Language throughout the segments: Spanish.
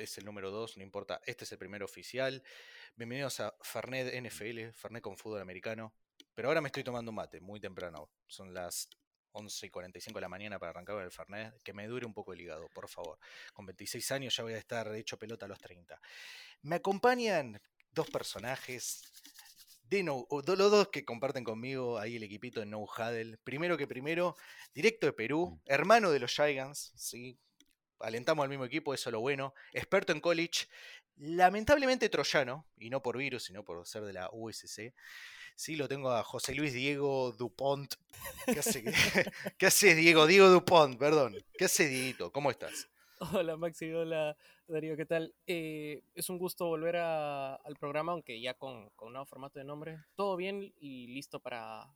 es el número 2, no importa, este es el primer oficial. Bienvenidos a Fernet NFL, Fernet con fútbol americano. Pero ahora me estoy tomando un mate, muy temprano. Son las 11 y 45 de la mañana para arrancar con el Fernet. Que me dure un poco el hígado, por favor. Con 26 años ya voy a estar hecho pelota a los 30. Me acompañan dos personajes de no, los dos que comparten conmigo ahí el equipito de No Huddle. Primero que primero, directo de Perú, hermano de los Giants, ¿sí? Alentamos al mismo equipo, eso es lo bueno. Experto en college, lamentablemente troyano, y no por virus, sino por ser de la USC. Sí, lo tengo a José Luis Diego Dupont. ¿Qué hace, ¿Qué haces, Diego? Diego Dupont, perdón. ¿Qué haces, Dieguito? ¿Cómo estás? Hola Maxi, hola Darío, ¿qué tal? Eh, es un gusto volver al programa, aunque ya con, con un nuevo formato de nombre. Todo bien y listo para,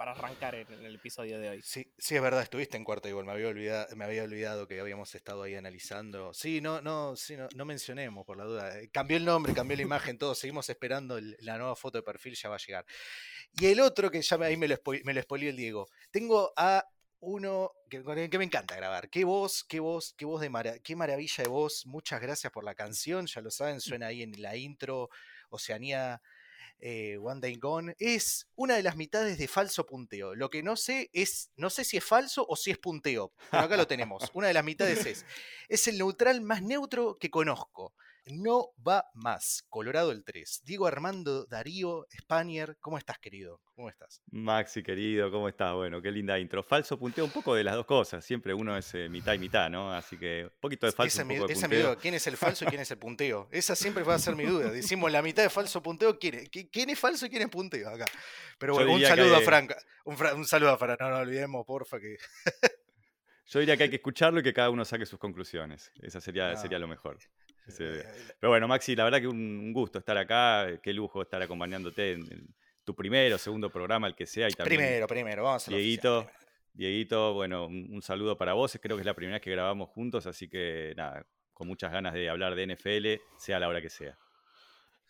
para arrancar en, el episodio de hoy. Sí, sí, es verdad, estuviste en cuarta igual, me había olvidado, me había olvidado que habíamos estado ahí analizando. Sí, no, no, sí, no, no mencionemos por la duda. Eh, Cambió el nombre, cambió la imagen, todo, seguimos esperando la nueva foto de perfil, ya va a llegar. Y el otro que ya me- ahí me lo, me lo spoileó el Diego. Tengo a uno que, que me encanta grabar. Qué voz, qué voz, qué voz de mara- qué maravilla de voz. Muchas gracias por la canción, ya lo saben, suena ahí en la intro, Oceanía eh, One Day Gone, es una de las mitades de falso punteo. Lo que no sé es, no sé si es falso o si es punteo, pero acá lo tenemos. Una de las mitades es, es el neutral más neutro que conozco. No va más. Colorado el 3. Diego Armando Darío Spanier, ¿cómo estás, querido? ¿Cómo estás? Maxi, querido, ¿cómo estás? Bueno, qué linda intro. Falso punteo, un poco de las dos cosas. Siempre uno es eh, mitad y mitad, ¿no? Así que un poquito de falso, esa es un mi, poco de esa es mi duda. ¿Quién es el falso y quién es el punteo? Esa siempre va a ser mi duda. Decimos la mitad de falso punteo, ¿quién es, ¿Qui- quién es falso y quién es punteo acá? Pero bueno, un diría saludo a Franca. Un, fra- un saludo a Franca. No nos olvidemos, porfa, que Yo diría que hay que escucharlo y que cada uno saque sus conclusiones. Esa sería, Ah. sería lo mejor. Eh, Pero bueno, Maxi, la verdad que un, gusto estar acá. Qué lujo estar acompañándote en, en tu primero, segundo programa, el que sea. Y también Primero, primero, vamos a Dieguito, oficial. Dieguito, bueno, un, un saludo para vos. Creo que es la primera vez que grabamos juntos, así que nada, con muchas ganas de hablar de NFL, sea la hora que sea.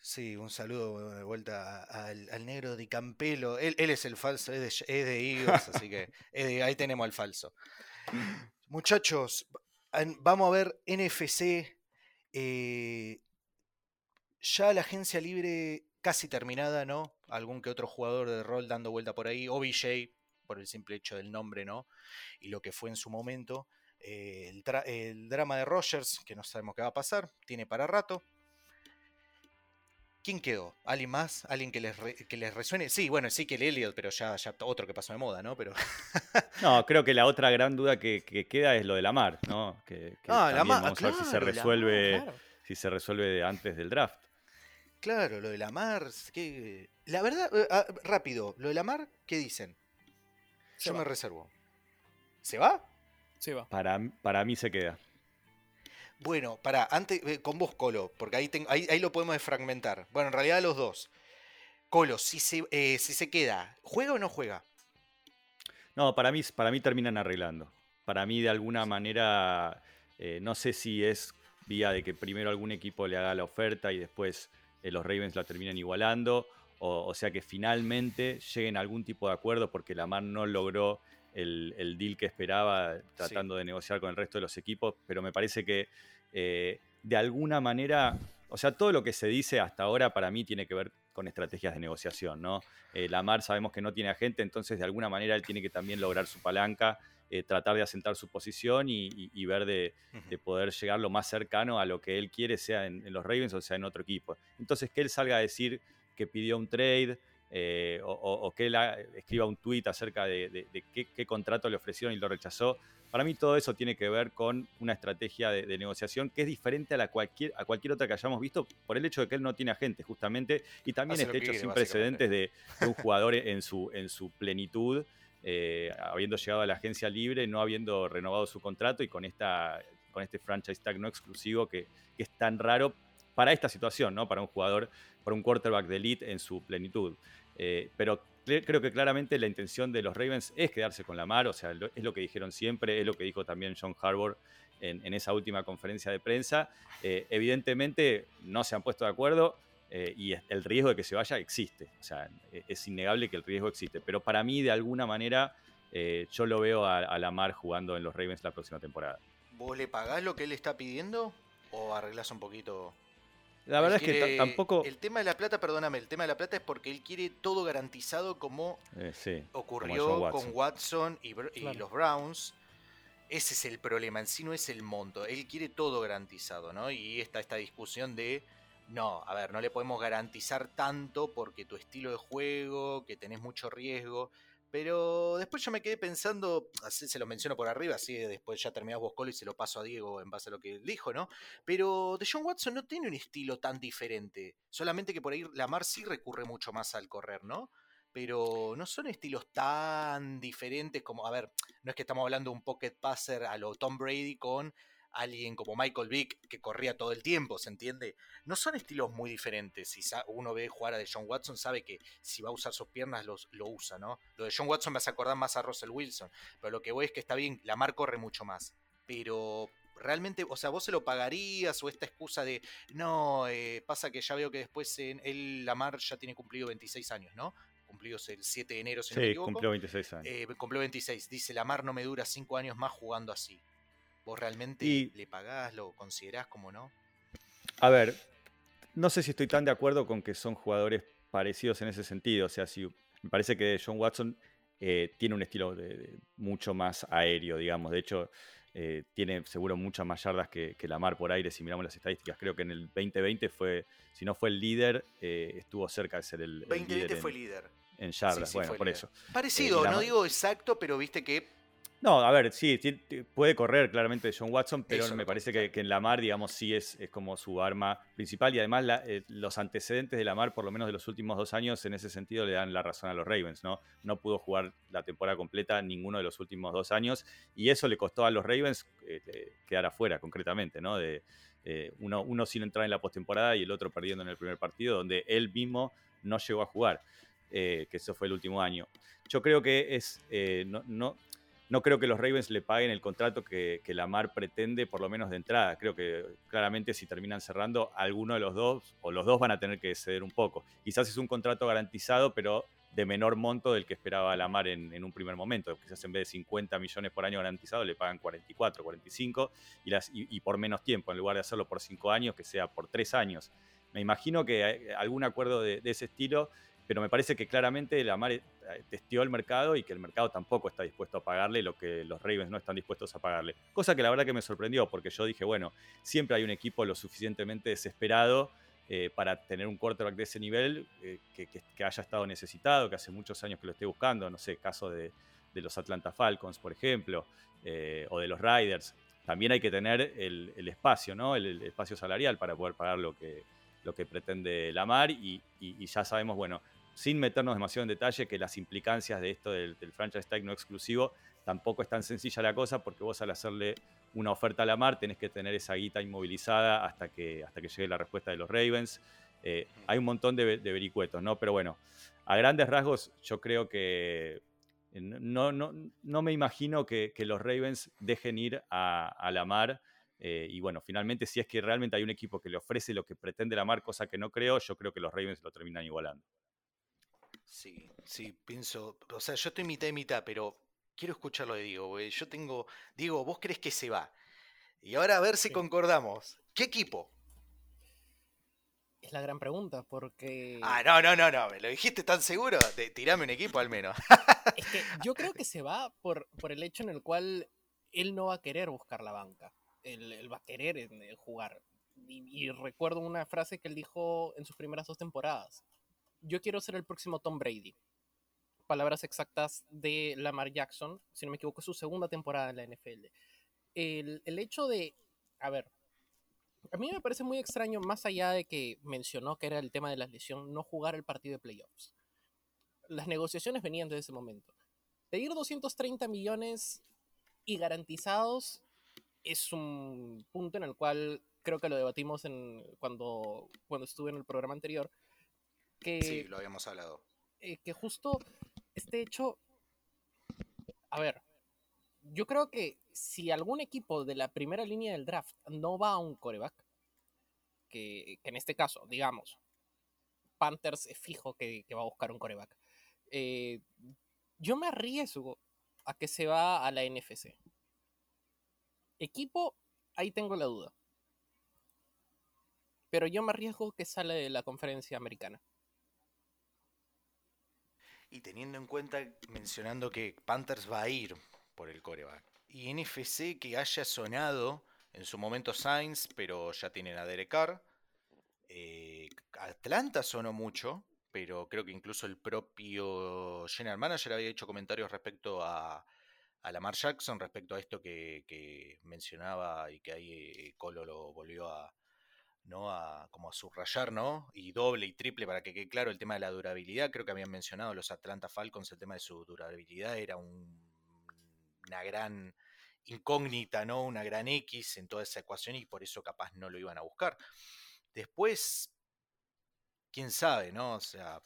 Sí, un saludo de vuelta al, al negro de Campelo. Él, él es el falso, es de, es de Eagles, así que de- ahí tenemos al falso. Muchachos, vamos a ver NFC. Eh, ya la agencia libre casi terminada, ¿no? Algún que otro jugador de rol dando vuelta por ahí. OBJ, por el simple hecho del nombre, ¿no? Y lo que fue en su momento. eh, el, drama de Rogers, que no sabemos qué va a pasar, tiene para rato. ¿Quién quedó? ¿Alguien más? ¿Alguien que les, re- que les resuene? Sí, bueno, sí que el Elliot, pero ya, ya otro que pasó de moda, ¿no? Pero No, creo que la otra gran duda que, que queda es lo de la mar, ¿no? Que, que Ah, también Lamar, vamos a ver si se resuelve, Claro. si se resuelve antes del draft. claro, lo de la mar, que... La verdad, eh, ah, rápido, lo de la mar, ¿qué dicen? Se Yo me reservo. ¿Se va? Sí, va. Para, para mí se queda. Bueno, para antes, eh, con vos, Colo, porque ahí, ahí, ahí lo podemos desfragmentar. Bueno, en realidad los dos. Colo, si se, eh, si se queda, ¿juega o no juega? No, para mí, para mí terminan arreglando. Para mí, de alguna manera, eh, no sé si es vía de que primero algún equipo le haga la oferta y después eh, los Ravens la terminan igualando, o, o sea que finalmente lleguen a algún tipo de acuerdo porque Lamar no logró el, el deal que esperaba tratando de negociar con el resto de los equipos, pero me parece que eh, de alguna manera, o sea, todo lo que se dice hasta ahora para mí tiene que ver con estrategias de negociación, ¿no? Eh, Lamar sabemos que no tiene agente, entonces de alguna manera él tiene que también lograr su palanca, eh, tratar de asentar su posición y, y- y ver de, de poder llegar lo más cercano a lo que él quiere, sea en, en los Ravens o sea en otro equipo. Entonces que él salga a decir que pidió un trade eh, o, que él escriba un tweet acerca de, de- de qué, qué contrato le ofrecieron y lo rechazó. Para mí todo eso tiene que ver con una estrategia de, de negociación que es diferente a, la cualquier, a cualquier otra que hayamos visto por el hecho de que él no tiene agente justamente y también este hecho quiere, sin precedentes de, de un jugador en su, en su plenitud, eh, habiendo llegado a la agencia libre, no habiendo renovado su contrato y con, esta, con este franchise tag no exclusivo que, que es tan raro para esta situación, ¿no? Para un jugador, para un quarterback de elite en su plenitud. Eh, pero creo que claramente la intención de los Ravens es quedarse con la mar, o sea, es lo que dijeron siempre, es lo que dijo también John Harbour en, esa última conferencia de prensa. Eh, evidentemente no se han puesto de acuerdo eh, y el riesgo de que se vaya existe, o sea, e, es innegable que el riesgo existe, pero para mí de alguna manera yo lo veo a, a la mar jugando en los Ravens la próxima temporada. ¿Vos le pagás lo que él está pidiendo o arreglás un poquito? La verdad es que tampoco. El tema de la plata, perdóname, el tema de la plata es porque él quiere todo garantizado como eh, ocurrió con Watson y, los Browns. Ese es el problema, en sí no es el monto. Él quiere todo garantizado, ¿no? Y está esta discusión de. No, a ver, no le podemos garantizar tanto porque tu estilo de juego, que tenés mucho riesgo. Pero después yo me quedé pensando, así se lo menciono por arriba, así después ya terminamos vos y se lo paso a Diego en base a lo que dijo, ¿no? Pero de John Watson no tiene un estilo tan diferente. Solamente que por ahí Lamar sí recurre mucho más al correr, ¿no? Pero no son estilos tan diferentes como, a ver, no es que estamos hablando de un pocket passer a lo Tom Brady con alguien como Michael Vick que corría todo el tiempo, ¿se entiende? No son estilos muy diferentes. Si uno ve jugar a de John Watson, sabe que si va a usar sus piernas los, lo usa, ¿no? Lo de John Watson me hace acordar más a Russell Wilson, pero lo que voy es que está bien, Lamar corre mucho más, pero realmente, o sea, vos se lo pagarías o esta excusa de, no, eh, pasa que ya veo que después en, él, Lamar ya tiene cumplido 26 años, ¿no? Cumplidos el 7 de enero, si no me equivoco. cumplió 26 años. Eh, cumplió 26. Dice, Lamar no me dura 5 años más jugando así. ¿Vos realmente le pagás, lo considerás como no? A ver, no sé si estoy tan de acuerdo con que son jugadores parecidos en ese sentido. O sea, si me parece que John Watson eh, tiene un estilo de, mucho más aéreo, digamos. De hecho, eh, tiene seguro muchas más yardas que, que, Lamar por aire si miramos las estadísticas. Creo que en el 2020 fue, si no fue el líder, eh, estuvo cerca de ser el, 2020 fue líder. En yardas, bueno, por eso. Parecido, no digo exacto, pero viste que no, a ver, sí, puede correr claramente John Watson, pero me parece que, en Lamar, digamos, sí es, es como su arma principal y además eh, los antecedentes de Lamar, por lo menos de los últimos dos años, en ese sentido le dan la razón a los Ravens, ¿no? No pudo jugar la temporada completa ninguno de los últimos dos años y eso le costó a los Ravens eh, quedar afuera concretamente, ¿no? De, eh, uno, uno sin entrar en la postemporada y el otro perdiendo en el primer partido, donde él mismo no llegó a jugar, que eso fue el último año. Yo creo que es, no, no no creo que los Ravens le paguen el contrato que, que Lamar pretende, por lo menos de entrada. Creo que claramente si terminan cerrando, alguno de los dos o los dos van a tener que ceder un poco. Quizás es un contrato garantizado, pero de menor monto del que esperaba Lamar en, en un primer momento. Quizás en vez de 50 millones por año garantizado, le pagan 44, 45 y, las, y, por menos tiempo, en lugar de hacerlo por 5 años, que sea por 3 años. Me imagino que algún acuerdo de, de ese estilo pero me parece que claramente Lamar eh, testió el mercado y que el mercado tampoco está dispuesto a pagarle lo que los Ravens no están dispuestos a pagarle. Cosa que la verdad que me sorprendió, porque yo dije, bueno, siempre hay un equipo lo suficientemente desesperado eh, para tener un quarterback de ese nivel eh, que, haya estado necesitado, que hace muchos años que lo esté buscando, no sé, caso de, los Atlanta Falcons, por ejemplo, o de los Riders. También hay que tener el, espacio, ¿no? El, espacio salarial para poder pagar lo que, lo que pretende Lamar y, y ya sabemos, bueno, sin meternos demasiado en detalle, que las implicancias de esto del, franchise tag no exclusivo tampoco es tan sencilla la cosa, porque vos al hacerle una oferta a la mar tenés que tener esa guita inmovilizada hasta que, hasta que llegue la respuesta de los Ravens. Eh, hay un montón de, vericuetos, ¿no? Pero bueno, a grandes rasgos yo creo que eh, no, no, no me imagino que, los Ravens dejen ir a, la mar. Eh, y bueno, finalmente, si es que realmente hay un equipo que le ofrece lo que pretende la mar, cosa que no creo, yo creo que los Ravens lo terminan igualando. Sí, sí, pienso. O sea, yo estoy mitad y mitad, pero quiero escuchar lo de Diego, Yo tengo. Diego, vos crees que se va. Y ahora a ver si concordamos. ¿Qué equipo? Es la gran pregunta, porque. Ah, no, no, no, no. ¿Me lo dijiste tan seguro? De, tirame un equipo al menos. es que yo creo que se va por, por el hecho en el cual él no va a querer buscar la banca. Él, va a querer eh, jugar. y recuerdo una frase que él dijo en sus primeras dos temporadas yo quiero ser el próximo Tom Brady. Palabras exactas de Lamar Jackson, si no me equivoco, su segunda temporada en la NFL. El, el hecho de, a ver, a mí me parece muy extraño, más allá de que mencionó que era el tema de la lesión, no jugar el partido de playoffs. Las negociaciones venían desde ese momento. Pedir 230 millones y garantizados es un punto en el cual creo que lo debatimos en, cuando, cuando estuve en el programa anterior sí, lo habíamos hablado. eh, que justo este hecho, a ver, yo creo que si algún equipo de la primera línea del draft no va a un coreback, que, que en este caso, digamos, Panthers es fijo que, que va a buscar un coreback, eh, yo me arriesgo a que se va a la NFC. Equipo, ahí tengo la duda. Pero yo me arriesgo que sale de la conferencia americana. Y teniendo en cuenta, mencionando que Panthers va a ir por el coreback. Y NFC que haya sonado en su momento Sainz, pero ya tienen a Derek Carr. Eh, Atlanta sonó mucho, pero creo que incluso el propio General Manager había hecho comentarios respecto a, a Lamar Jackson, respecto a esto que, que mencionaba y que ahí eh, Colo lo volvió a, ¿no? A, como a subrayar, ¿no? Y doble y triple para que quede claro el tema de la durabilidad. Creo que habían mencionado los Atlanta Falcons, el tema de su durabilidad era un- una gran incógnita, ¿no? Una gran X en toda esa ecuación y por eso capaz no lo iban a buscar. Después, quién sabe, ¿no? O sea,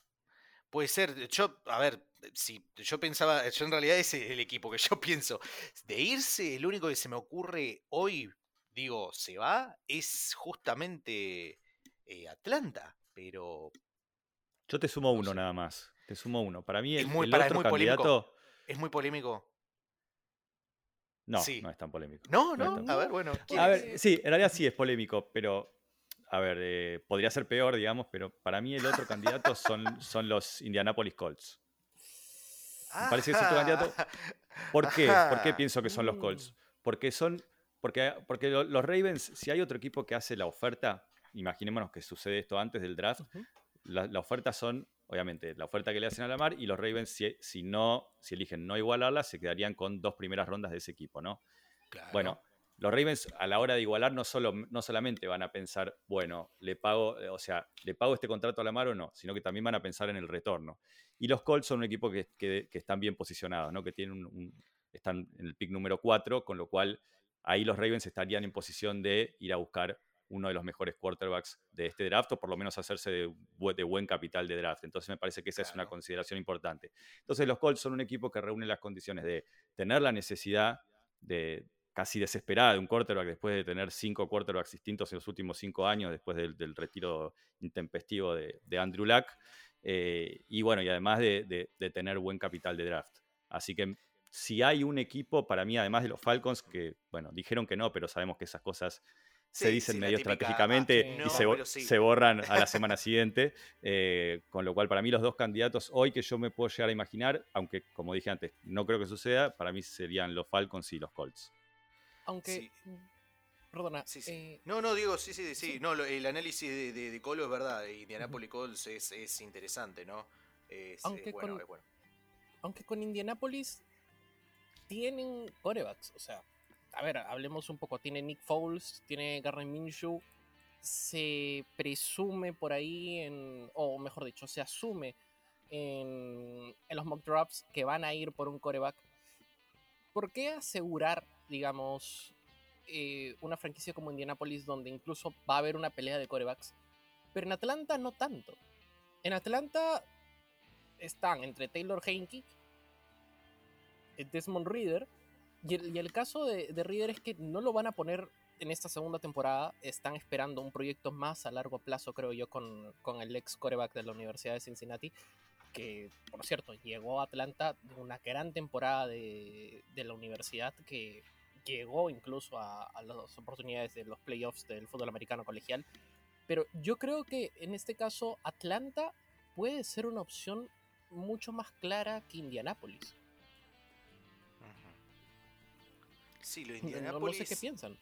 puede ser, yo, a ver, si yo pensaba, yo en realidad ese es el equipo que yo pienso. De irse, el único que se me ocurre hoy, digo, se va, es justamente eh, Atlanta, pero Yo te sumo No uno sé. nada más. Te sumo uno. Para mí Es el, muy- el para, es otro polémico. candidato. es muy polémico. No, Sí. no es tan polémico. No, No no, es tan- a ver, bueno. ¿quién A es? ver, sí, en realidad sí es polémico, pero. A ver, eh, podría ser peor, digamos, pero para mí el otro candidato son, son los Indianapolis Colts. me parece que es otro candidato. ¿Por qué? ¿Por qué pienso que son los Colts? Mm. Porque son. Porque, porque lo- los Ravens, si hay otro equipo que hace la oferta, imaginémonos que sucede esto antes del draft, Ujú. la, la oferta son, obviamente, la oferta que le hacen a Lamar y los Ravens, si, si no, si eligen no igualarla, se quedarían con dos primeras rondas de ese equipo, ¿no? Claro. Bueno, los Ravens a la hora de igualar no, solo, no solamente van a pensar, bueno, le pago, eh, o sea, le pago este contrato a Lamar o no, sino que también van a pensar en el retorno. Y los Colts son un equipo que, que- que están bien posicionados, ¿no? Que tienen un- un- están en el pick número 4, con lo cual ahí los Ravens estarían en posición de ir a buscar uno de los mejores quarterbacks de este draft, o por lo menos hacerse de, bu- de buen capital de draft. Entonces me parece que esa es una Claro. consideración importante. Entonces los Colts son un equipo que reúne las condiciones de tener la necesidad de casi desesperada de un quarterback después de tener cinco quarterbacks distintos en los últimos cinco años, después del, del retiro intempestivo de, de Andrew Luck. eh, y bueno, y además de, de- de tener buen capital de draft. Así que si hay un equipo, para mí, además de los Falcons, que, bueno, dijeron que no, pero sabemos que esas cosas se Sí, dicen sí, medio típica, ah, estratégicamente sí. y no, se, sí. se borran a la semana siguiente. eh, con lo cual, para mí, los dos candidatos hoy que yo me puedo llegar a imaginar, aunque como dije antes, no creo que suceda, para mí serían los Falcons y los Colts. Aunque, Sí. mm, perdona, Sí, sí. eh, No, no, digo, sí, sí, sí. Sí. No, lo- el análisis de, de, de Colo es verdad. Indianapolis Colts es, es interesante, ¿no? Es, es Aunque bueno, con- es bueno. aunque con Indianapolis tienen corebacks, o sea, a ver, hablemos un poco, tiene Nick Foles, tiene Garner Minshew, se presume por ahí, en, o mejor dicho, se asume en, en los mock drafts que van a ir por un coreback. ¿Por qué asegurar, digamos, eh, una franquicia como Indianapolis donde incluso va a haber una pelea de corebacks? Pero en Atlanta no tanto. En Atlanta están entre Taylor Heineke, eh, Desmond Reader, y el, caso de, de Reader es que no lo van a poner en esta segunda temporada. Están esperando un proyecto más a largo plazo, creo yo, con, el ex coreback de la Universidad de Cincinnati, que, por cierto, llegó a Atlanta una gran temporada de, la universidad que llegó incluso a, a las oportunidades de los playoffs del fútbol americano colegial. Pero yo creo que en este caso Atlanta puede ser una opción mucho más clara que Indianapolis. Sí, lo de No- No, Indianapolis. sé qué piensan.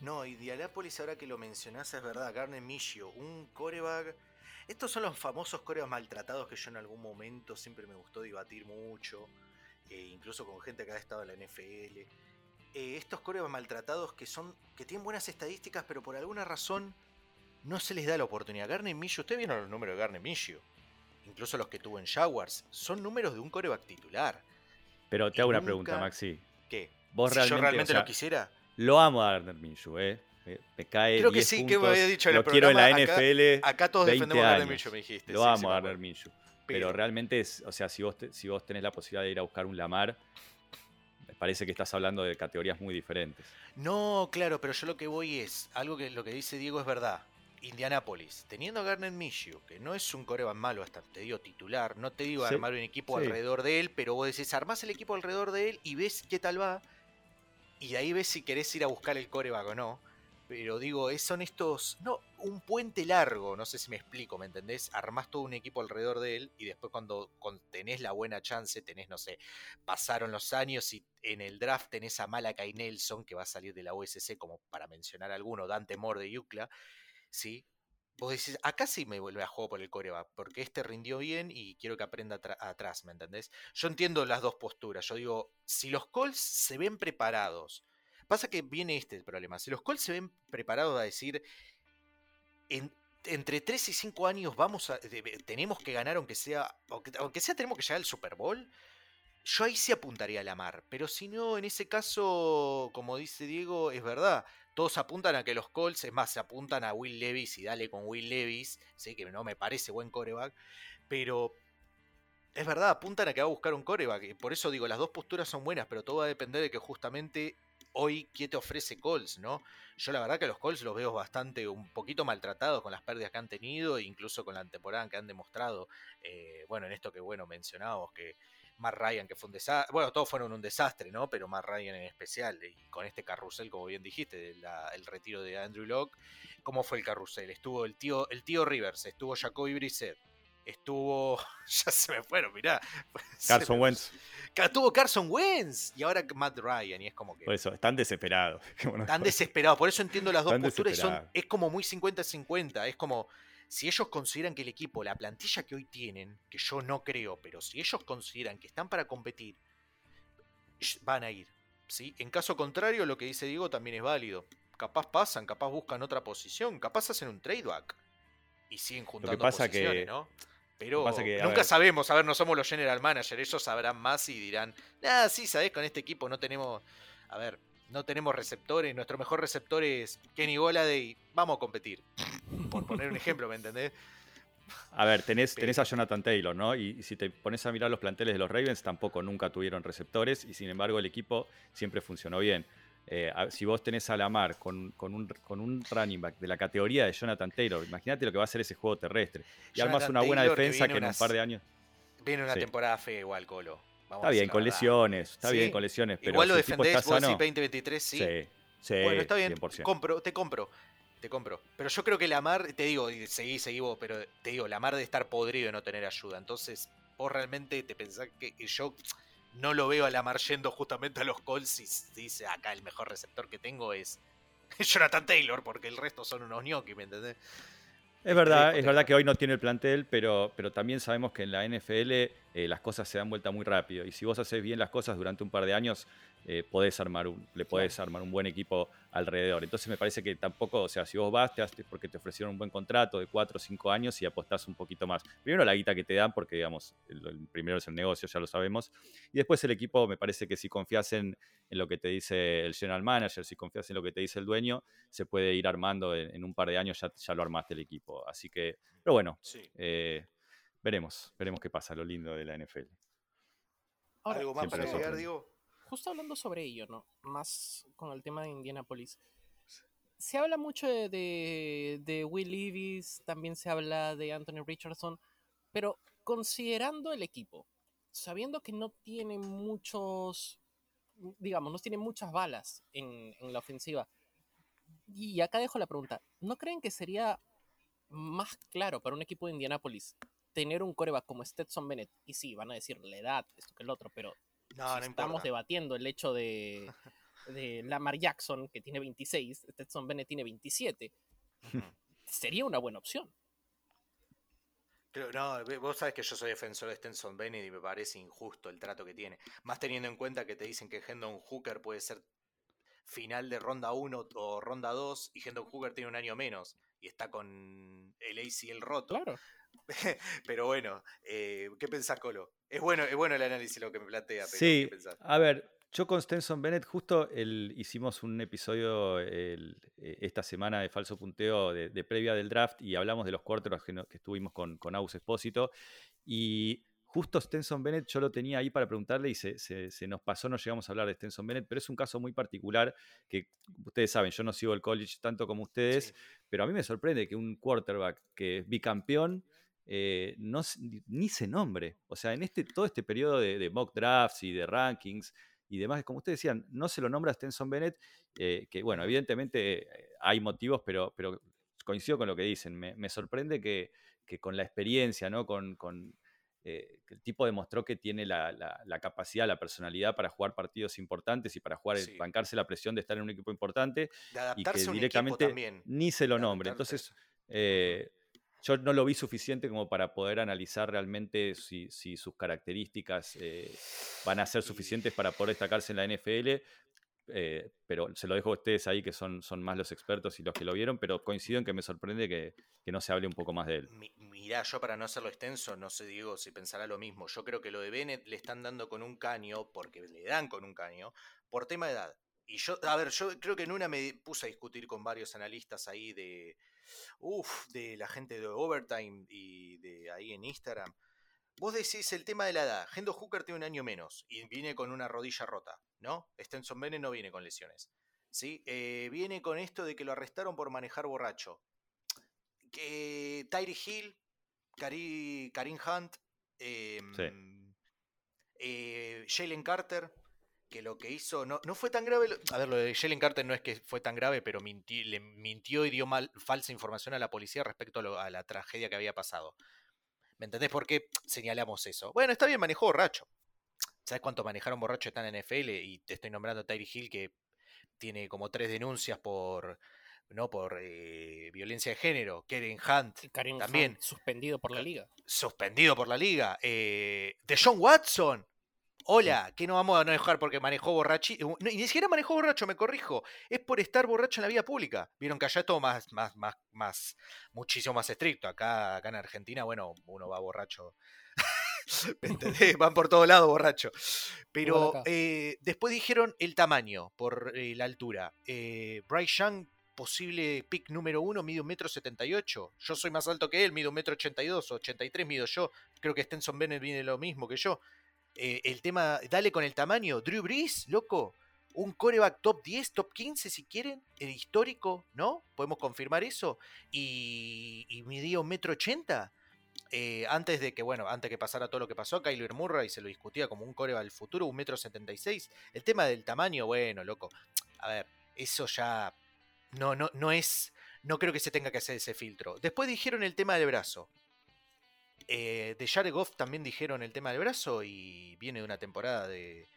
No, Indianapolis, ahora que lo mencionás, es verdad. Garner Minshew, un coreback. Estos son los famosos corebacks maltratados que yo en algún momento siempre me gustó debatir mucho, eh, incluso con gente que ha estado en la NFL. Eh, estos corebacks maltratados que son que tienen buenas estadísticas, pero por alguna razón no se les da la oportunidad. Garner Minshew, ustedes vieron los números de Garner Minshew, incluso los que tuvo en Jaguars, son números de un coreback titular. Pero te Y hago una nunca- pregunta, Maxi. Vos si realmente, yo o realmente sea, lo quisiera. Lo amo a Gardner Minshew, ¿eh? Me, cae Creo que 10 sí, que me puntos, había dicho en el Lo quiero en la acá- NFL. Acá todos 20 defendemos a Garner años. Minshew, me dijiste. Lo sí, sí, amo a Gardner. Minshew. Pero, realmente, es, o sea, si vos, si vos tenés la posibilidad de ir a buscar un Lamar, me parece que estás hablando de categorías muy diferentes. No, claro, pero yo lo que voy es, algo que lo que dice Diego es verdad. Indianapolis, teniendo a Garner Minshew, que no es un coreback malo, hasta te digo titular, no te digo armar un equipo alrededor de él, pero vos decís, armás el equipo alrededor de él y ves qué tal va, y ahí ves si querés ir a buscar el coreback o no. Pero digo, son estos. No, un puente largo, no sé si me explico, ¿me entendés? Armás todo un equipo alrededor de él y después cuando, tenés la buena chance, tenés, no sé, pasaron los años y en el draft tenés a Malakai Nelson, que va a salir de la USC, como para mencionar alguno, Dante Moore de Yucla, ¿sí? Vos decís, acá sí me vuelve a juego por el coreback, porque este rindió bien y quiero que aprenda atrás, ¿me entendés? Yo entiendo las dos posturas. Yo digo, si los Colts se ven preparados Pasa que viene este problema. Si los Colts se ven preparados a decir, entre 3 y 5 años vamos a, tenemos que ganar aunque sea, aunque, sea tenemos que llegar al Super Bowl, yo ahí sí apuntaría a la mar. Pero si no, en ese caso, como dice Diego, es verdad. Todos apuntan a que los Colts, es más, se apuntan a Will Levis y dale con Will Levis, sé que no me parece buen coreback, pero es verdad, apuntan a que va a buscar un coreback. Por eso digo, las dos posturas son buenas, pero todo va a depender de que justamente hoy qué te ofrece Colts, ¿no? Yo la verdad que los Colts los veo bastante, un poquito maltratados con las pérdidas que han tenido, incluso con la temporada que han demostrado, eh, bueno, en esto que, bueno, mencionábamos que Matt Ryan, que fue un desastre, bueno, todos fueron un desastre, ¿no? Pero Matt Ryan en especial, y con este carrusel, como bien dijiste, el retiro de Andrew Locke, ¿cómo fue el carrusel? Estuvo el tío, el tío Rivers, estuvo Jacoby Brissett, estuvo, ya se me fueron, mirá. Carson Wentz. Tuvo Carson Wentz y ahora Matt Ryan. Y es como que. Por eso, están desesperados. Están desesperados. Por eso entiendo las dos posturas. Son, es como muy 50-50. Es como. Si ellos consideran que el equipo, la plantilla que hoy tienen, que yo no creo, pero si ellos consideran que están para competir, van a ir. ¿sí? En caso contrario, lo que dice Diego también es válido. Capaz pasan, capaz buscan otra posición, capaz hacen un tradeback y siguen juntando lo que pasa posiciones, que, ¿no? Pero nunca sabemos, a ver, no somos los general manager, ellos sabrán más y dirán, ah, sí, sabes, con este equipo no tenemos, a ver, no tenemos receptores, nuestro mejor receptor es Kenny Goladay, vamos a competir. Por poner un ejemplo, ¿me entendés? A ver, tenés, tenés a Jonathan Taylor, ¿no? Y, si te pones a mirar los planteles de los Ravens, tampoco nunca tuvieron receptores y sin embargo el equipo siempre funcionó bien. Eh, si vos tenés a Lamar con, con, un, con un running back de la categoría de Jonathan Taylor, imagínate lo que va a hacer ese juego terrestre. Y armas una buena defensa que, en un par de años. Viene una temporada fea igual, Colo. Está bien, con lesiones, está bien con lesiones. Pero igual lo defendés vos 2023, sí. Sí, bueno, está bien. Compro, te compro. Te compro. Pero yo creo que Lamar, te digo, seguí, seguí vos, pero te digo, Lamar de estar podrido y no tener ayuda. Entonces, vos realmente te pensás que yo no lo veo a Lamar yendo justamente a los Colts y dice acá el mejor receptor que tengo es Jonathan Taylor, porque el resto son unos gnocchi, ¿me entendés? Es verdad, es verdad que hoy no tiene el plantel, pero, pero también sabemos que en la NFL eh, las cosas se dan vuelta muy rápido. Y si vos haces bien las cosas durante un par de años, eh, podés armar un, le podés armar un buen equipo alrededor. Entonces me parece que tampoco, o sea, si vos vas, te haces porque te ofrecieron un buen contrato de 4 o 5 años y apostás un poquito más. Primero la guita que te dan, porque digamos, el, primero es el negocio, ya lo sabemos. Y después el equipo, me parece que si confías en, lo que te dice el general manager, si confías en lo que te dice el dueño, se puede ir armando en, un par de años, ya, ya, lo armaste el equipo. Así que, pero bueno, eh, veremos, veremos qué pasa, lo lindo de la NFL. ¿Algo más para agregar, digo? Justo hablando sobre ello, ¿no? Más con el tema de Indianapolis. Se habla mucho de, Will Levis, también se habla de Anthony Richardson, pero considerando el equipo, sabiendo que no tiene muchos, digamos, no tiene muchas balas en, en la ofensiva, y acá dejo la pregunta, ¿no creen que sería más claro para un equipo de Indianapolis tener un coreback como Stetson Bennett? Y sí, van a decir la edad, esto que el otro, pero no, estamos debatiendo el hecho de, de Lamar Jackson, que tiene 26, Stetson Bennett tiene 27. Sería una buena opción. no, vos sabés que yo soy defensor de Stetson Bennett y me parece injusto el trato que tiene. Más teniendo en cuenta que te dicen que Hendon Hooker puede ser final de ronda 1 o ronda 2 y Hendon Hooker tiene un año menos y está con el ACL roto. Claro. Pero bueno, eh, ¿qué pensás, Colo? Es bueno, es bueno el análisis lo que me plantea. sí, a ver, yo con Stenson Bennett justo el, hicimos un episodio eh, esta semana de Falso Punteo de, previa del draft y hablamos de los cuartos que, que, estuvimos con, con Aus Espósito Y justo Stenson Bennett yo lo tenía ahí para preguntarle y se, se- se nos pasó, no llegamos a hablar de Stenson Bennett, pero es un caso muy particular que ustedes saben, yo no sigo el college tanto como ustedes, Sí. pero a mí me sorprende que un quarterback que es bicampeón eh, no, ni- se nombre. O sea, en este, todo este periodo de, de mock drafts y de rankings y demás, como ustedes decían, no se lo nombra Stenson Bennett, eh, que bueno, evidentemente eh, hay motivos, pero, pero coincido con lo que dicen. Me, me sorprende que, que con la experiencia, ¿no? Con, con, eh, que el tipo demostró que tiene la, la- la capacidad, la personalidad para jugar partidos importantes y para jugar, Sí. bancarse la presión de estar en un equipo importante De y que adaptarse a un equipo directamente también. ni se lo nombre. Entonces, eh, yo no lo vi suficiente como para poder analizar realmente si, si sus características eh, van a ser suficientes para poder destacarse en la NFL. eh, pero se lo dejo a ustedes ahí que son, son más los expertos y los que lo vieron, pero coincido en que me sorprende que, que no se hable un poco más de él. Mi- Mirá, yo para no hacerlo extenso, no sé, Diego, si pensará lo mismo. Yo creo que lo de Bennett le están dando con un caño, porque le dan con un caño, por tema de edad. Y yo, a ver, yo creo que en una me puse a discutir con varios analistas ahí de, uff, de la gente de Overtime y de ahí en Instagram. Vos decís el tema de la edad. Hendo Hooker tiene un año menos y viene con una rodilla rota, ¿no? Stenson Bennett no viene con lesiones. ¿Sí? Eh, viene con esto de que lo arrestaron por manejar borracho. Que Tyree Hill, Karim Hunt, em, eh, Jalen Carter, que lo que hizo no, no fue tan grave. lo- a ver, lo de Jalen Carter no es que fue tan grave, pero minti- le mintió y dio mal, falsa información a la policía respecto a, lo- a la tragedia que había pasado. ¿Me entendés por qué señalamos eso? Bueno, está bien, manejó borracho. ¿Sabes cuánto manejaron borracho están en NFL? Y te estoy nombrando a Tyree Hill que tiene como tres denuncias por no por eh, violencia de género. Keren Hunt también Hunt suspendido por la liga. suspendido por la liga. Eh, de John Watson. Hola, que no vamos a no dejar porque manejó borrachi. no, ni siquiera manejó borracho, me corrijo. Es por estar borracho en la vía pública. Vieron que allá es todo más, más, más, más, muchísimo más estricto. Acá, acá en Argentina, bueno, uno va borracho. ¿Me entendés? Van por todos lados borracho. Pero eh, después dijeron el tamaño por eh, la altura. Eh, Bryce Young, posible pick número uno, mide un metro setenta y ocho. Yo soy más alto que él, mido un metro ochenta y dos, ochenta y tres mido yo. Creo que Stenson Bennett viene lo mismo que yo. Eh, el tema, dale con el tamaño. Drew Brees, loco. Un coreback top 10, top 15 si quieren, el histórico, ¿no? Podemos confirmar eso. Y, y un metro ochenta. Eh, antes de que, bueno, antes que pasara todo lo que pasó, Kyler Murray se lo discutía como un coreback del futuro, un metro setenta y seis. El tema del tamaño, bueno, loco. A ver, eso ya no, no, no es. No creo que se tenga que hacer ese filtro. Después dijeron el tema del brazo. Eh, de Jared Goff también dijeron el tema del brazo y viene una temporada de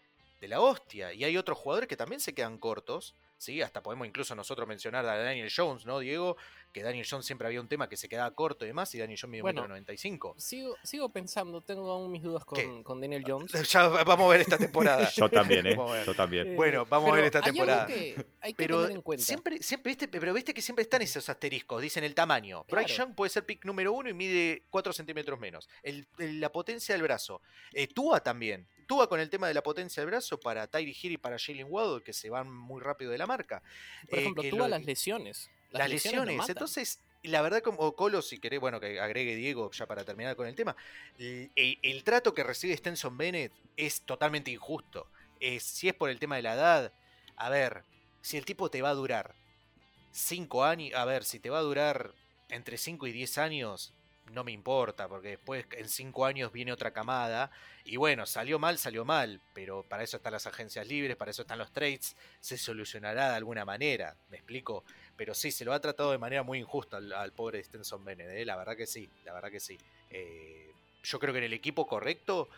la hostia. Y hay otros jugadores que también se quedan cortos. ¿Sí? Hasta podemos incluso nosotros mencionar a Daniel Jones, ¿no, Diego? Que Daniel Jones siempre había un tema que se quedaba corto y demás, y Daniel Jones mide Bueno. 1,95 Sigo, sigo pensando, tengo aún mis dudas con, con Daniel Jones. Ya vamos a ver esta temporada. Yo también, ¿eh? Yo también. Eh, Bueno, vamos a ver pero esta hay algo temporada. que hay que Pero tener en cuenta. siempre, siempre, viste, pero viste que siempre están esos asteriscos, dicen el tamaño. Bryce Claro. Young puede ser pick número uno y mide 4 centímetros menos. El- el- la potencia del brazo. Eh, Tua también. Tua con el tema de la potencia del brazo para Tyree Hill y para Jalen Waddle, que se van muy rápido de la marca. Por Eh, ejemplo, que tú lo- a las lesiones. las lo lesiones. Entonces, la verdad, como Colo, si querés, bueno, que agregue Diego ya para terminar con el tema, el, el- el trato que recibe Stenson Bennett es totalmente injusto. Eh, si es por el tema de la edad, a ver, si el tipo te va a durar 5 años, a ver, si te va a durar entre 5 y 10 años, no me importa, porque después en 5 años viene otra camada. Y bueno, salió mal, salió mal, pero para eso están las agencias libres, para eso están los trades, se solucionará de alguna manera, ¿me explico? Pero sí, se lo ha tratado de manera muy injusta al, al pobre Stenson Bennett, ¿eh? la verdad que sí, la verdad que sí. Eh, yo creo que en el equipo correcto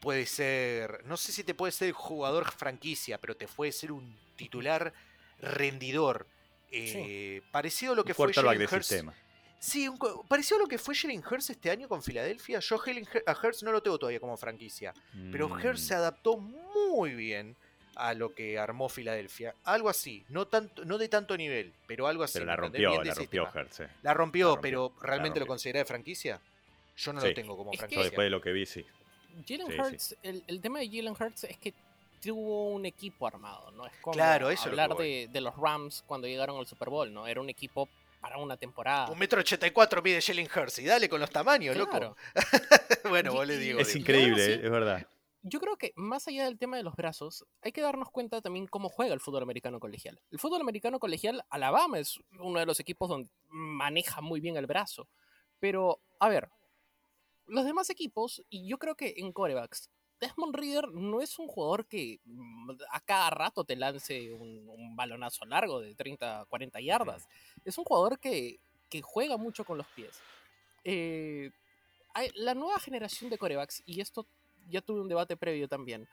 puede ser, no sé si te puede ser jugador franquicia, pero te puede ser un titular rendidor. eh, Parecido a lo que fue Jalen Hurts. sistema. Sí, un a lo que fue Jalen Hurts este año con Filadelfia. Yo a Hurts no lo tengo todavía como franquicia, pero Mm, Hurts se adaptó muy bien a lo que armó Filadelfia. Algo así, no tanto, no de tanto nivel, pero algo así. Pero ¿me la rompió, la rompió. Hertz. eh. La rompió, La rompió, pero la ¿realmente lo considera de franquicia? Yo no Sí. lo tengo como Es que- franquicia. después de lo que vi, sí. Jalen Sí, sí. Hurts, El, el tema de Jalen Hurts es que tuvo un equipo armado, ¿no? Es como Claro, eso es lo hablar de, de los Rams cuando llegaron al Super Bowl, ¿no? Era un equipo para una temporada. Un metro ochenta y cuatro mide Jalen Hurts y dale con los tamaños, Claro. loco. bueno, Y- vos le digo. Es digo. increíble, sí. eh, es verdad. Yo creo que más allá del tema de los brazos, hay que darnos cuenta también cómo juega el fútbol americano colegial. El fútbol americano colegial, Alabama es uno de los equipos donde maneja muy bien el brazo. Pero, a ver, los demás equipos, y yo creo que en corebacks, Desmond Reader no es un jugador que mm, a cada rato te lance un, un balonazo largo de 30, 40 yardas. Es un jugador que, que juega mucho con los pies. Eh, la nueva generación de corebacks, y esto ya tuve un debate previo también,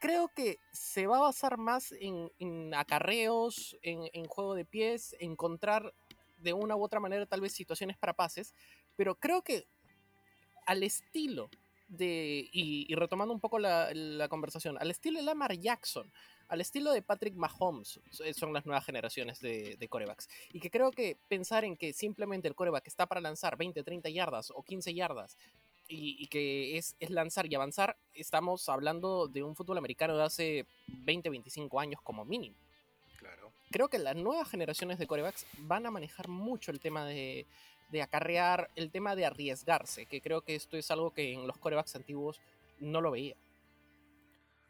creo que se va a basar más en, en acarreos, en, en juego de pies, encontrar de una u otra manera tal vez situaciones para pases, pero creo que al estilo de, y, y retomando un poco la, la conversación, al estilo de Lamar Jackson, al estilo de Patrick Mahomes, so- son las nuevas generaciones de, de corebacks. Y que creo que pensar en que simplemente el coreback está para lanzar 20, 30 yardas o 15 yardas y, y que es, es lanzar y avanzar, estamos hablando de un fútbol americano de hace 20, 25 años como mínimo. Claro. Creo que las nuevas generaciones de corebacks van a manejar mucho el tema de, de acarrear, el tema de arriesgarse, que creo que esto es algo que en los corebacks antiguos no lo veía.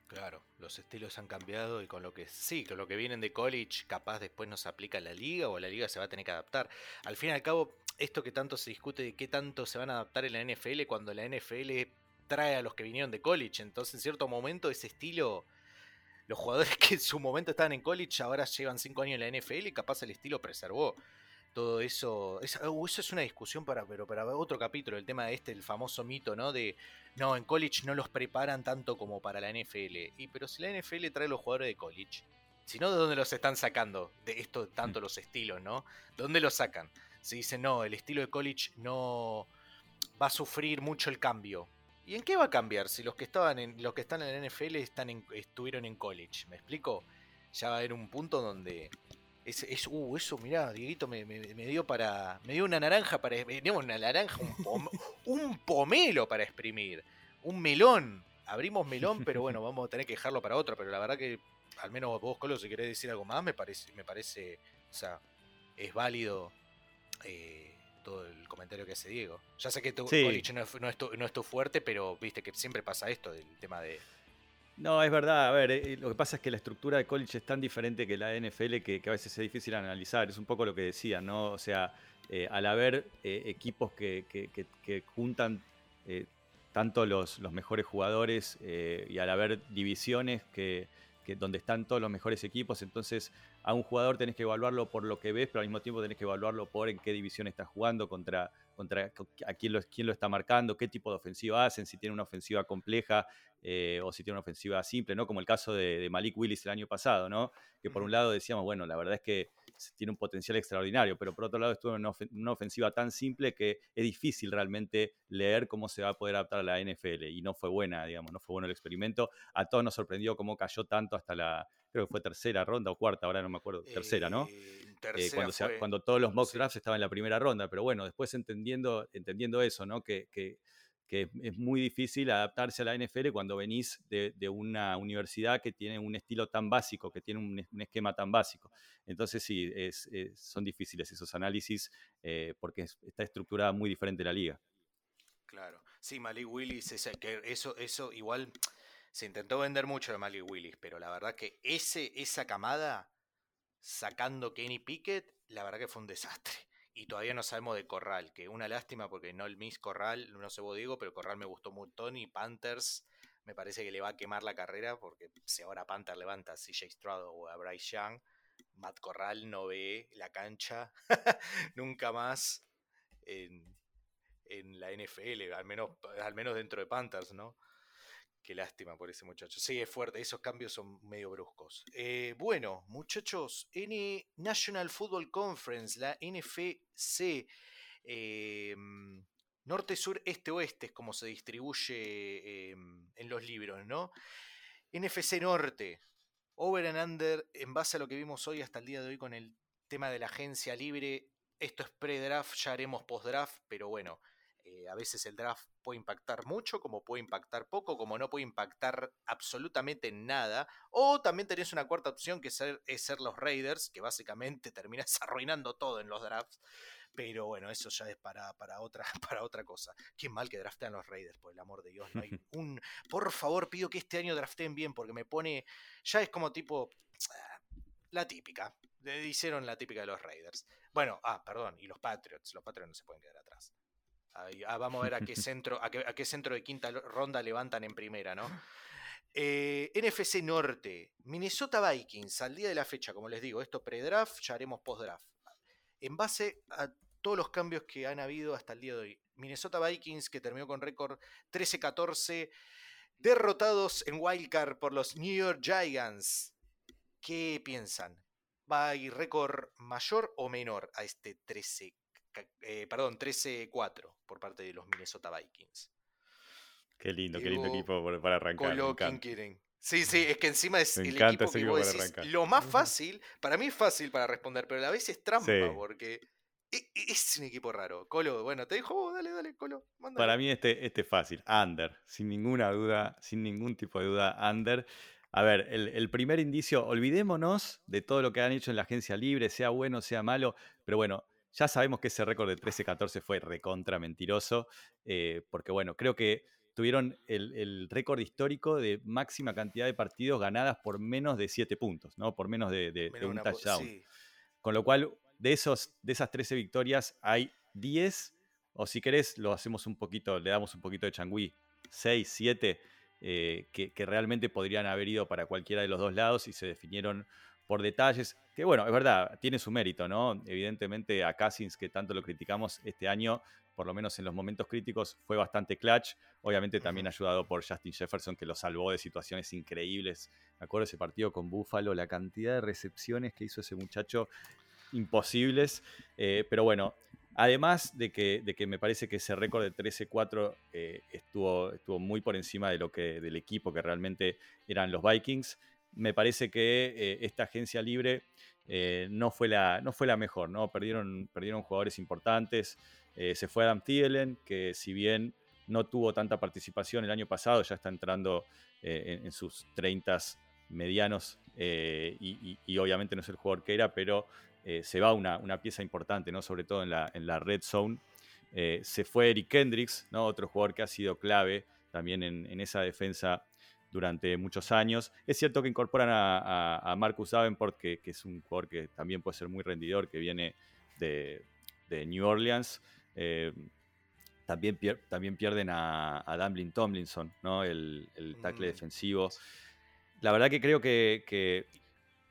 Claro, los estilos han cambiado y con lo que sí, con lo que vienen de college, capaz después nos aplica la liga o la liga se va a tener que adaptar. Al fin y al cabo, esto que tanto se discute de qué tanto se van a adaptar en la NFL cuando la NFL trae a los que vinieron de college. Entonces, en cierto momento, ese estilo, los jugadores que en su momento estaban en college ahora llevan cinco años en la NFL y capaz el estilo preservó. Todo eso, es, uh, eso es una discusión para, pero para otro capítulo, el tema de este, el famoso mito, ¿no? De no, en college no los preparan tanto como para la NFL. Y pero si la NFL trae los jugadores de college, si no, ¿de dónde los están sacando? De esto, tanto los estilos, ¿no? ¿Dónde los sacan? Se dice, no, el estilo de college no va a sufrir mucho el cambio. ¿Y en qué va a cambiar si los que estaban en, los que están en la NFL están en- estuvieron en college? ¿Me explico? Ya va a haber un punto donde es, es uh, eso, mirá, Dieguito me, me- me dio para. Me dio una naranja para. Me dio una naranja, un, pom- un pomelo para exprimir. Un melón. Abrimos melón, pero bueno, vamos a tener que dejarlo para otro. Pero la verdad que, al menos vos, Colo, si querés decir algo más, me parece, me parece. O sea, es válido eh, todo el comentario que hace Diego. Ya sé que tu Sí. no es, no es tu, no es tu fuerte, pero viste que siempre pasa esto del tema de. No, es verdad. A ver, eh, lo que pasa es que la estructura de college es tan diferente que la NFL que, a veces es difícil analizar. Es un poco lo que decía, ¿no? O sea, eh, al haber eh, equipos que, que- que- juntan eh, tanto los, los mejores jugadores eh, y al haber divisiones que donde están todos los mejores equipos, entonces a un jugador tenés que evaluarlo por lo que ves, pero al mismo tiempo tenés que evaluarlo por en qué división está jugando, contra, contra a quién lo, quién lo está marcando, qué tipo de ofensiva hacen, si tiene una ofensiva compleja eh, o si tiene una ofensiva simple, ¿no? Como el caso de, de Malik Willis el año pasado, ¿no? Que por un lado decíamos, bueno, la verdad es que tiene un potencial extraordinario, pero por otro lado estuvo en una ofensiva tan simple que es difícil realmente leer cómo se va a poder adaptar a la NFL y no fue buena, digamos, no fue bueno el experimento. A todos nos sorprendió cómo cayó tanto hasta la, creo que fue tercera ronda o cuarta, ahora no me acuerdo, tercera, ¿no? Eh, Eh, cuando, se- fue. cuando todos los mock sí. drafts estaban en la primera ronda, pero bueno, después entendiendo, entendiendo eso, ¿no? Que, que- que es muy difícil adaptarse a la NFL cuando venís de, de una universidad que tiene un estilo tan básico, que tiene un, es- un esquema tan básico. Entonces sí, es- es- son difíciles esos análisis eh, porque es- está estructurada muy diferente la liga. Claro. Sí, Malik Willis, ese- que eso, eso igual se intentó vender mucho de Malik Willis, pero la verdad que ese, esa camada, sacando Kenny Pickett, la verdad que fue un desastre. Y todavía no sabemos de Corral, que una lástima porque no el Miss Corral, no sé vos digo, pero Corral me gustó montón y Panthers me parece que le va a quemar la carrera porque si ahora Panther levanta a CJ Stroud o a Bryce Young, Matt Corral no ve la cancha nunca más en, en la NFL, al menos, al menos dentro de Panthers, ¿no? Qué lástima por ese muchacho. Sí, es fuerte, esos cambios son medio bruscos. Eh, bueno, muchachos, N National Football Conference, la NFC, eh, norte, sur, este, oeste, es como se distribuye eh, en los libros, ¿no? NFC Norte, over and under, en base a lo que vimos hoy hasta el día de hoy con el tema de la agencia libre, esto es pre-draft, ya haremos post-draft, pero bueno, Eh, a veces el draft puede impactar mucho, como puede impactar poco, como no puede impactar absolutamente nada. O también tenés una cuarta opción que es ser los Raiders, que básicamente terminas arruinando todo en los drafts. Pero bueno, eso ya es para, para, otra, para otra cosa. Qué mal que draftean los Raiders, por el amor de Dios. No hay un. Por favor, pido que este año drafteen bien, porque me pone. Ya es como tipo. La típica. Hicieron la típica de los Raiders. Bueno, ah, perdón, y los Patriots. Los Patriots no se pueden quedar atrás. Ah, vamos a ver a qué centro, a qué, centro de quinta ronda levantan en primera, ¿no? Eh, NFC Norte, Minnesota Vikings, al día de la fecha, como les digo, esto pre-draft, ya haremos post-draft. En base a todos los cambios que han habido hasta el día de hoy. Minnesota Vikings, que terminó con récord 13-14, derrotados en Wildcard por los New York Giants. ¿Qué piensan? ¿Va a ir récord mayor o menor a este 13 eh, perdón, 13-4 por parte de los Minnesota Vikings. Qué lindo, qué lindo equipo para arrancar. Sí, sí, es que encima es el equipo que vos decís, lo más fácil, para mí es fácil para responder, pero a la vez es trampa, porque e, e, es un equipo raro. Colo, bueno, te dijo, oh, dale, dale, Colo. Para mí este, este es fácil, under, sin ninguna duda, sin ningún tipo de duda, under. A ver, el, el, primer indicio, olvidémonos de todo lo que han hecho en la agencia libre, sea bueno, sea malo, pero bueno, ya sabemos que ese récord de 13-14 fue recontra mentiroso, eh, porque bueno, creo que tuvieron el, récord histórico de máxima cantidad de partidos ganadas por menos de 7 puntos, ¿no? Por menos de, un touchdown. Con lo cual, de, esos, de esas 13 victorias hay 10, o si querés, lo hacemos un poquito, le damos un poquito de changüí, 6, 7, eh, que, que realmente podrían haber ido para cualquiera de los dos lados y se definieron por detalles, que bueno, es verdad, tiene su mérito, ¿no? Evidentemente a Cousins, que tanto lo criticamos este año, por lo menos en los momentos críticos, fue bastante clutch. Obviamente también ayudado por Justin Jefferson, que lo salvó de situaciones increíbles. Me acuerdo ese partido con Buffalo, la cantidad de recepciones que hizo ese muchacho, imposibles. Eh, pero bueno, además de que, de que me parece que ese récord de 13-4 eh, estuvo, estuvo muy por encima de lo que, del equipo que realmente eran los Vikings me parece que eh, esta agencia libre eh, no, fue la, no fue la mejor, ¿no? Perdieron, perdieron jugadores importantes. Eh, se fue Adam Thielen, que si bien no tuvo tanta participación el año pasado, ya está entrando en, sus 30 medianos y, obviamente no es el jugador que era, pero se va una, una, pieza importante, ¿no? Sobre todo en la, en la red zone. se fue Eric Kendricks, ¿no? Otro jugador que ha sido clave también en, en esa defensa durante muchos años. Es cierto que incorporan a, Marcus Davenport, que, es un jugador que también puede ser muy rendidor, que viene de, New Orleans. Eh, también, también, pierden a, a Dumbling Tomlinson, ¿no? el, el tackle mm. defensivo. La verdad que creo que, que,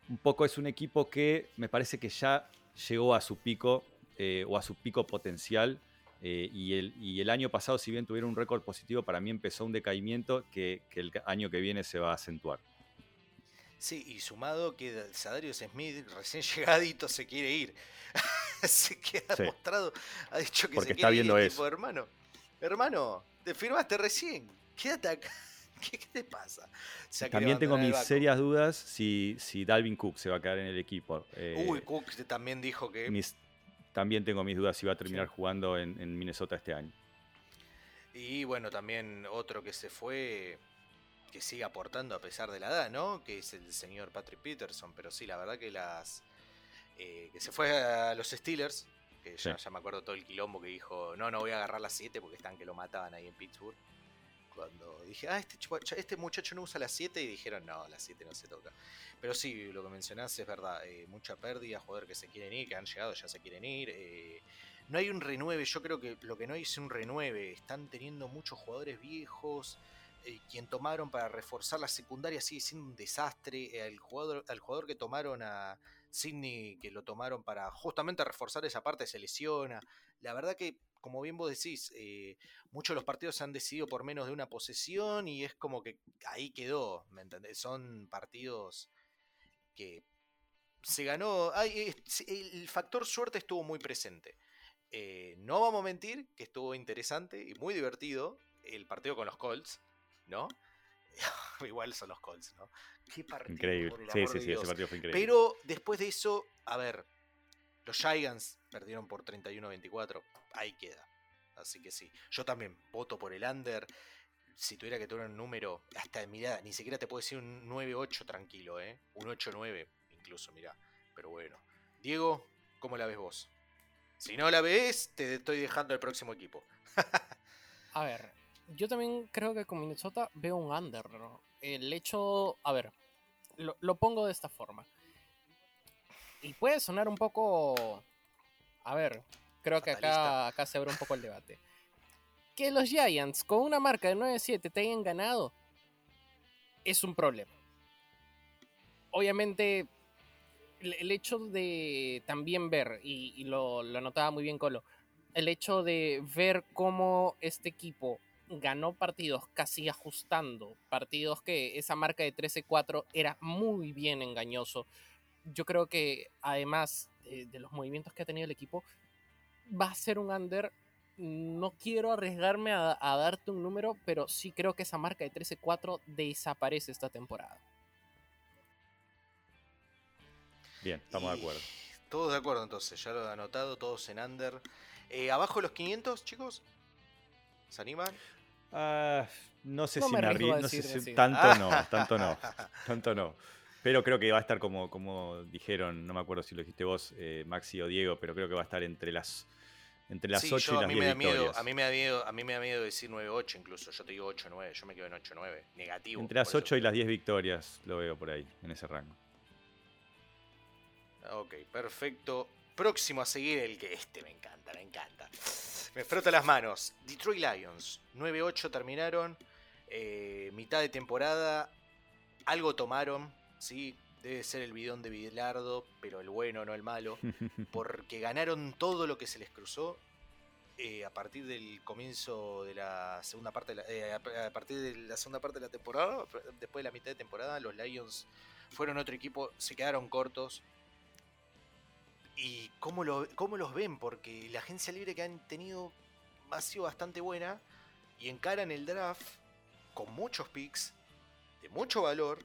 un poco es un equipo que me parece que ya llegó a su pico eh, o a su pico potencial eh, y, el, y, el, año pasado, si bien tuvieron un récord positivo, para mí empezó un decaimiento que, que, el año que viene se va a acentuar. Sí, y sumado que Sadarius Smith, recién llegadito, se quiere ir. se queda mostrado, ha dicho que Porque se está quiere viendo ir. Eso. hermano, hermano, te firmaste recién, quédate acá. ¿Qué, te pasa? También tengo mis serias dudas si, si Dalvin Cook se va a quedar en el equipo. Uy, eh, Cook también dijo que también tengo mis dudas si va a terminar jugando en, Minnesota este año. Y bueno, también otro que se fue, que sigue aportando a pesar de la edad, ¿no? Que es el señor Patrick Peterson. Pero sí, la verdad que las. Eh, que se fue a los Steelers, que ya, ya, me acuerdo todo el quilombo que dijo: No, no voy a agarrar las 7 porque están que lo mataban ahí en Pittsburgh cuando dije, ah, este, este muchacho no usa la 7 y dijeron, no, la 7 no se toca. Pero sí, lo que mencionás es verdad, eh, mucha pérdida, jugadores que se quieren ir, que han llegado ya se quieren ir. Eh, no hay un renueve, yo creo que lo que no hay es un renueve, están teniendo muchos jugadores viejos. Eh, quien tomaron para reforzar la secundaria sigue siendo un desastre. El jugador, el jugador que tomaron a Sidney, que lo tomaron para justamente reforzar esa parte, se lesiona. La verdad que como bien vos decís, eh, muchos de los partidos se han decidido por menos de una posesión y es como que ahí quedó, ¿me entendés? Son partidos que se ganó, el factor suerte estuvo muy presente. Eh, no vamos a mentir que estuvo interesante y muy divertido el partido con los Colts, ¿no? Igual son los Colts, ¿no? Qué partido. Increíble. sí, sí, sí, ese partido fue increíble. Pero después de eso, a ver, los Giants perdieron por 31-24. Ahí queda. Así que sí, yo también voto por el under. Si tuviera que tener un número, hasta mirá, ni siquiera te puedo decir un 9-8 tranquilo, ¿eh? Un 8-9 incluso, mirá. Pero bueno. Diego, ¿cómo la ves vos? Si no la ves, te estoy dejando el próximo equipo. A ver, yo también creo que con Minnesota veo un under. El hecho, a ver, lo pongo de esta forma. Y puede sonar un poco, a ver, creo que acá, acá se abre un poco el debate. Que los Giants con una marca de 9-7 te hayan ganado es un problema. Obviamente, el, el hecho de también ver, y, y lo, lo notaba muy bien Colo, el hecho de ver cómo este equipo ganó partidos casi ajustando, partidos que esa marca de 13-4 era muy bien engañoso. Yo creo que además eh, de los movimientos que ha tenido el equipo, va a ser un under. No quiero arriesgarme a, a darte un número, pero sí creo que esa marca de 13-4 desaparece esta temporada. Bien, estamos de acuerdo. Todos de acuerdo entonces, ya lo he anotado, todos en under. Eh, ¿Abajo de los 500, chicos? ¿Se animan? Ah, no sé No si me arriesgo a no sé si- tanto no, tanto no, tanto no. Pero creo que va a estar como, como dijeron, no me acuerdo si lo dijiste vos, eh, Maxi o Diego, pero creo que va a estar entre las entre las Sí, 8 yo, y a las mí 10 me da miedo, victorias. a mí me da miedo, a mí me da miedo decir 9-8 incluso, yo te digo 8-9, yo me quedo en 8-9, negativo. Entre las por eso 8 y las 10 victorias lo veo por ahí, en ese rango. Ok, perfecto. Próximo a seguir el que este me encanta, me encanta. Me froto las manos. Detroit Lions, 9-8 terminaron, eh, mitad de temporada, algo tomaron, sí, debe ser el bidón de Bilardo, pero el bueno, no el malo. porque ganaron todo lo que se les cruzó eh, a partir del comienzo de la segunda parte de la, eh, a partir de la segunda parte de la temporada después de la mitad de temporada los Lions fueron otro equipo se quedaron cortos y cómo, lo, cómo los ven porque la agencia libre que han tenido ha sido bastante buena y encaran el draft con muchos picks de mucho valor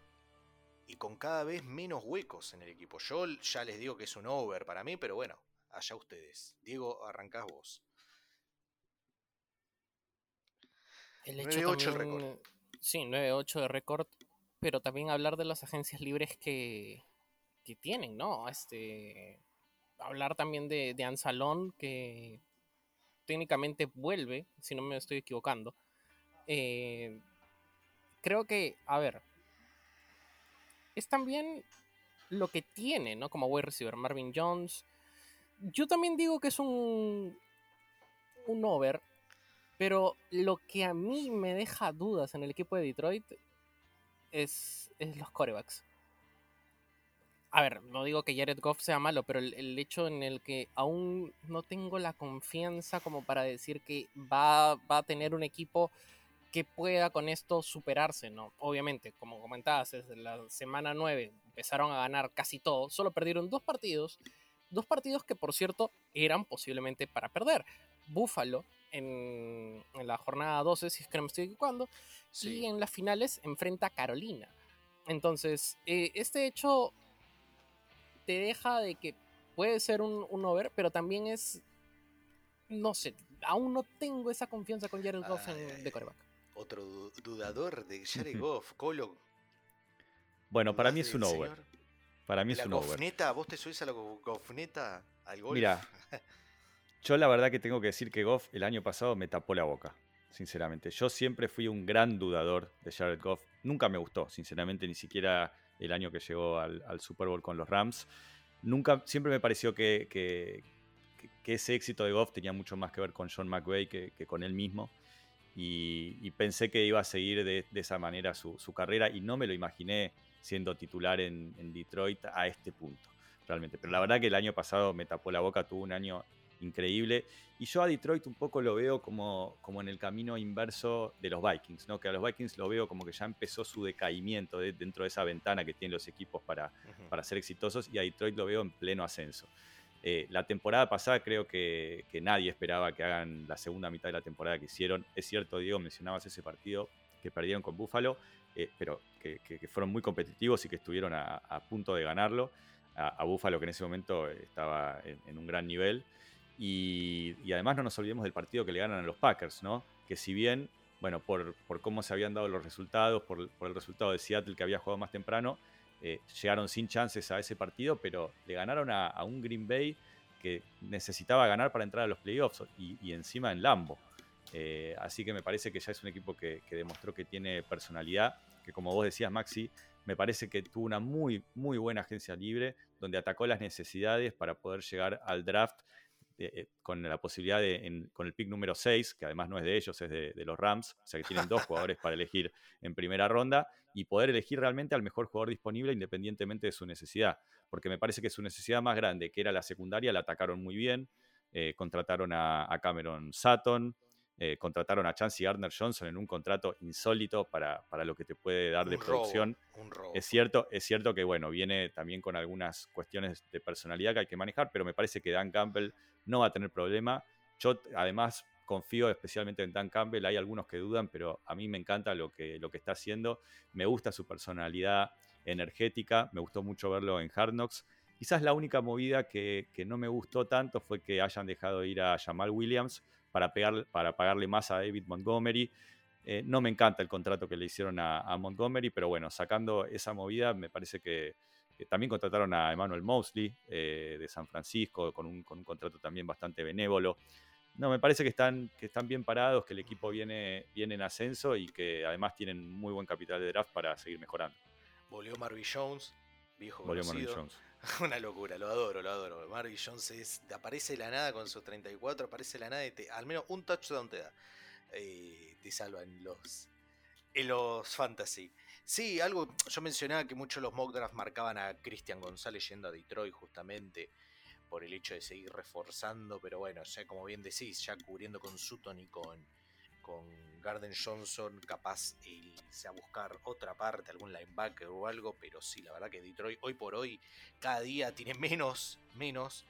y con cada vez menos huecos en el equipo. Yo ya les digo que es un over para mí, pero bueno, allá ustedes. Diego, arrancás vos. El 9-8 hecho el también, récord. Sí, 9-8 de récord, pero también hablar de las agencias libres que, que tienen, ¿no? Este, hablar también de, de Ansalón, que técnicamente vuelve, si no me estoy equivocando. Eh, creo que, a ver, es también lo que tiene, ¿no? Como wide receiver, Marvin Jones. Yo también digo que es un, un over, pero lo que a mí me deja dudas en el equipo de Detroit es, es los corebacks. A ver, no digo que Jared Goff sea malo, pero el, el hecho en el que aún no tengo la confianza como para decir que va, va a tener un equipo que pueda con esto superarse, ¿no? Obviamente, como comentabas, desde la semana 9 empezaron a ganar casi todo, solo perdieron dos partidos, dos partidos que por cierto eran posiblemente para perder. Buffalo en, en la jornada 12, si es que no me estoy equivocando, y en las finales enfrenta a Carolina. Entonces, eh, este hecho te deja de que puede ser un, un over, pero también es, no sé, aún no tengo esa confianza con Jared Goff de coreback. Otro du- dudador de Jared Goff, Colo. Bueno, para mí ¿dudás es un del over. señor? Para mí es la un over. gofneta, vos te subís a la go- gofneta al golf. Mira, yo la verdad que tengo que decir que Goff el año pasado me tapó la boca, sinceramente. Yo siempre fui un gran dudador de Jared Goff. Nunca me gustó, sinceramente, ni siquiera el año que llegó al, al Super Bowl con los Rams. Nunca, siempre me pareció que, que- que- que ese éxito de Goff tenía mucho más que ver con John McVay que, que con él mismo. Y, y pensé que iba a seguir de, de esa manera su, su carrera y no me lo imaginé siendo titular en, en Detroit a este punto, realmente. Pero la verdad que el año pasado me tapó la boca, tuvo un año increíble. Y yo a Detroit un poco lo veo como, como en el camino inverso de los Vikings, ¿no? Que a los Vikings lo veo como que ya empezó su decaimiento de- dentro de esa ventana que tienen los equipos para, Ujú. para ser exitosos y a Detroit lo veo en pleno ascenso. Eh, la temporada pasada creo que, nadie esperaba que hagan la segunda mitad de la temporada que hicieron. Es cierto, Diego, mencionabas ese partido que perdieron con Buffalo, eh, pero que, fueron muy competitivos y que estuvieron a, punto de ganarlo. A, a Buffalo que en ese momento estaba en, un gran nivel. Y, además no nos olvidemos del partido que le ganan a los Packers, ¿no? Que si bien, bueno, por, por cómo se habían dado los resultados, por, por, el resultado de Seattle que había jugado más temprano, eh, llegaron sin chances a ese partido, pero le ganaron a, un Green Bay que necesitaba ganar para entrar a los playoffs y, encima en Lambo. Eh, así que me parece que ya es un equipo que, que, demostró que tiene personalidad, que como vos decías, Maxi, me parece que tuvo una muy, muy buena agencia libre, donde atacó las necesidades para poder llegar al draft eh, con la posibilidad de, en, con el pick número 6, que además no es de ellos, es de, de, los Rams, o sea que tienen dos jugadores para elegir en primera ronda, y poder elegir realmente al mejor jugador disponible independientemente de su necesidad, porque me parece que su necesidad más grande, que era la secundaria, la atacaron muy bien, eh, contrataron a, a Cameron Sutton, eh, contrataron a Chancey Gardner Johnson en un contrato insólito para, para lo que te puede dar de producción. Robo, un robo. Es cierto, es cierto que bueno, viene también con algunas cuestiones de personalidad que hay que manejar, pero me parece que Dan Campbell no va a tener problema. Yo además confío especialmente en Dan Campbell, hay algunos que dudan, pero a mí me encanta lo que, lo que está haciendo, me gusta su personalidad energética, me gustó mucho verlo en Hard Knocks. Quizás la única movida que, que no me gustó tanto fue que hayan dejado ir a Jamal Williams, para, para pagarle más a David Montgomery. Eh, no me encanta el contrato que le hicieron a, a, Montgomery, pero bueno, sacando esa movida, me parece que también contrataron a Emmanuel Mosley eh, de San Francisco con un, con un, contrato también bastante benévolo. No, me parece que están, que están bien parados, que el equipo viene, viene en ascenso y que además tienen muy buen capital de draft para seguir mejorando. Volvió Marvin Jones, viejo Volvió. Marvin Jones. Una locura, lo adoro, lo adoro. Marvin Jones es, aparece de la nada con sus 34, aparece de la nada y te, al menos un touchdown te da. Eh, te salva en los, en los fantasy. Sí, algo, yo mencionaba que muchos los mock drafts marcaban a Cristian González yendo a Detroit justamente por el hecho de seguir reforzando, pero bueno, ya como bien decís, ya cubriendo con Sutton y con, con Garden Johnson, capaz irse a buscar otra parte, algún linebacker o algo, pero sí, la verdad que Detroit hoy por hoy, cada día tiene menos, menos.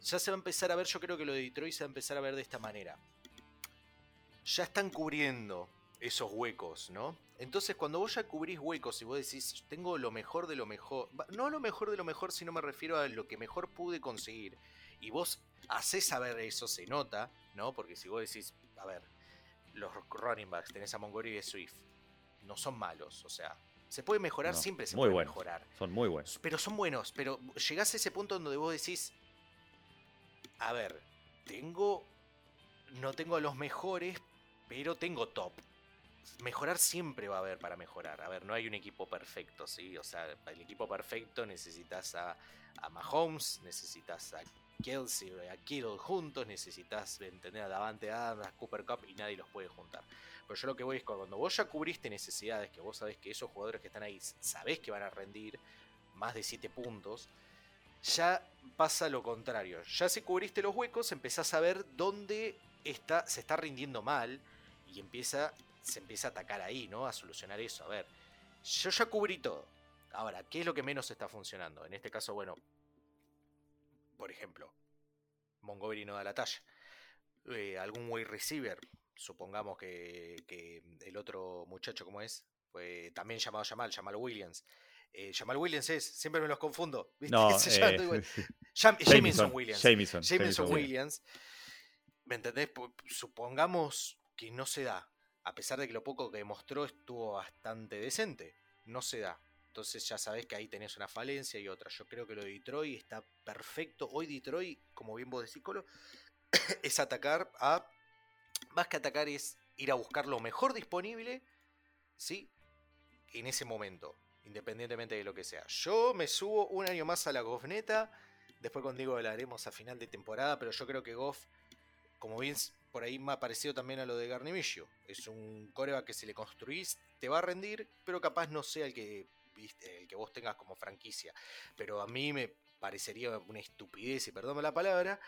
Ya se va a empezar a ver, yo creo que lo de Detroit se va a empezar a ver de esta manera. Ya están cubriendo esos huecos, ¿no? Entonces cuando vos ya cubrís huecos y vos decís, tengo lo mejor de lo mejor, no lo mejor de lo mejor, sino me refiero a lo que mejor pude conseguir, y vos haces saber eso, se nota, ¿no? Porque si vos decís, a ver, los running backs, tenés a Montgomery y Swift, no son malos, o sea, se puede mejorar, No, siempre se muy puede mejorar. Son muy buenos. Pero son buenos, pero llegás a ese punto donde vos decís, a ver, tengo, no tengo a los mejores, pero tengo top. Mejorar siempre va a haber para mejorar. A ver, no hay un equipo perfecto, ¿sí? O sea, el equipo perfecto necesitas a, a Mahomes, necesitas a Kelsey, a Kittle juntos, necesitas entender a Davante Adams, a Cooper Cup y nadie los puede juntar. Pero yo lo que voy es cuando vos ya cubriste necesidades, que vos sabés que esos jugadores que están ahí sabés que van a rendir más de 7 puntos, ya pasa lo contrario. Ya si cubriste los huecos, empezás a ver dónde está, se está rindiendo mal y empieza, se empieza a atacar ahí, ¿no? A solucionar eso. A ver, yo ya cubrí todo. Ahora, ¿qué es lo que menos está funcionando? En este caso, bueno, por ejemplo, Montgomery no da la talla. Eh, algún wide receiver, supongamos que, que, el otro muchacho, ¿cómo es? Fue también llamado Jamal, Jamal Williams. Eh, Jamal Williams es, siempre me los confundo. ¿viste? No, eh. Jam- Jamison Williams. Jameson Williams. ¿Me entendés? Supongamos que no se da. A pesar de que lo poco que demostró estuvo bastante decente. No se da. Entonces ya sabés que ahí tenés una falencia y otra. Yo creo que lo de Detroit está perfecto. Hoy Detroit, como bien vos decís, Colo, es atacar a... Más que atacar es ir a buscar lo mejor disponible, ¿sí? En ese momento, independientemente de lo que sea. Yo me subo un año más a la Goffneta. Después contigo hablaremos a final de temporada, pero yo creo que Goff, como bien por ahí me ha parecido también a lo de Garnimillo, es un coreback que si le construís te va a rendir, pero capaz no sea el que, el que vos tengas como franquicia. Pero a mí me parecería una estupidez, y perdóname la palabra,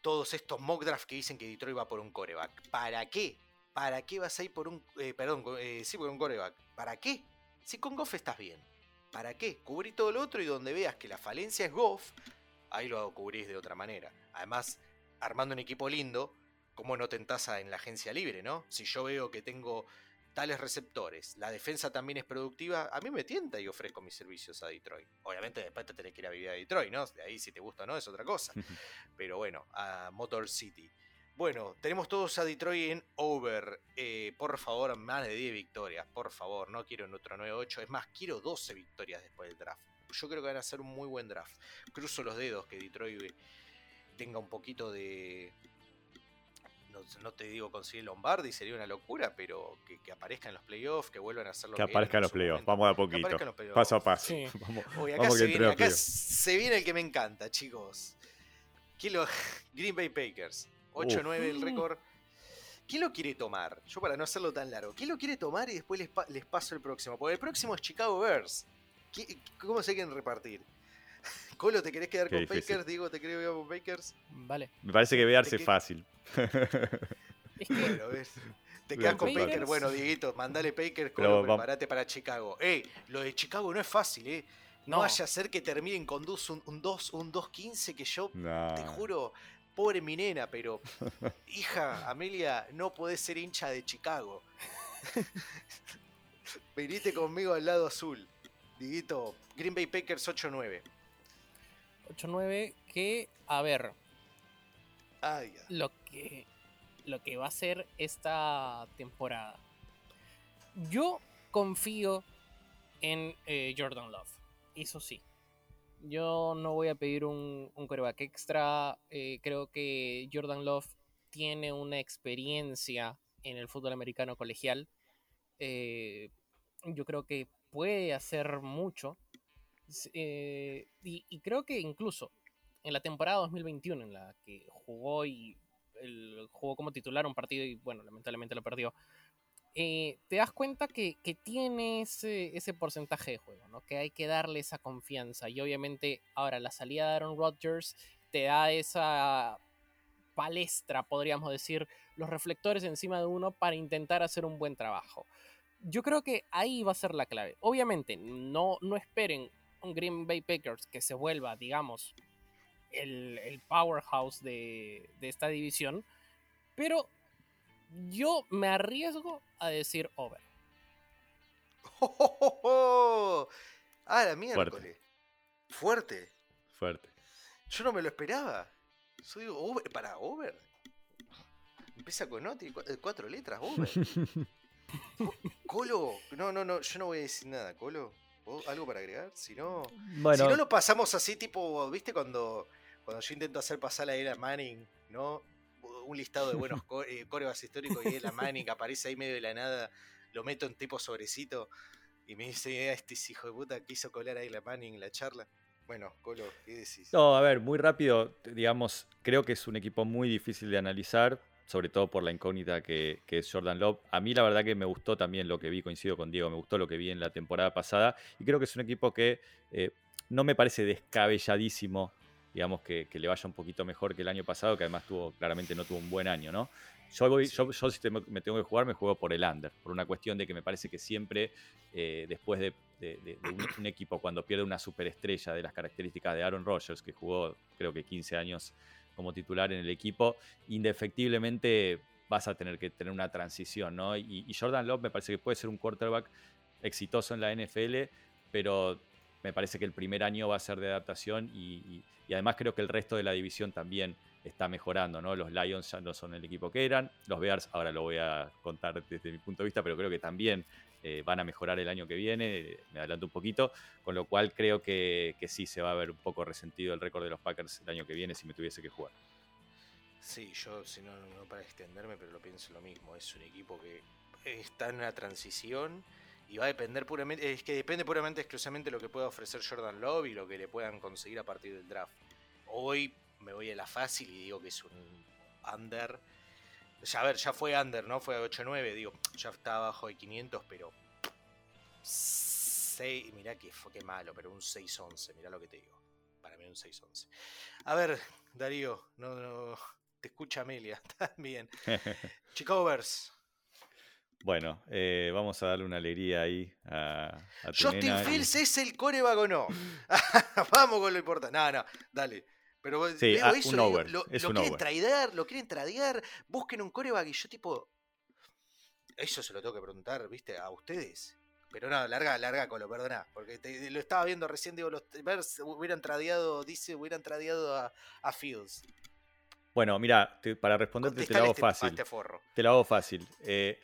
todos estos mock drafts que dicen que Detroit va por un coreback. ¿Para qué? ¿Para qué vas a ir por un... eh, perdón, eh, sí, por un coreback. ¿Para qué? Si con Goff estás bien. ¿Para qué? Cubrí todo lo otro y donde veas que la falencia es Goff, ahí lo cubrís de otra manera. Además, armando un equipo lindo, ¿cómo no tentás a- en la agencia libre, no? Si yo veo que tengo tales receptores, la defensa también es productiva, a mí me tienta y ofrezco mis servicios a Detroit. Obviamente después te tenés que ir a vivir a Detroit, ¿no? De ahí si te gusta o no es otra cosa. Pero bueno, a Motor City. Bueno, tenemos todos a Detroit en over. Eh, por favor, más de 10 victorias, por favor. No quiero en otro 9-8. Es más, quiero 12 victorias después del draft. Yo creo que van a ser un muy buen draft. Cruzo los dedos que Detroit tenga un poquito de, no, te digo conseguir Lombardi, sería una locura, pero que, aparezca en los playoffs, que vuelvan a hacerlo. Que, que aparezca en los playoffs, vamos a poquito. Paso a paso. acá, se, viene, el que me encanta, chicos. Green Bay Packers. 8-9 el récord. ¿Quién lo quiere tomar? Yo para no hacerlo tan largo. ¿Quién lo quiere tomar y después les, paso el próximo? Porque el próximo es Chicago Bears. ¿Cómo se quieren repartir? Colo, ¿te querés quedar con Packers? Digo, ¿te querés quedar con Packers? Vale. Me parece que vearse fácil. bueno, ¿ves? Te quedas con Packers. Bueno, Dieguito, mandale Packers, Colo, prepárate para Chicago. Ey, lo de Chicago no es fácil, ¿eh? No, vaya a ser que terminen con un, un 2, un 2-15 que yo, te juro, pobre mi nena, pero hija, Amelia, no podés ser hincha de Chicago. Venite conmigo al lado azul. Diguito, Green Bay Packers 8-9. 8-9 que, a ver, lo, que, lo que va a ser esta temporada. Yo confío en eh, Jordan Love, eso sí. Yo no voy a pedir un, un coreback extra. Eh, creo que Jordan Love tiene una experiencia en el fútbol americano colegial. Eh, yo creo que puede hacer mucho. Eh, y, creo que incluso en la temporada 2021 en la que jugó y jugó como titular un partido y bueno, lamentablemente lo perdió, eh, te das cuenta que, tiene ese, ese, porcentaje de juego, ¿no? que hay que darle esa confianza. Y obviamente ahora la salida de Aaron Rodgers te da esa palestra, podríamos decir, los reflectores encima de uno para intentar hacer un buen trabajo. Yo creo que ahí va a ser la clave. Obviamente, no, no esperen un Green Bay Packers que se vuelva, digamos, el, powerhouse de, esta división, pero yo me arriesgo a decir over. Ah, la miércoles. Fuerte. Fuerte. Yo no me lo esperaba. Soy over, para over. Empieza con Oti, eh, cuatro letras, over. Colo, no, no, no, yo no voy a decir nada, Colo. ¿Algo para agregar? Si no, si no lo pasamos así, tipo, ¿viste cuando, cuando yo intento hacer pasar a Ela Manning, ¿no? Un listado de buenos eh, corebas históricos y Ela Manning aparece ahí medio de la nada, lo meto en tipo sobrecito y me dice, ah, este hijo de puta quiso colar a Ela Manning en la charla. Bueno, Colo, ¿qué decís? No, a ver, muy rápido, digamos, creo que es un equipo muy difícil de analizar sobre todo por la incógnita que, es Jordan Love. A mí la verdad que me gustó también lo que vi, coincido con Diego, me gustó lo que vi en la temporada pasada y creo que es un equipo que eh, no me parece descabelladísimo, digamos, que, le vaya un poquito mejor que el año pasado, que además tuvo, claramente no tuvo un buen año, ¿no? Yo, voy, yo, si me tengo que jugar, me juego por el under, por una cuestión de que me parece que siempre, eh, después de, un, equipo, cuando pierde una superestrella de las características de Aaron Rodgers, que jugó creo que 15 años como titular en el equipo, indefectiblemente vas a tener que tener una transición, ¿no? Y, Jordan Love me parece que puede ser un quarterback exitoso en la NFL, pero me parece que el primer año va a ser de adaptación y, además creo que el resto de la división también está mejorando, ¿no? Los Lions ya no son el equipo que eran, los Bears, ahora lo voy a contar desde mi punto de vista, pero creo que también eh, van a mejorar el año que viene, me adelanto un poquito, con lo cual creo que, sí se va a ver un poco resentido el récord de los Packers el año que viene si me tuviese que jugar. Sí, yo, si no, no para extenderme, pero lo pienso lo mismo, es un equipo que está en una transición y va a depender puramente, es que depende puramente exclusivamente de lo que pueda ofrecer Jordan Love y lo que le puedan conseguir a partir del draft. Hoy me voy a la fácil y digo que es un under a ver, ya fue under, ¿no? Fue 8-9, digo, ya está abajo de 500, pero 6, mirá que fue que malo, pero un 6-11, mirá lo que te digo. Para mí un 6-11. A ver, Darío, no, no, te escucha Amelia, también. Chicago Bears. Bueno, eh, vamos a darle una alegría ahí a, a Justin Fields es el coreback o no. vamos con lo importante. No, no, dale. Pero sí, ah, un over. lo, quieren tradear, lo quieren tradear, busquen un coreback y yo tipo... eso se lo tengo que preguntar, ¿viste? A ustedes. Pero no, larga, larga Colo, perdona. Porque te- lo estaba viendo recién, digo, los Bears hubieran tradeado, dice, hubieran tradeado a, a Fields. Bueno, mira, te- para responderte te lo hago este- a fácil. este forro. Te lo hago fácil. Eh,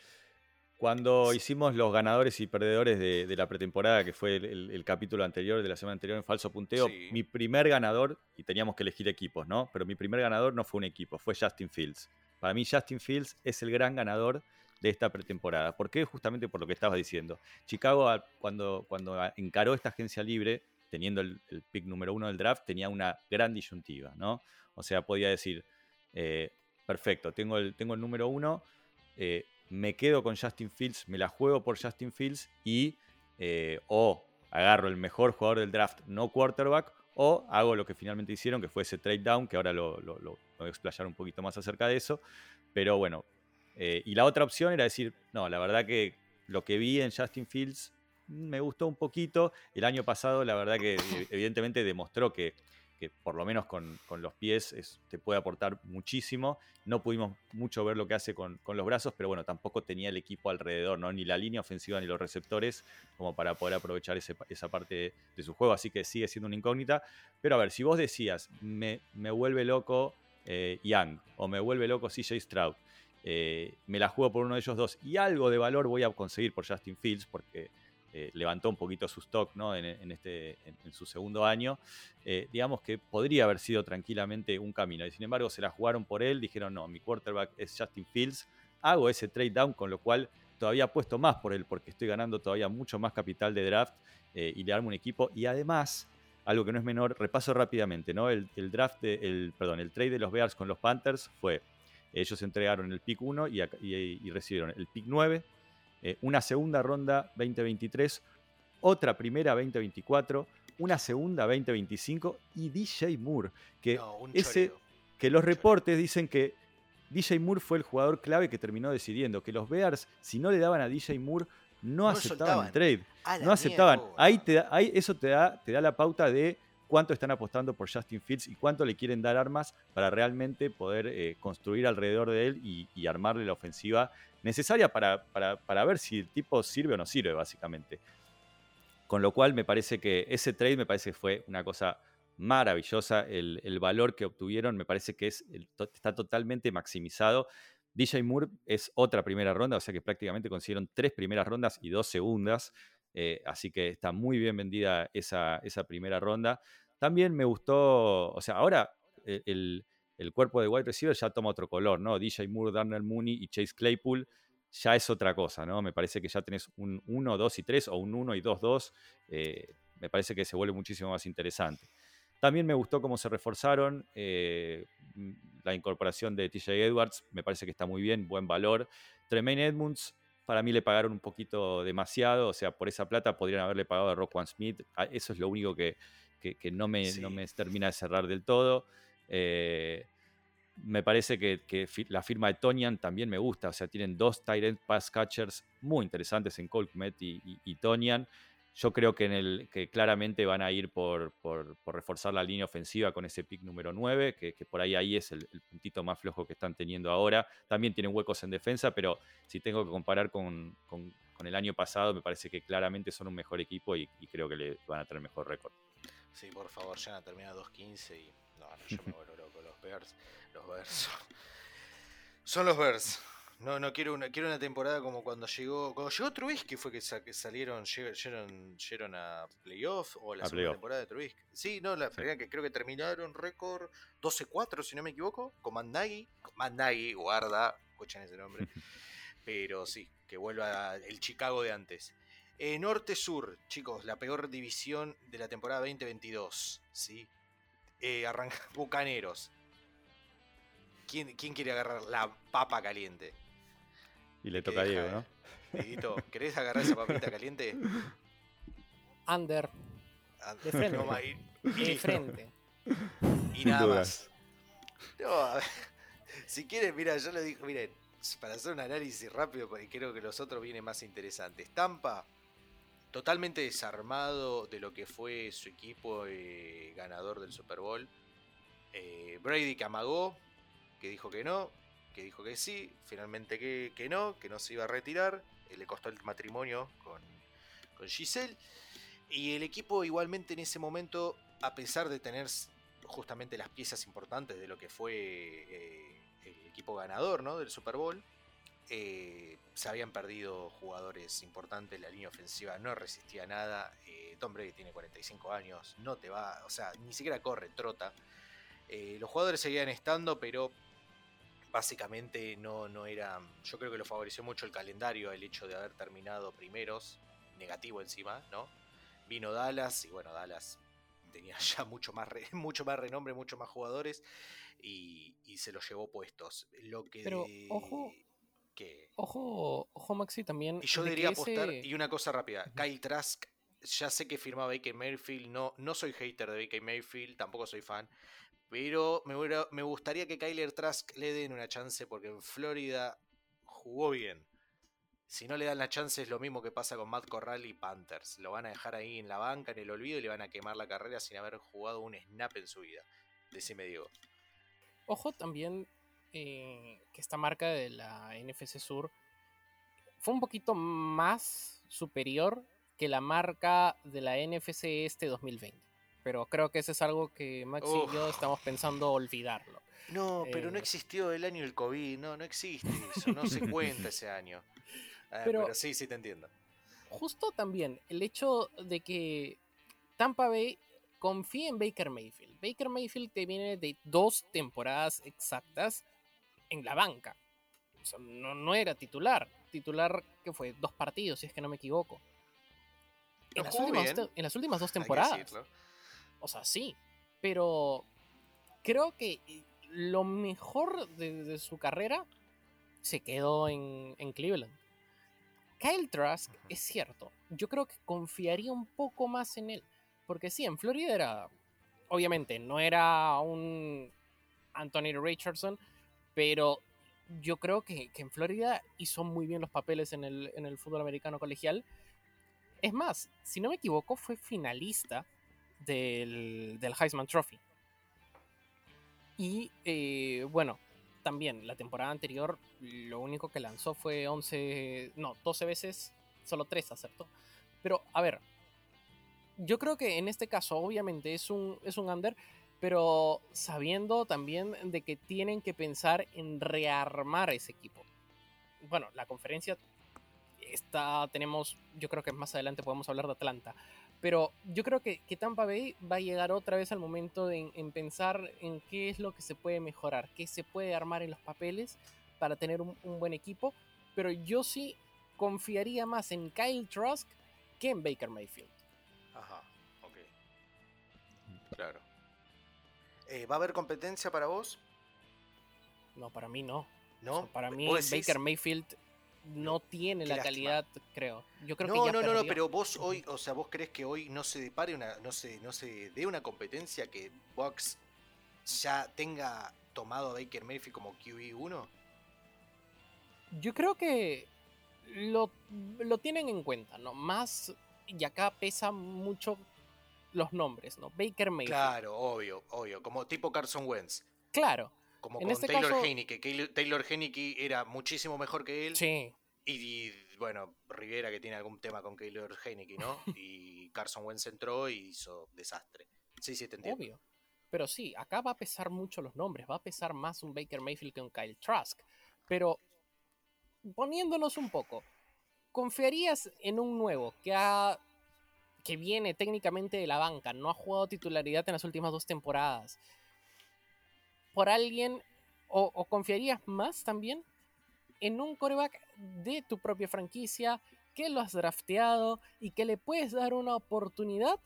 cuando hicimos los ganadores y perdedores de, de la pretemporada, que fue el, el- el capítulo anterior de la semana anterior en Falso Punteo, Sí. mi primer ganador, y teníamos que elegir equipos, ¿no? Pero mi primer ganador no fue un equipo, fue Justin Fields. Para mí Justin Fields es el gran ganador de esta pretemporada. ¿Por qué? Justamente por lo que estabas diciendo. Chicago, a- cuando, cuando encaró esta agencia libre, teniendo el, el pick número uno del draft, tenía una gran disyuntiva, ¿no? O sea, podía decir, eh, perfecto, tengo el, tengo el número uno, eh, me quedo con Justin Fields, me la juego por Justin Fields y eh, o agarro el mejor jugador del draft, no quarterback, o hago lo que finalmente hicieron, que fue ese trade down, que ahora lo, voy a explayar un poquito más acerca de eso. Pero bueno, eh, y la otra opción era decir, no, la verdad que lo que vi en Justin Fields mm, me gustó un poquito. El año pasado, la verdad que eh, evidentemente demostró que, que por lo menos con, con los pies es- te puede aportar muchísimo. No pudimos mucho ver lo que hace con, con los brazos, pero bueno, tampoco tenía el equipo alrededor, ¿no? ni la línea ofensiva ni los receptores, como para poder aprovechar ese- esa parte de, de su juego. Así que sigue siendo una incógnita. Pero a ver, si vos decías, me, me vuelve loco eh, Young o me vuelve loco CJ Stroud, eh, me la juego por uno de ellos dos y algo de valor voy a conseguir por Justin Fields porque eh, levantó un poquito su stock ¿no? en, este, en, su segundo año, eh, digamos que podría haber sido tranquilamente un camino. Y sin embargo, se la jugaron por él, dijeron, no, mi quarterback es Justin Fields, hago ese trade down, con lo cual todavía apuesto más por él porque estoy ganando todavía mucho más capital de draft eh, y le armo un equipo. Y además, algo que no es menor, repaso rápidamente, ¿no? El, draft, el, perdón, el trade de los Bears con los Panthers fue, ellos entregaron el pick 1 y, ac- y- y recibieron el pick 9, eh, una segunda ronda 2023, otra primera 2024, una segunda 2025 y DJ Moore, que No, ese- que los reportes dicen que DJ Moore fue el jugador clave que terminó decidiendo, que los Bears, si no le daban a DJ Moore, no, No aceptaban el trade. No aceptaban. mierda. Ahí te da- ahí eso te da, te da la pauta de cuánto están apostando por Justin Fields y cuánto le quieren dar armas para realmente poder eh, construir alrededor de él y, y armarle la ofensiva necesaria para, para- para ver si el tipo sirve o no sirve, básicamente. Con lo cual me parece que ese trade me parece que fue una cosa maravillosa. El, el valor que obtuvieron me parece que es, está totalmente maximizado. DJ Moore es otra primera ronda, o sea que prácticamente consiguieron tres primeras rondas y dos segundas. eh, así que está muy bien vendida esa, esa primera ronda. También me gustó, o sea, ahora eh, el, el cuerpo de wide receiver ya toma otro color, ¿no? DJ Moore, Darnell Mooney y Chase Claypool ya es otra cosa, ¿no? Me parece que ya tenés un 1, 2 y 3 o un 1 y 2, 2. eh, me parece que se vuelve muchísimo más interesante. También me gustó cómo se reforzaron. eh, mm, la incorporación de TJ Edwards me parece que está muy bien, buen valor. Tremaine Edmunds, para mí le pagaron un poquito demasiado. O sea, por esa plata podrían haberle pagado a Roquan Smith. Ah, Eso es lo único que, que- que no, me, no me termina de cerrar del todo. Eh, me parece que, la firma de Tonian también me gusta. O sea, tienen dos end pass catchers muy interesantes en Cole Kmet y, y- Tonian. Yo creo que, en el, que claramente van a ir por, por- reforzar la línea ofensiva con ese pick número 9, que, por ahí, ahí es el, puntito más flojo que están teniendo ahora. También tienen huecos en defensa, pero si tengo que comparar con, con- el año pasado, me parece que claramente son un mejor equipo y, y creo que le van a tener mejor récord. Sí, por favor, ya termina 2.15 y. No, no, yo me vuelvo loco. Los Bears. Los Bears son, los Bears. No, no quiero una, quiero una temporada como cuando llegó. Cuando llegó Trubisky fue que, sa- que salieron, lleg- llegaron, llegaron a playoff o la A segunda temporada de Trubisky. Sí, no, la primera que creo que terminaron récord 12-4, si no me equivoco, con Matt Nagy, guarda, escuchen ese nombre. Pero sí, que vuelva el Chicago de antes. Eh, Norte-Sur, chicos, la peor división de la temporada 2022. ¿sí? Eh, arranca Bucaneros. ¿Quién, quién quiere agarrar la papa caliente? Y le toca a Diego, ¿no? Dieguito, ¿querés agarrar esa papita caliente? Under, Ah, De frente. no, y, de frente. y nada más. No, a ver, si quieren, mira, yo le digo, miren, para hacer un análisis rápido, porque creo que los otros vienen más interesantes. Tampa, totalmente desarmado de lo que fue su equipo eh, ganador del Super Bowl. Eh, Brady que amagó, que dijo que no. que dijo que sí, finalmente que, que no, que no se iba a retirar. eh, le costó el matrimonio con, con Giselle. Y el equipo igualmente en ese momento, a pesar de tener justamente las piezas importantes de lo que fue eh, el equipo ganador ¿no? del Super Bowl, eh, se habían perdido jugadores importantes, la línea ofensiva no resistía nada. eh, Tom Brady tiene 45 años, no te va, o sea, ni siquiera corre, trota. Los jugadores seguían estando, pero básicamente no, no era. Yo creo que lo favoreció mucho el calendario, el hecho de haber terminado primeros, negativo encima, ¿no? Vino Dallas y bueno, Dallas tenía ya mucho más, re- mucho más renombre, mucho más jugadores y, y se los llevó puestos. Lo que. Pero, ojo, que, Ojo, ojo Maxi también. y yo de que diría apostar, ese- y una cosa rápida, Kyle Trask, ya sé que firma Baker Mayfield, no, no soy hater de Baker Mayfield, tampoco soy fan, pero me, gustaría que Kyler Trask le den una chance porque en Florida jugó bien. Si no le dan la chance es lo mismo que pasa con Matt Corral y Panthers. Lo van a dejar ahí en la banca, en el olvido y le van a quemar la carrera sin haber jugado un snap en su vida. Decime Diego. Ojo también eh, que esta marca de la NFC Sur fue un poquito más superior que la marca de la NFC Este 2020. Pero creo que eso es algo que Maxi y yo estamos pensando olvidarlo. No, pero no Eh. existió el año del COVID, no, no existe eso, no se cuenta ese año. Ah, Pero- pero sí, sí te entiendo. Justo también el hecho de que Tampa Bay confía en Baker Mayfield. Baker Mayfield te viene de dos temporadas exactas en la banca. O sea, no, no era titular. Titular que fue dos partidos, si es que no me equivoco. En, las últimas, en las últimas dos temporadas. O sea, sí. Pero creo que lo mejor de, de su carrera se quedó en, en Cleveland. Kyle Trask, es cierto, yo creo que confiaría un poco más en él. Porque sí, en Florida era. Obviamente, no era un Anthony Richardson, pero yo creo que, que en Florida hizo muy bien los papeles en el, en el fútbol americano colegial. Es más, si no me equivoco, fue finalista del, del Heisman Trophy. Y eh, bueno, también la temporada anterior lo único que lanzó fue 11, no, 12 veces, solo 3 acertó. Pero a ver, yo creo que en este caso obviamente es un, es un under, pero sabiendo también de que tienen que pensar en rearmar ese equipo. Bueno, la conferencia está, tenemos, yo creo que más adelante podemos hablar de Atlanta, pero yo creo que, que Tampa Bay va a llegar otra vez al momento de- en, en pensar en qué es lo que se puede mejorar, qué se puede armar en los papeles para tener un, un buen equipo, pero yo sí confiaría más en Kyle Trask que en Baker Mayfield. Ajá, ok. Claro. Eh, ¿Va a haber competencia para vos? No, para mí no. ¿No? O sea, para mí. Baker Mayfield no tiene Qué la lástima. calidad, creo. Yo creo no, que ya no, no, no, pero vos hoy, o sea, vos crees que hoy no se depare una, no se, no se dé una competencia que Box ya tenga tomado a Baker Mayfield como QB1? Yo creo que lo, lo tienen en cuenta, ¿no? Más, y acá pesa mucho los nombres, ¿no? Baker Mayfield. Claro, obvio, obvio, como tipo Carson Wentz, Claro, como En con este Taylor caso- Heineke, que Taylor Heineke era muchísimo mejor que él sí. y, y, bueno, Rivera que tiene algún tema con Taylor Heineke, ¿no? y Carson Wentz entró y hizo desastre. Sí, sí, te entiendo. Obvio. Pero sí, acá va a pesar mucho los nombres, va a pesar más un Baker Mayfield que un Kyle Trask. Pero poniéndonos un poco, ¿confiarías en un nuevo que ha que viene técnicamente de la banca, no ha jugado titularidad en las últimas dos temporadas? ¿Por alguien o, o confiarías más también en un coreback de tu propia franquicia que lo has drafteado y que le puedes dar una oportunidad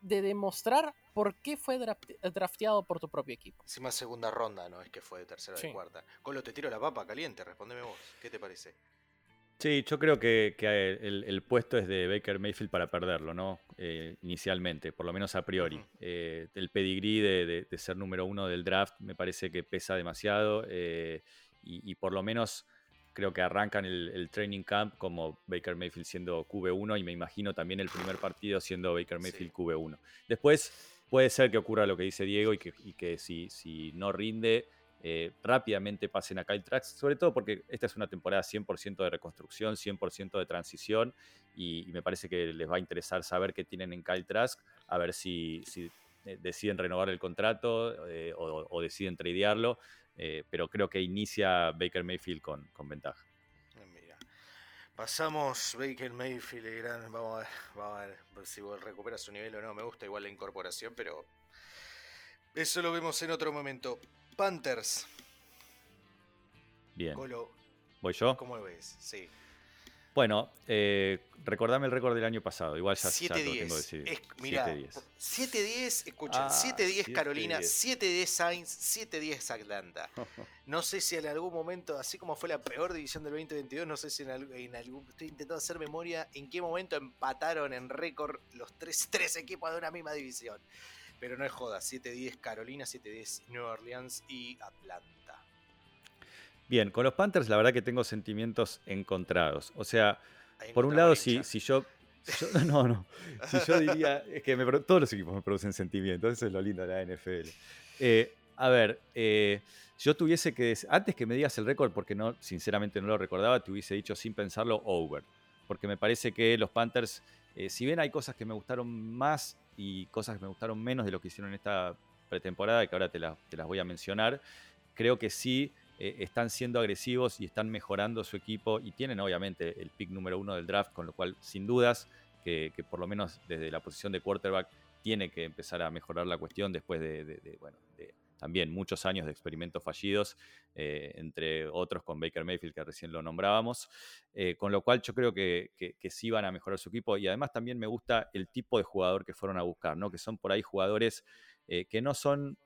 de demostrar por qué fue draft- drafteado por tu propio equipo. Encima segunda ronda, no es que fue de tercera o Sí. de cuarta. Colo, te tiro la papa caliente, respondeme vos. ¿Qué te parece? Sí, yo creo que, que el, el puesto es de Baker Mayfield para perderlo, ¿no? Eh, inicialmente, por lo menos a priori. Eh, el pedigrí de, de- de ser número uno del draft me parece que pesa demasiado eh, y, y por lo menos creo que arrancan el, el training camp como Baker Mayfield siendo QB1 y me imagino también el primer partido siendo Baker Mayfield Sí. QB1. Después puede ser que ocurra lo que dice Diego y que, y que si, si no rinde eh, rápidamente pasen a Kyle Trask, sobre todo porque esta es una temporada 100% de reconstrucción, 100% de transición, y, me parece que les va a interesar saber qué tienen en Kyle Trask, a ver si, eh, deciden renovar el contrato eh, o, deciden tradearlo, pero creo que inicia Baker Mayfield con, ventaja. Pasamos Baker Mayfield, vamos a ver, vamos a ver si recupera su nivel o no. Me gusta igual la incorporación, pero eso lo vemos en otro momento. Panthers. Bien. ¿Voy yo? ¿Cómo lo ves? Sí. Bueno, eh, recordame el récord del año pasado. Igual ya, ya lo tengo decidido. Mira, 7-10, escuchen, 7-10 Carolina, 7-10 Saints, 7-10 Atlanta. No sé si en algún momento, así como fue la peor división del 2022, no sé si en, algún. Estoy intentando hacer memoria en qué momento empataron en récord los tres, tres equipos de una misma división. Pero no es joda, 7-10 Carolina, 7-10 New Orleans y Atlanta. Bien, con los Panthers la verdad que tengo sentimientos encontrados. O sea, por un lado, si, si yo, No, no. Si yo diría. Es que todos los equipos me producen sentimientos. Eso es lo lindo de la NFL. Eh, a ver, eh, yo tuviese que. Antes que me digas el récord, porque no, sinceramente no lo recordaba, te hubiese dicho sin pensarlo over. Porque me parece que los Panthers, eh, si bien hay cosas que me gustaron más y cosas que me gustaron menos de lo que hicieron en esta pretemporada, que ahora te, te las voy a mencionar, creo que sí eh, están siendo agresivos y están mejorando su equipo y tienen obviamente el pick número uno del draft, con lo cual sin dudas que, por lo menos desde la posición de quarterback tiene que empezar a mejorar la cuestión después de, bueno, también muchos años de experimentos fallidos, eh, entre otros con Baker Mayfield, que recién lo nombrábamos, eh, con lo cual yo creo que, sí van a mejorar su equipo y además también me gusta el tipo de jugador que fueron a buscar, ¿no? que son por ahí jugadores eh, que no son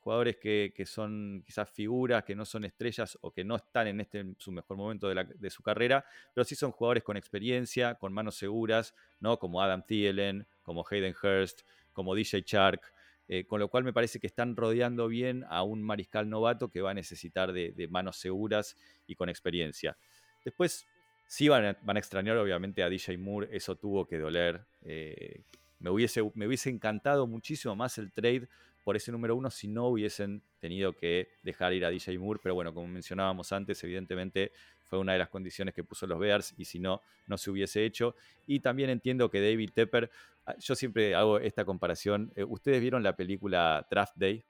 jugadores que, son quizás figuras, que no son estrellas o que no están en este su mejor momento de, de, su carrera, pero sí son jugadores con experiencia, con manos seguras, ¿no? como Adam Thielen, como Hayden Hurst, como DJ Chark, eh, con lo cual me parece que están rodeando bien a un mariscal novato que va a necesitar de, manos seguras y con experiencia. Después, sí van a, extrañar obviamente a DJ Moore, eso tuvo que doler. Eh, me, hubiese, me hubiese encantado muchísimo más el trade por ese número uno si no hubiesen tenido que dejar ir a DJ Moore, pero bueno, como mencionábamos antes, evidentemente fue una de las condiciones que puso los Bears y si no, no se hubiese hecho. Y también entiendo que David Tepper Ah, yo siempre hago esta comparación. Eh, ¿Ustedes vieron la película Draft Day?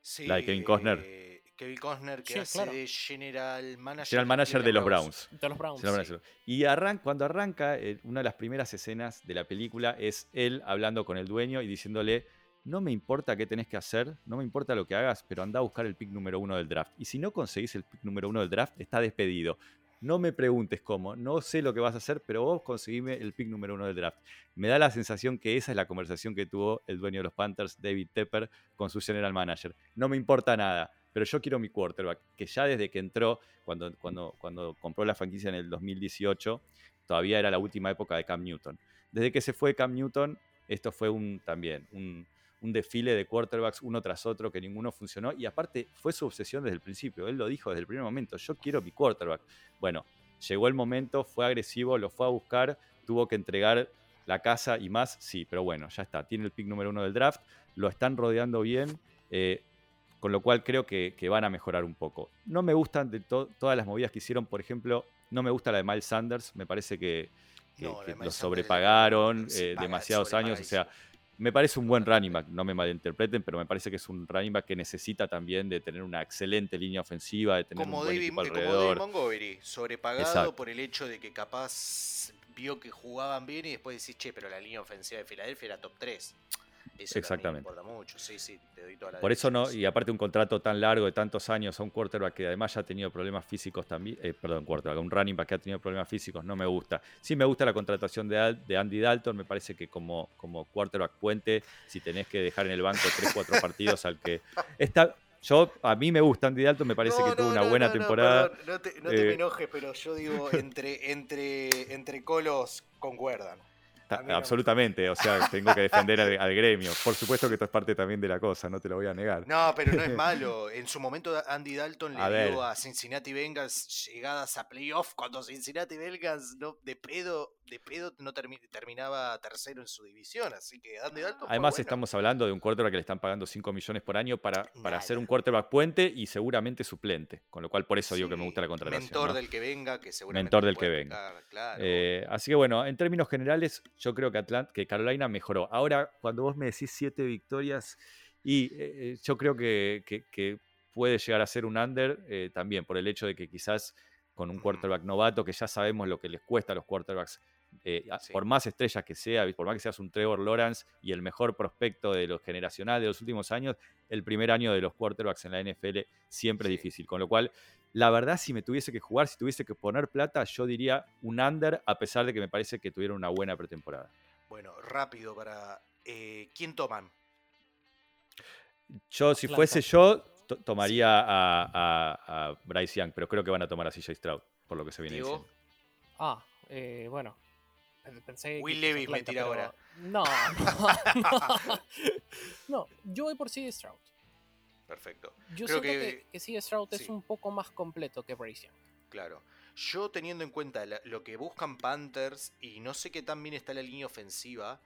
Sí. La de Kevin Costner. Eh, Kevin Costner que hace de General Manager. General Manager de, los Browns. De los Browns. Y cuando arranca, eh, una de las primeras escenas de la película es él hablando con el dueño y diciéndole. No me importa qué tenés que hacer, no me importa lo que hagas, pero anda a buscar el pick número uno del draft. Y si no conseguís el pick número uno del draft, está despedido. No me preguntes cómo, no sé lo que vas a hacer, pero vos conseguime el pick número uno del draft. Me da la sensación que esa es la conversación que tuvo el dueño de los Panthers, David Tepper, con su general manager. No me importa nada, pero yo quiero mi quarterback, que ya desde que entró, cuando, cuando, cuando compró la franquicia en el 2018, todavía era la última época de Cam Newton. Desde que se fue Cam Newton, esto fue un, también un, un desfile de quarterbacks uno tras otro que ninguno funcionó y aparte fue su obsesión desde el principio, él lo dijo desde el primer momento, yo quiero mi quarterback. Bueno, llegó el momento, fue agresivo, lo fue a buscar, tuvo que entregar la casa y más, sí, pero bueno, ya está, tiene el pick número uno del draft, lo están rodeando bien, eh, con lo cual creo que, van a mejorar un poco. No me gustan de todas las movidas que hicieron, por ejemplo, no me gusta la de Miles Sanders, me parece que, lo sobrepagaron eh, demasiados años, o sea, me parece un buen running back, no me malinterpreten, pero me parece que es un running back que necesita también de tener una excelente línea ofensiva, de tener un buen equipo alrededor. Como David Montgomery, sobrepagado por el hecho de que capaz vio que jugaban bien y después decís, che, pero la línea ofensiva de Filadelfia era top 3. Exactamente. importa mucho, sí, sí, te doy toda la Por eso no, y aparte un contrato tan largo de tantos años a un quarterback que además ya ha tenido problemas físicos también, eh, perdón, quarterback, un running back que ha tenido problemas físicos, no me gusta. Sí me gusta la contratación de, de Andy Dalton, me parece que como, como quarterback puente, si tenés que dejar en el banco 3-4 partidos al que... Está, yo, a mí me gusta Andy Dalton, me parece que tuvo una buena temporada. No, te, me eh, enojes, pero yo digo, entre, entre, entre colos concuerdan. No absolutamente, o sea, tengo que defender al, al gremio. Por supuesto que esto es parte también de la cosa, no te lo voy a negar. No, pero no es malo. En su momento Andy Dalton le A dio a Cincinnati Bengals llegadas a playoff cuando Cincinnati Bengals no, de pedo, de pedo no termi- terminaba tercero en su división. Así que Andy Dalton fue Además, bueno. estamos hablando de un quarterback que le están pagando 5 millones por año para, para ser Nada. un quarterback puente y seguramente suplente. Con lo cual, por eso digo que me Sí, gusta la contratación. Mentor ¿no? del que venga, que seguramente Mentor del que venga. claro. Eh, así que bueno, en términos generales, yo creo que, Carolina mejoró. Ahora, cuando vos me decís siete victorias, y eh, eh, yo creo que, que- que puede llegar a ser un under eh, también, por el hecho de que quizás con un quarterback novato, que ya sabemos lo que les cuesta a los quarterbacks, eh, Sí. por más estrellas que sea, por más que seas un Trevor Lawrence y el mejor prospecto de lo generacional de los últimos años, el primer año de los quarterbacks en la NFL siempre Sí. es difícil. Con lo cual, la verdad, si me tuviese que jugar, si tuviese que poner plata, yo diría un under, a pesar de que me parece que tuvieron una buena pretemporada. Bueno, rápido para. eh, ¿Quién toman? Yo, si Atlanta. fuese yo, to- tomaría a, a- a Bryce Young, pero creo que van a tomar a CJ Stroud, por lo que se viene diciendo. Ah, eh, bueno. Pen- Pensé Will que Levis me Atlanta, tira pero- ahora. No, no, no. No, yo voy por CD Stroud. Perfecto. Yo Creo siento que- que, que CD Stroud sí. es un poco más completo que Bryce Young. Claro. Yo teniendo en cuenta lo que buscan Panthers y no sé qué tan bien está la línea ofensiva,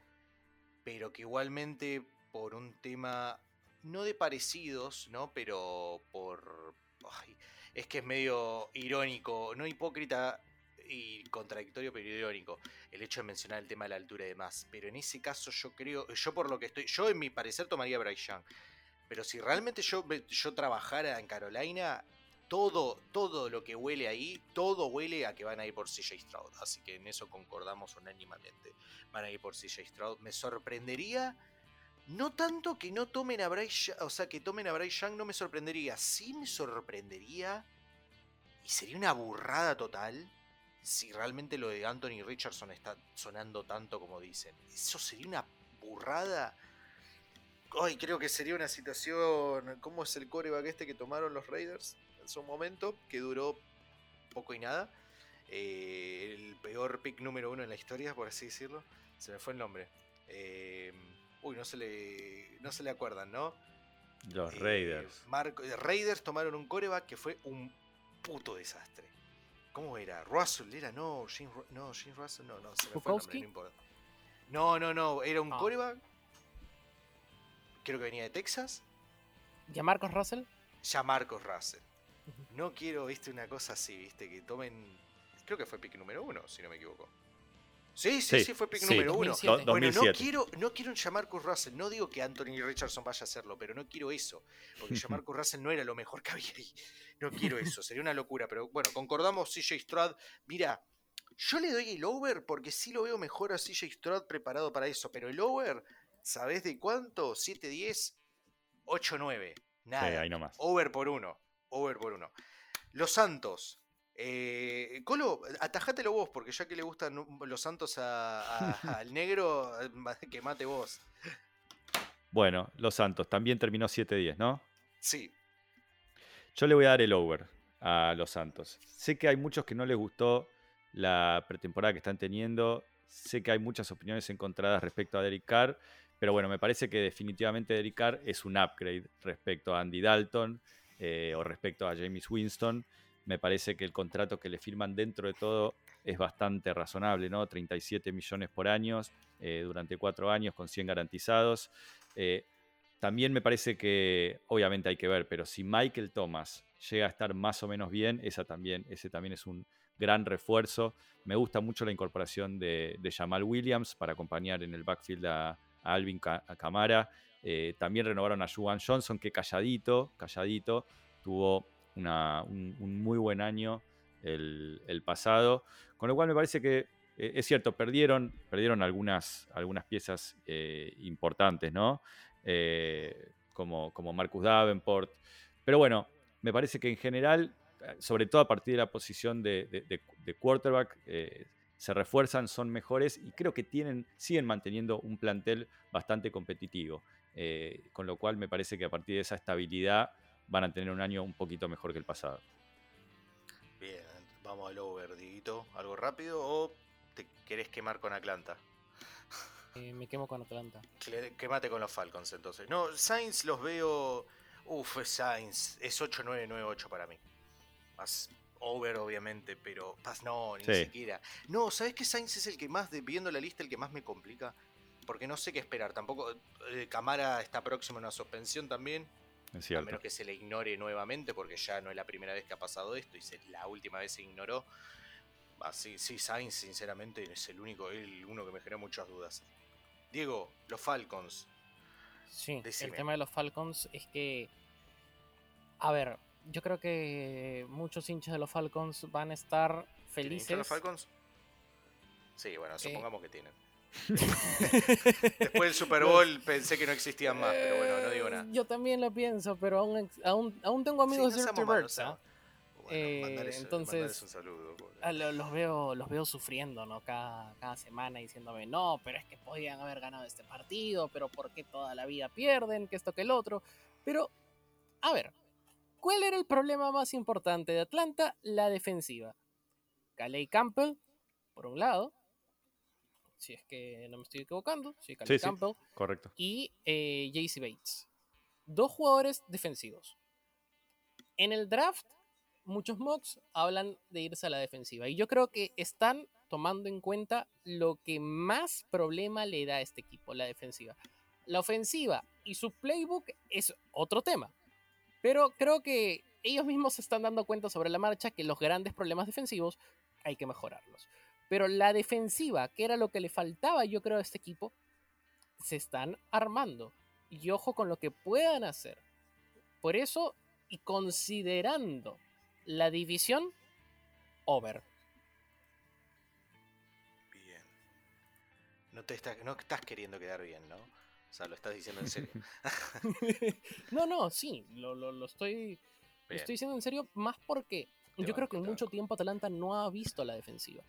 pero que igualmente por un tema no de parecidos, ¿no? Pero por ay, es que es medio irónico, no hipócrita y contradictorio, pero irónico el hecho de mencionar el tema de la altura y demás. Pero en ese caso yo creo, yo por lo que estoy, yo en mi parecer tomaría a Bryce Young. Pero si realmente yo, yo trabajara en Carolina, todo, todo lo que huele ahí, todo huele a que van a ir por CJ Stroud. Así que en eso concordamos unánimemente. Van a ir por CJ Stroud. Me sorprendería, no tanto que no tomen a Bryce, o sea, que tomen a Bryce Young, no me sorprendería. Sí me sorprendería, y sería una burrada total, si realmente lo de Anthony Richardson está sonando tanto como dicen. Eso sería una burrada. Ay, creo que sería una situación. ¿Cómo es el coreback este que tomaron los Raiders en su momento? Que duró poco y nada. Eh, el peor pick número uno en la historia, por así decirlo. Se me fue el nombre. Eh, uy, no se le. No se le acuerdan, ¿no? Los Eh, Raiders. Marco- Raiders tomaron un coreback que fue un puto desastre. ¿Cómo era? Russell era, no, Jim, no, Jim Russell, no, no, se me fue el nombre, no importa. No, no, no, era un Ah. coreback. Creo que venía de Texas. ¿Y a Marcos Russell? Ya Marcos Russell. No quiero, viste, una cosa así, viste, que tomen. Creo que fue pick número uno, si no me equivoco. Sí, sí, sí, Sí, fue pick sí. número uno. 2007. Do- Bueno, no 2007. quiero, no quiero un Jamarcus Russell. No digo que Anthony Richardson vaya a hacerlo, pero no quiero eso. Porque Jamarcus Russell no era lo mejor que había ahí. No quiero eso, sería una locura. Pero bueno, concordamos CJ Stroud. Mira, yo le doy el over porque sí lo veo mejor a CJ Stroud preparado para eso. Pero el over, ¿sabés de cuánto? 7-10, 8-9. Nada. Sí, ahí nomás. Over por uno. Over por uno. Los Santos. Eh, Colo, atajátelo vos, porque ya que le gustan los Santos a- a- al negro, que mate vos. Bueno, Los Santos también terminó 7-10, ¿no? Sí, Yo le voy a dar el over a Los Santos. Sé que hay muchos que no les gustó la pretemporada que están teniendo. Sé que hay muchas opiniones encontradas respecto a Derek Carr. Pero bueno, me parece que definitivamente Derek es un upgrade respecto a Andy Dalton eh, o respecto a James Winston. Me parece que el contrato que le firman dentro de todo es bastante razonable, ¿no? 37 millones por año eh, durante cuatro años con 100 garantizados. Eh, también me parece que, obviamente hay que ver, pero si Michael Thomas llega a estar más o menos bien, esa también, ese también es un gran refuerzo. Me gusta mucho la incorporación de, de Jamal Williams para acompañar en el backfield a, Alvin Camara. Eh, también renovaron a Juwan Johnson, que calladito, calladito, tuvo un, muy buen año el, pasado. Con lo cual me parece que eh, es cierto, perdieron, perdieron algunas, algunas piezas eh, importantes, ¿no? Como, como Marcus Davenport. Pero bueno, me parece que en general, sobre todo a partir de la posición de, de- quarterback, se refuerzan, son mejores y creo que tienen, siguen manteniendo un plantel bastante competitivo. Eh, con lo cual me parece que a partir de esa estabilidad van a tener un año un poquito mejor que el pasado. bien, vamos al over, Diguito. ¿Algo rápido o te querés quemar con Atlanta? eh, me quemo con Atlanta. Quémate con los Falcons entonces. No, Sainz los veo. Uf, es Sainz. Es 8-9-9-8 para mí. Más over, obviamente, pero. Pas, no, ni Sí. siquiera. No, ¿sabes qué Sainz es el que más, de- viendo la lista, el que más me complica? Porque no sé qué esperar. Tampoco. eh, Camara está próximo a una suspensión también. Es A menos que se le ignore nuevamente, porque ya no es la primera vez que ha pasado esto y se- la última vez se ignoró. Así, sí, Sainz, sinceramente, es el único, el uno que me genera muchas dudas. Diego, los Falcons. Sí, Decime. el tema de los Falcons es que. A ver, yo creo que muchos hinchas de los Falcons van a estar ¿Tienen hincha felices. los Falcons? Sí, bueno, Eh. supongamos que tienen. Después del Super Bowl pensé que no existían más, pero bueno, no digo nada. Eh, Yo también lo pienso, pero aún, aún, aún tengo Sí, amigos no de Dirty malos, no. Bueno, Eh, entonces- un saludo. Ah, lo- los veo los veo sufriendo no cada, cada semana diciéndome no pero es que podían haber ganado este partido pero por qué toda la vida pierden que esto que el otro pero a ver cuál era el problema más importante de Atlanta la defensiva Calais Campbell por un lado si es que no me estoy equivocando sí Calais Sí, sí. Campbell Correcto. y eh, JC Bates. Dos jugadores defensivos. En el draft, muchos mocks hablan de irse a la defensiva. Y yo creo que están tomando en cuenta lo que más problema le da a este equipo, la defensiva. La ofensiva y su playbook es otro tema. Pero creo que ellos mismos se están dando cuenta sobre la marcha que los grandes problemas defensivos hay que mejorarlos. Pero la defensiva, que era lo que le faltaba yo creo a este equipo, se están armando. Y ojo con lo que puedan hacer. Por eso, y considerando la división, over. Bien. No, te estás, queriendo quedar bien, ¿no? O sea, lo estás diciendo en serio. no, no, sí, lo, lo- lo estoy, lo estoy diciendo en serio, más porque Te yo creo que en mucho banco. tiempo Atalanta no ha visto la defensiva.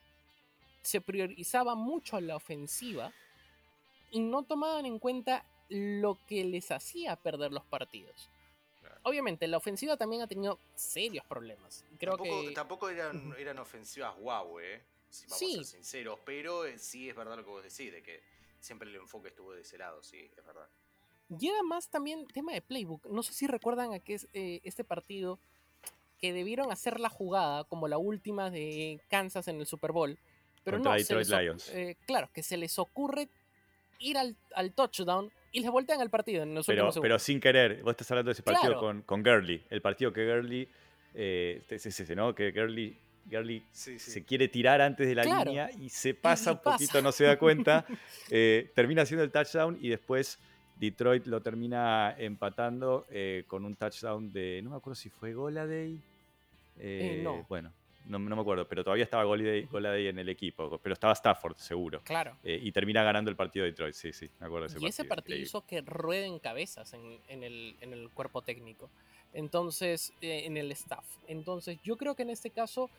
Se priorizaba mucho la ofensiva y no tomaban en cuenta lo que les hacía perder los partidos. Claro. Obviamente, la ofensiva también ha tenido serios problemas. Creo tampoco, que tampoco eran, eran ofensivas guau, ¿eh? Si vamos Sí. a ser sinceros, pero eh, sí es verdad lo que vos decís, de que siempre el enfoque estuvo de ese lado, sí, es verdad. Y era más también tema de playbook. No sé si recuerdan a qué es eh, este partido que debieron hacer la jugada como la última de Kansas en el Super Bowl. Pero Contra no, se Detroit les oc- Lions. eh, claro, que se les ocurre ir al, al touchdown y les voltean el partido en los Pero, últimos pero sin querer, vos estás hablando de ese partido Claro. con, con Gurley. El partido que Gurley. Eh, es ese, ¿no? Que Gurley, Gurley Sí, se quiere tirar antes de la Claro. línea y se pasa y un poquito, no se da cuenta. eh, termina haciendo el touchdown y después Detroit lo termina empatando eh, con un touchdown de. No me acuerdo si fue Goladay. Eh, no. Bueno, no, no me acuerdo, pero todavía estaba Goladay, Goladay en el equipo. Pero estaba Stafford, seguro. Claro. Eh, y termina ganando el partido de Detroit, sí, sí, me acuerdo de ese y ese partido increíble. hizo que rueden cabezas en, en el, en el cuerpo técnico. Entonces, eh, en el staff. Entonces, yo creo que en este caso,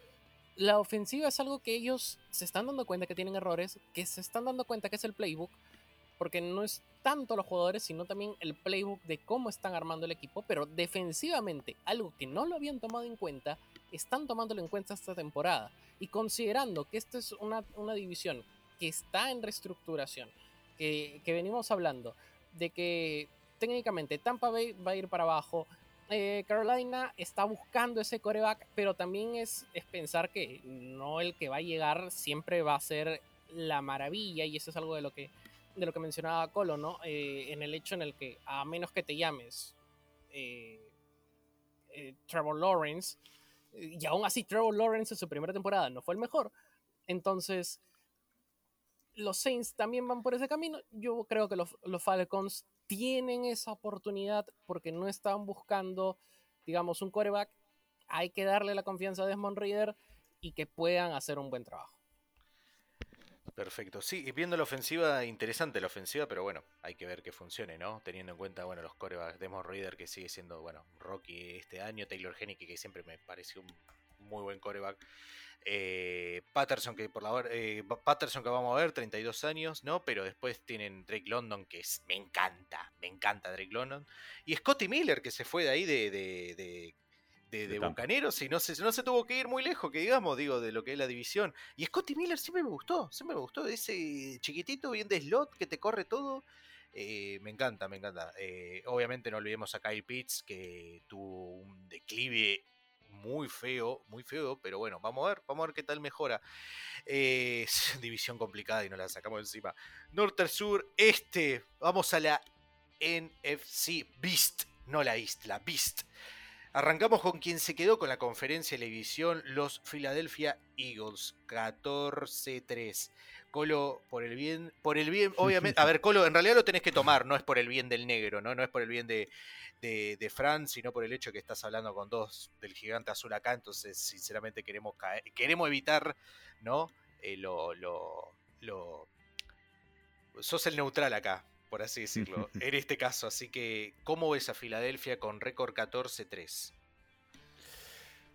la ofensiva es algo que ellos se están dando cuenta que tienen errores, que se están dando cuenta que es el playbook, porque no es tanto los jugadores, sino también el playbook de cómo están armando el equipo, pero defensivamente, algo que no lo habían tomado en cuenta, están tomándolo en cuenta esta temporada. Y considerando que esta es una, una división que está en reestructuración, que, que venimos hablando, de que técnicamente Tampa Bay va a ir para abajo, eh, Carolina está buscando ese coreback, pero también es, es pensar que no el que va a llegar siempre va a ser la maravilla, y eso es algo de lo que, de lo que mencionaba Colo, ¿no? Eh, en el hecho en el que, a menos que te llames eh, Trevor Lawrence, y aún así Trevor Lawrence en su primera temporada no fue el mejor, entonces los Saints también van por ese camino. Yo creo que los, los Falcons tienen esa oportunidad porque no están buscando, digamos, un coreback. Hay que darle la confianza a Desmond Reader y que puedan hacer un buen trabajo. Perfecto. Sí, y viendo la ofensiva, interesante la ofensiva, pero bueno, hay que ver que funcione, ¿no? Teniendo en cuenta, bueno, los corebacks, Demon Reader que sigue siendo, bueno, Rocky este año, Taylor Hennick que siempre me pareció un muy buen coreback. Eh, Patterson que por la eh, Patterson que vamos a ver, 32 años, ¿no? Pero después tienen Drake London que es, me encanta, me encanta Drake London. Y Scotty Miller que se fue de ahí de, de, de, de. Bucaneros y no se, no se tuvo que ir muy lejos, que digamos, digo, de lo que es la división. Y Scotty Miller siempre me gustó, siempre me gustó. Ese chiquitito, bien de slot, que te corre todo. Eh, me encanta, me encanta. Eh, obviamente no olvidemos a Kyle Pitts, que tuvo un declive muy feo, muy feo, pero bueno, vamos a ver, vamos a ver qué tal mejora. Eh, división complicada y nos la sacamos encima. Norte, sur, este, vamos a la NFC Beast, no la East, la Beast. Arrancamos con quien se quedó con la conferencia de la división, los Philadelphia Eagles, 14-3. Colo, por el bien, por el bien, obviamente, a ver, Colo, en realidad lo tenés que tomar, no es por el bien del negro, ¿no? No es por el bien de, de, de Fran, sino por el hecho que estás hablando con dos del gigante azul acá, entonces sinceramente queremos caer, queremos evitar, ¿no? Eh, lo, lo, lo, sos el neutral acá, por así decirlo, en este caso, así que, ¿cómo ves a Filadelfia con récord 14-3?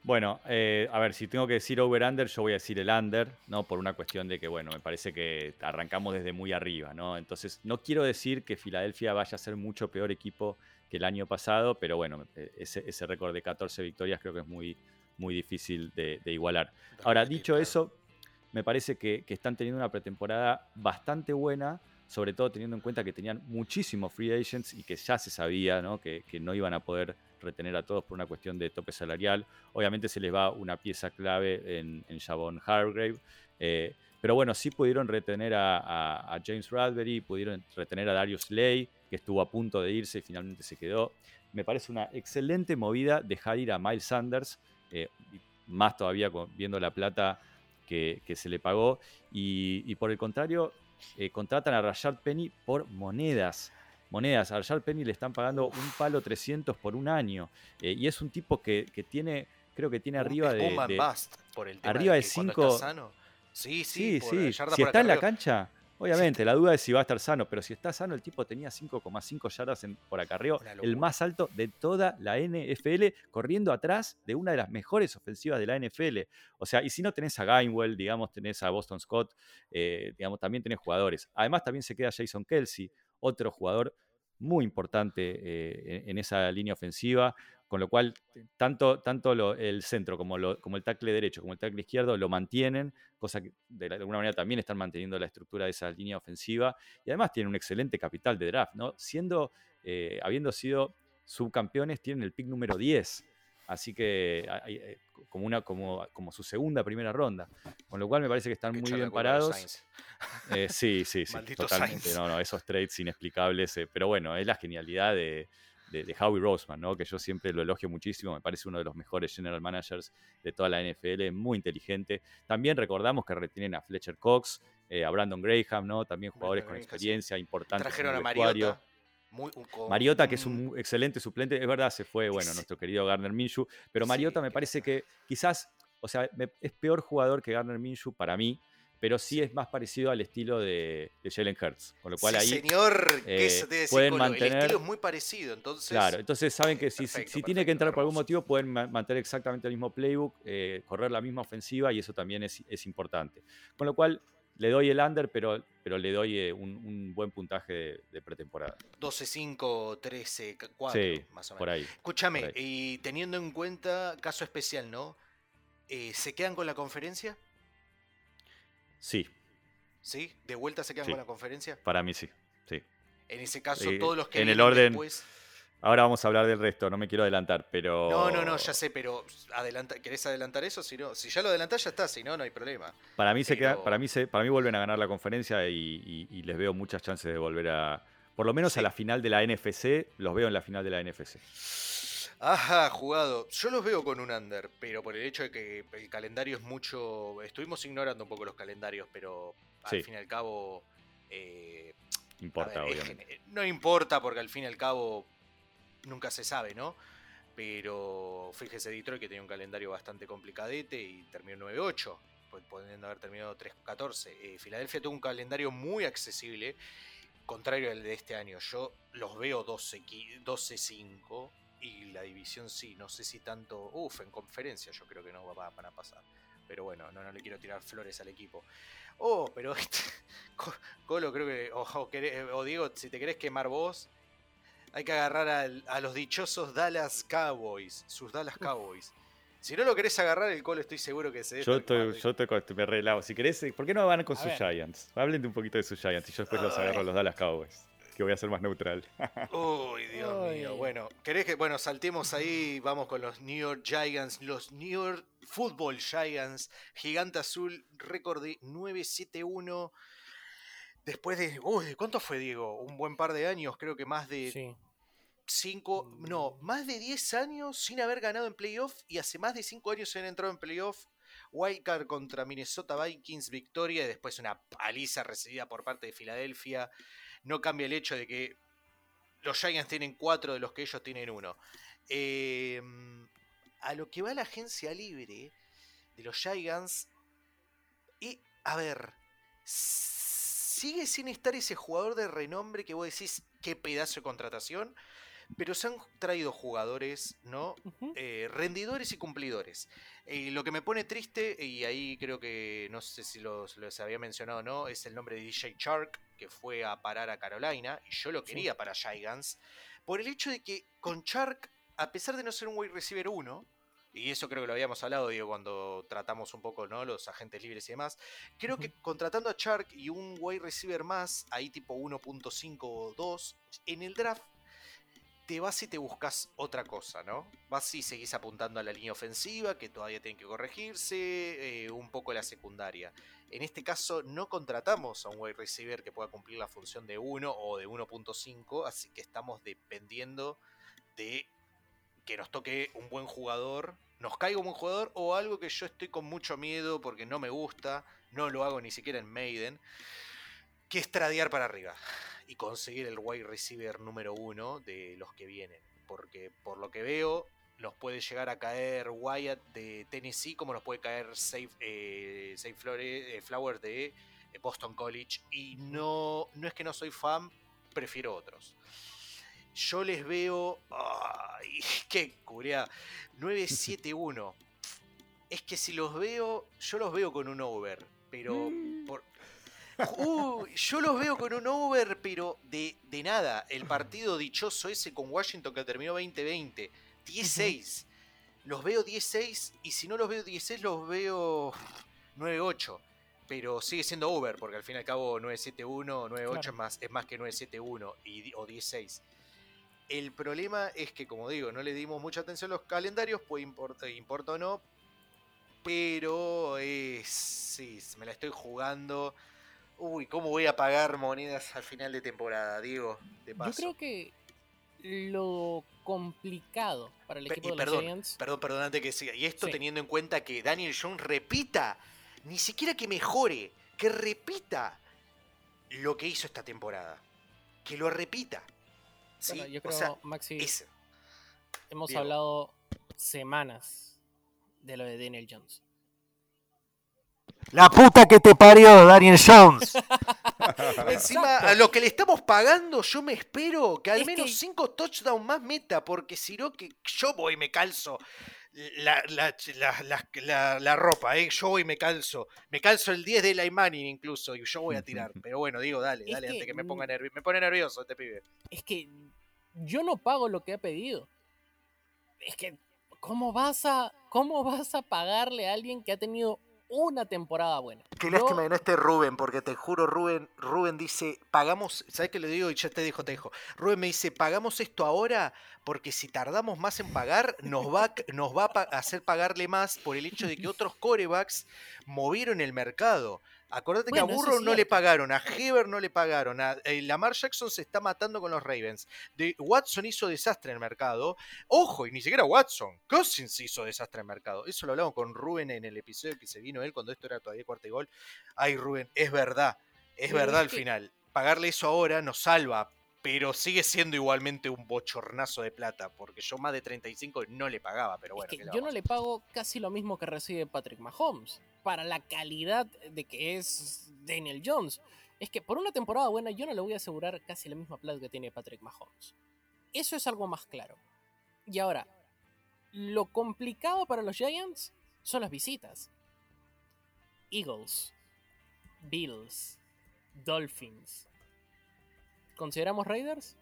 Bueno, eh, a ver, si tengo que decir over-under, yo voy a decir el under, ¿no? Por una cuestión de que, bueno, me parece que arrancamos desde muy arriba, ¿no? Entonces, no quiero decir que Filadelfia vaya a ser mucho peor equipo que el año pasado, pero bueno, eh, ese, ese récord de 14 victorias creo que es muy, muy difícil de, de igualar. Ahora, dicho eso, me parece que, que están teniendo una pretemporada bastante buena, sobre todo teniendo en cuenta que tenían muchísimos free agents y que ya se sabía. Que, que, no iban a poder retener a todos por una cuestión de tope salarial. Obviamente se les va una pieza clave en, en Hargrave. Eh, pero bueno, sí pudieron retener a, a, a, James Bradbury, pudieron retener a Darius Lay, que estuvo a punto de irse y finalmente se quedó. Me parece una excelente movida dejar ir a Miles Sanders, eh, más todavía viendo la plata que, se le pagó. Y por el contrario, eh, contratan a Rashard Penny por monedas. Monedas. A Rashard Penny le están pagando un palo 300 por un año. Eh, y es un tipo que, que, tiene, creo que tiene arriba de. de por el arriba de 5. Sí, sí, sí. sí. Si está en la cancha, obviamente, la duda es si va a estar sano. Pero si está sano, el tipo tenía 5,5 yardas en, por acarreo. El más alto de toda la NFL, corriendo atrás de una de las mejores ofensivas de la NFL. O sea, y si no tenés a Gainwell, digamos, tenés a Boston Scott, eh, digamos, también tenés jugadores. Además, también se queda Jason Kelsey, otro jugador muy importante eh, en, en, esa línea ofensiva, con lo cual tanto, tanto lo, el centro como, lo, como el tackle derecho como el tackle izquierdo lo mantienen, cosa que de, alguna manera también están manteniendo la estructura de esa línea ofensiva y además tienen un excelente capital de draft, ¿no? Siendo, eh, habiendo sido subcampeones, tienen el pick número 10. Así que eh, como, una, como, como su segunda primera ronda. Con lo cual me parece que están muy bien parados. Eh, sí, sí, sí. totalmente. No, no, esos trades inexplicables. Eh, pero bueno, es la genialidad de, de, de, Howie Roseman, ¿no? Que yo siempre lo elogio muchísimo. Me parece uno de los mejores general managers de toda la NFL. Muy inteligente. También recordamos que retienen a Fletcher Cox, eh, a Brandon Graham, ¿no? También jugadores Brandon con experiencia sí. importantes. Trajeron a Mariota. Muy, Mariota, que es un excelente suplente, es verdad, se fue, bueno, nuestro querido Garner Minshew, pero Mariota sí, me parece que quizás, o sea, es peor jugador que Garner Minshew para mí, pero sí es más parecido al estilo de, de Jalen Hurts, con lo cual ahí señor, eh, eso te pueden decir, mantener, el estilo es muy parecido, entonces claro, entonces saben que si, perfecto, si, si tiene que entrar por algún motivo pueden mantener exactamente el mismo playbook, eh, correr la misma ofensiva y eso también es, es importante, con lo cual le doy el under, pero, pero le doy eh, un, un, buen puntaje de, de pretemporada. 12-5, 13-4, sí, más o menos. Por ahí, Escúchame, y teniendo en cuenta, caso especial, ¿no? Eh, ¿Se quedan con la conferencia? Sí. ¿Sí? ¿De vuelta se quedan sí. con la conferencia? Para mí sí, sí. En ese caso, eh, todos los que en el orden después... Ahora vamos a hablar del resto, no me quiero adelantar, pero. No, no, no, ya sé, pero adelanta, ¿querés adelantar eso? Si, no, si ya lo adelantás, ya está, si no, no hay problema. Para mí, pero... se queda, para mí, se, para mí vuelven a ganar la conferencia y, y, y, les veo muchas chances de volver a. Por lo menos sí. a la final de la NFC, los veo en la final de la NFC. Ajá, jugado. Yo los veo con un under, pero por el hecho de que el calendario es mucho. Estuvimos ignorando un poco los calendarios, pero al sí. fin y al cabo. Eh, importa, ver, obviamente. no importa, porque al fin y al cabo nunca se sabe, ¿no? Pero fíjese Detroit que tenía un calendario bastante complicadete y terminó 9-8, pudiendo haber terminado 3-14. Eh, Filadelfia tuvo un calendario muy accesible, contrario al de este año. Yo los veo 12-5 y la división sí, no sé si tanto, uff, en conferencia yo creo que no va, van a pasar. Pero bueno, no, no le quiero tirar flores al equipo. Oh, pero este, Colo creo que, o, o, o Diego, si te querés quemar vos, Hay que agarrar al- a los dichosos Dallas Cowboys, sus Dallas Cowboys. Si no lo querés agarrar, el colo estoy seguro que se Yo estoy, yo estoy con- me relavo. Si querés, ¿por qué no van con A sus ver. Giants? Hablen de un poquito de sus Giants y yo después los agarro a los Dallas Cowboys. Que voy a ser más neutral. Uy, Dios mío. Bueno, ¿querés que, bueno, saltemos ahí, vamos con los New York Giants, los New York Football Giants, gigante azul, récord de 9-7-1. Después de, uy, ¿cuánto fue, Diego? Un buen par de años, creo que más de Sí. 5, no, más de 10 años sin haber ganado en playoff y hace más de 5 años sin haber entrado en playoff. Wildcard contra Minnesota Vikings, victoria y después una paliza recibida por parte de Filadelfia. No cambia el hecho de que los Giants tienen 4 de los que ellos tienen 1. a lo que va la agencia libre de los Giants, y a ver, sigue sin estar ese jugador de renombre que vos decís qué pedazo de contratación, pero se han traído jugadores, ¿no? Eh, rendidores y cumplidores. Eh, lo que me pone triste, y ahí creo que no sé si los, los había mencionado o no, es el nombre de DJ Shark, que fue a parar a Carolina, y yo lo Sí. quería para Giants, por el hecho de que con Shark, a pesar de no ser un wide receiver 1, y eso creo que lo habíamos hablado, digo, cuando tratamos un poco, ¿no? Los agentes libres y demás. Creo que contratando a Shark y un wide receiver más, ahí tipo 1.5 o 2, en el draft te vas y te buscas otra cosa, ¿no? Vas y seguís apuntando a la línea ofensiva, que todavía tiene que corregirse, eh, un poco la secundaria. En este caso no contratamos a un wide receiver que pueda cumplir la función de 1 o de 1.5, así que estamos dependiendo de que nos toque un buen jugador, nos caiga un buen jugador o algo que yo estoy con mucho miedo porque no me gusta, no lo hago ni siquiera en Maiden, que es tradear para arriba y conseguir el wide receiver número uno de los que vienen. Porque por lo que veo, nos puede llegar a caer Wyatt de Tennessee, como nos puede caer Safe, eh, Safe eh, Flowers de eh, Boston College. Y no, no es que no soy fan, prefiero otros. Yo les veo. ¡Ay! ¡Qué curia! 9-7-1. Es que si los veo, yo los veo con un over. Pero. por- Yo los veo con un over, pero de, de nada. El partido dichoso ese con Washington que terminó 2020. 16. Los veo 16 y si no los veo 16 los veo 9-8. Pero sigue siendo over porque al fin y al cabo 9-7-1, 9-8 Claro. es, más, es más que 9-7-1 y di- o 16. El problema es que, como digo, no le dimos mucha atención a los calendarios, puede importar importa o no, pero es, sí, me la estoy jugando. Uy, ¿cómo voy a pagar monedas al final de temporada, Diego? De Yo creo que lo complicado para el equipo y de los perdón, Giants. Perdón, perdón, antes que siga. Y esto Sí. teniendo en cuenta que Daniel Jones repita, ni siquiera que mejore, que repita lo que hizo esta temporada. Que lo repita. ¿Sí? Bueno, yo o creo, sea, Maxi, hemos Diego. hablado semanas de lo de Daniel Jones. La puta que te parió, Daniel Jones. Encima, a lo que le estamos pagando, yo me espero que al Es menos que- 5 touchdowns más meta, porque si no, que yo voy y me calzo la, la, la, la- la- la ropa, ¿eh? yo voy y me calzo. Me calzo el 10 de la Manning incluso, y yo voy a tirar. Pero bueno, digo, dale, Es dale, antes que que me ponga nervioso. Me pone nervioso este pibe. Es que yo no pago lo que ha pedido. Es que, ¿cómo vas a, cómo vas a pagarle a alguien que ha tenido una temporada buena? Qué Yo- lástima que no esté Rubén, porque te juro, Rubén, Rubén dice, pagamos, ¿sabes qué le digo? Y ya te dijo, te dijo. Rubén me dice, pagamos esto ahora, porque si tardamos más en pagar, nos va, a- nos va a hacer pagarle más por el hecho de que otros corebacks movieron el mercado. Acordate que a Burrow no le pagaron, a Heber no le pagaron, a eh, Lamar Jackson se está matando con los Ravens. De, Watson hizo desastre en el mercado. Ojo, y ni siquiera Watson. Cousins hizo desastre en el mercado. Eso lo hablamos con Rubén en el episodio que se vino él cuando esto era todavía cuarta y gol. Ay, Rubén, es verdad. Es verdad es al que- final. Pagarle eso ahora nos salva, pero sigue siendo igualmente un bochornazo de plata, porque yo más de 35 no le pagaba, pero bueno. es que ¿qué le yo no le pago casi lo mismo que recibe Patrick Mahomes para la calidad de que es Daniel Jones. Es que por una temporada buena yo no le voy a asegurar casi la misma plata que tiene Patrick Mahomes. Eso es algo más claro. Y ahora, lo complicado para los Giants son las visitas. Eagles, Bills, Dolphins. ¿Consideramos Raiders?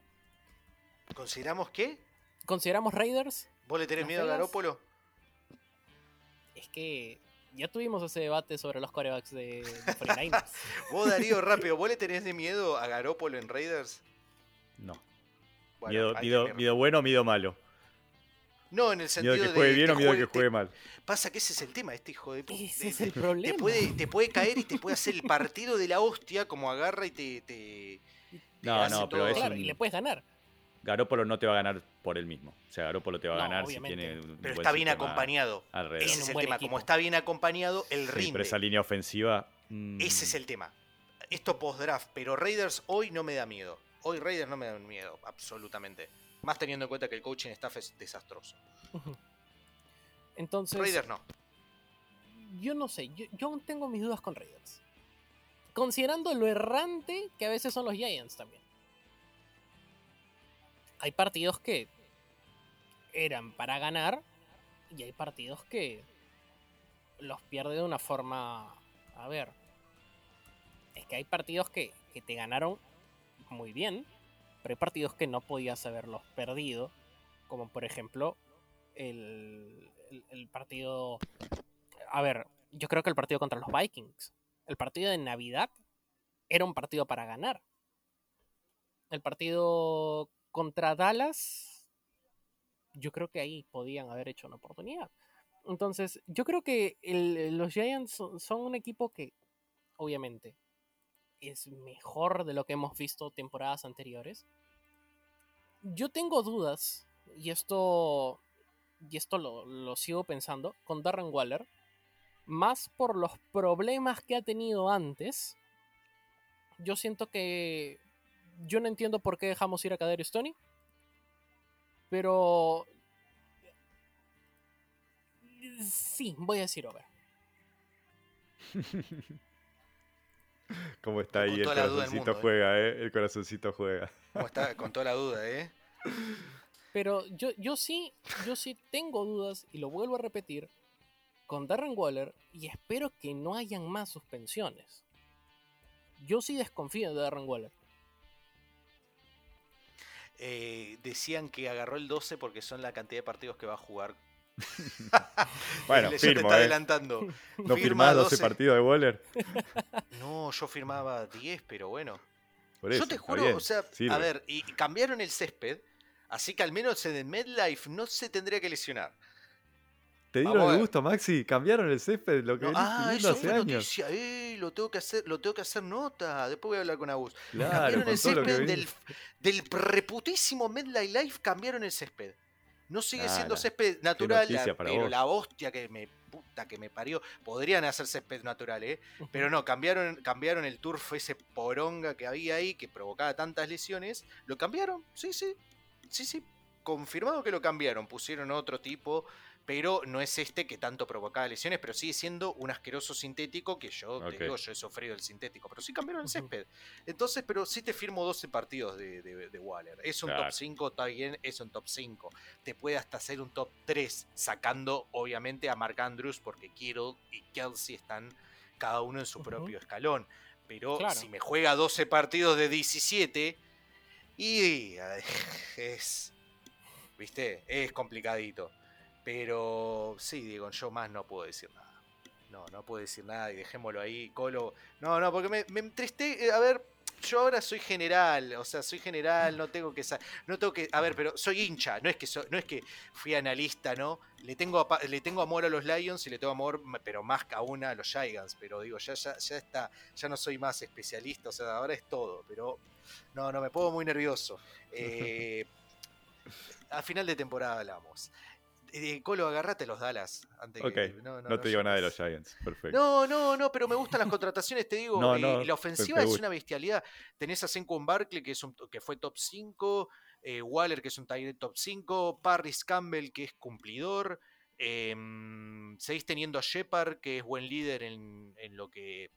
¿Consideramos qué? ¿Consideramos Raiders? ¿Vos le tenés ¿Las miedo a? Garópolo? Es que ya tuvimos ese debate sobre los corebacks de, de 49ers. Vos, Darío, rápido, ¿vos le tenés de miedo a Garópolo en Raiders? No. Bueno, miedo, miedo, bueno o miedo malo. No, en el sentido Miedo que de. juegue bien te o miedo que juegue- juegue te- mal. Pasa que ese es el tema, este hijo de puta. Ese es el problema. Te puede, te puede caer y te puede hacer el partido de la hostia como agarra y te. te- No, no, pero todo. es Claro, un- y le puedes ganar. Garópolo no te va a ganar por él mismo. O sea, Garópolo te va a No, ganar obviamente. si tiene un Pero buen está bien acompañado. alrededor. Ese es el tema. equipo. Como está bien acompañado, el Sí, rinde. pero esa línea ofensiva. mm, Ese es el tema. Esto post-draft, pero Raiders hoy no me da miedo. Hoy Raiders no me da miedo, absolutamente. Más teniendo en cuenta que el coaching staff es desastroso. Entonces, Raiders no. yo no sé, yo, yo aún tengo mis dudas con Raiders. Considerando lo errante que a veces son los Giants también. Hay partidos que eran para ganar y hay partidos que los pierde de una forma... A ver, es que hay partidos que, que te ganaron muy bien, pero hay partidos que no podías haberlos perdido, como por ejemplo el, el- el partido... A ver, yo creo que el partido contra los Vikings, el partido de Navidad, era un partido para ganar. El partido contra Dallas, yo creo que ahí podían haber hecho una oportunidad. Entonces, yo creo que los Giants son, un equipo que, obviamente, es mejor de lo que hemos visto temporadas anteriores. Yo tengo dudas, y esto, y esto lo sigo pensando, con Darren Waller, más por los problemas que ha tenido antes. Yo siento que yo no entiendo por qué dejamos ir a Kadarius Stoney, pero sí, voy a decir over. ¿Cómo está ahí? El corazoncito mundo, ¿eh? juega, ¿eh? El corazoncito juega. Como está, con toda la duda, ¿eh? Pero yo, yo sí, yo sí tengo dudas, y lo vuelvo a repetir, con Darren Waller, y espero que no hayan más suspensiones. Yo sí desconfío de Darren Waller. Eh, decían que agarró el 12 porque son la cantidad de partidos que va a jugar. Bueno, te está ¿eh? adelantando. ¿No Firma firmás 12 12. partidos de Waller? No, yo firmaba 10, pero bueno. Por yo eso, te juro, bien, o sea, sirve. a ver, y cambiaron el césped, así que al menos en el MedLife no se tendría que lesionar. ¿Te dieron el gusto, Maxi? Cambiaron el césped, lo que No, venís ah, eso hace años. noticia, eh, lo tengo que hacer, lo tengo que hacer nota, después voy a hablar con Agus. Claro, cambiaron con el césped del, del reputísimo MedLife Life, cambiaron el césped. No sigue Ah, siendo césped natural, la- pero vos. la hostia que me puta que me parió. Podrían hacer césped natural, ¿eh? Pero no, cambiaron, cambiaron el turf ese poronga que había ahí que provocaba tantas lesiones. Lo cambiaron, sí, sí. Sí, sí. Confirmado que lo cambiaron. Pusieron otro tipo. Pero no es este que tanto provocaba lesiones, pero sigue siendo un asqueroso sintético que yo te digo, yo he sufrido el sintético, pero sí cambiaron el césped. Entonces, pero sí te firmo 12 partidos de, de- de Waller. Es un Claro. top 5, está bien, es un top 5. Te puede hasta ser un top 3, sacando obviamente a Mark Andrews, porque Kittle y Kelsey están cada uno en su propio escalón. Pero Claro. si me juega 12 partidos de 17, y es. ¿Viste? Es complicadito. Pero sí, digo, yo más no puedo decir nada. No, no puedo decir nada y dejémoslo ahí. Colo. No, no, porque me, me entristé. eh, A ver, yo ahora soy general. O sea, soy general, no tengo que. No tengo que. A ver, pero soy hincha. No es que, so- no es que fui analista, ¿no? Le tengo, le tengo amor a los Lions y le tengo amor, pero más que aún a los Giants. Pero digo, ya, ya, ya está. Ya no soy más especialista. O sea, ahora es todo. Pero no, no, me pongo muy nervioso. Eh, a final de temporada hablamos. Eh, Colo, agarrate los Dallas. Antes que, no, No te digo nada de los. Giants. Perfecto. No, no, no, pero me gustan las contrataciones, te digo. Eh, la ofensiva es una bestialidad. Tenés a Senquon Barkley, que, es un, que fue top 5, eh, Waller, que es un tight top 5, Parris Campbell, que es cumplidor. em, seguís teniendo a Shepard, que es buen líder en, en lo que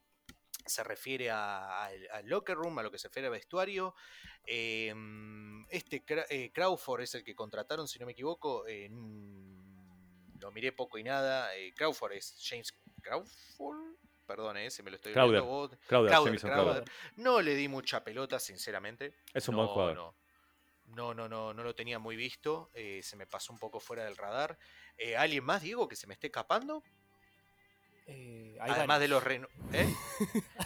se refiere a- al al locker room, a lo que se refiere a vestuario. Em, este eh, Crawford es el que contrataron, si no me equivoco. eh, lo miré poco y nada. eh, Crawford es James Crawford. Perdón, eh, se me lo estoy Crowder. Crowder, Crowder, Jamison Crowder. Crowder. No le di mucha pelota, sinceramente. Es un No, buen jugador. no. no, no, no, no lo tenía muy visto. eh, se me pasó un poco fuera del radar. Eh, ¿Alguien más, Diego, que se me esté escapando? Eh, hay Además de los renu- ¿eh?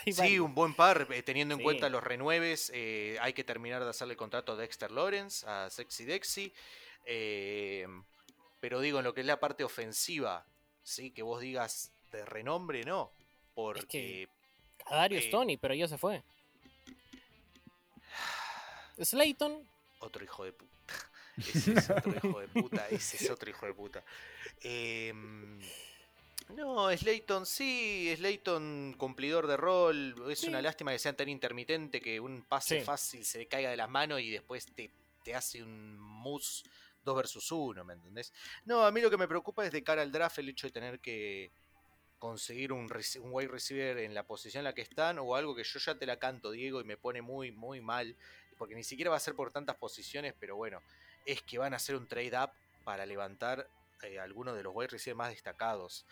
Sí, un buen par, eh, teniendo en Sí. cuenta los renueves. eh, hay que terminar de hacerle contrato a Dexter Lawrence, a Sexy Dexy. eh, pero digo, en lo que es la parte ofensiva, sí, que vos digas de renombre, no. Porque A Darius eh, Tony, pero ya se fue. Slayton, otro hijo de puta. Ese es otro hijo de puta. Ese es otro hijo de puta. Em, no, Slayton sí, Slayton cumplidor de rol. Es Sí. una lástima que sea tan intermitente que un pase Sí. fácil se le caiga de las manos y después te, te hace un mus 2 versus 1, ¿me entendés? No, a mí lo que me preocupa es de cara al draft el hecho de tener que conseguir un, un wide receiver en la posición en la que están o algo que yo ya te la canto, Diego, y me pone muy, muy mal, porque ni siquiera va a ser por tantas posiciones, pero bueno, es que van a hacer un trade up para levantar eh, algunos de los wide receivers más destacados.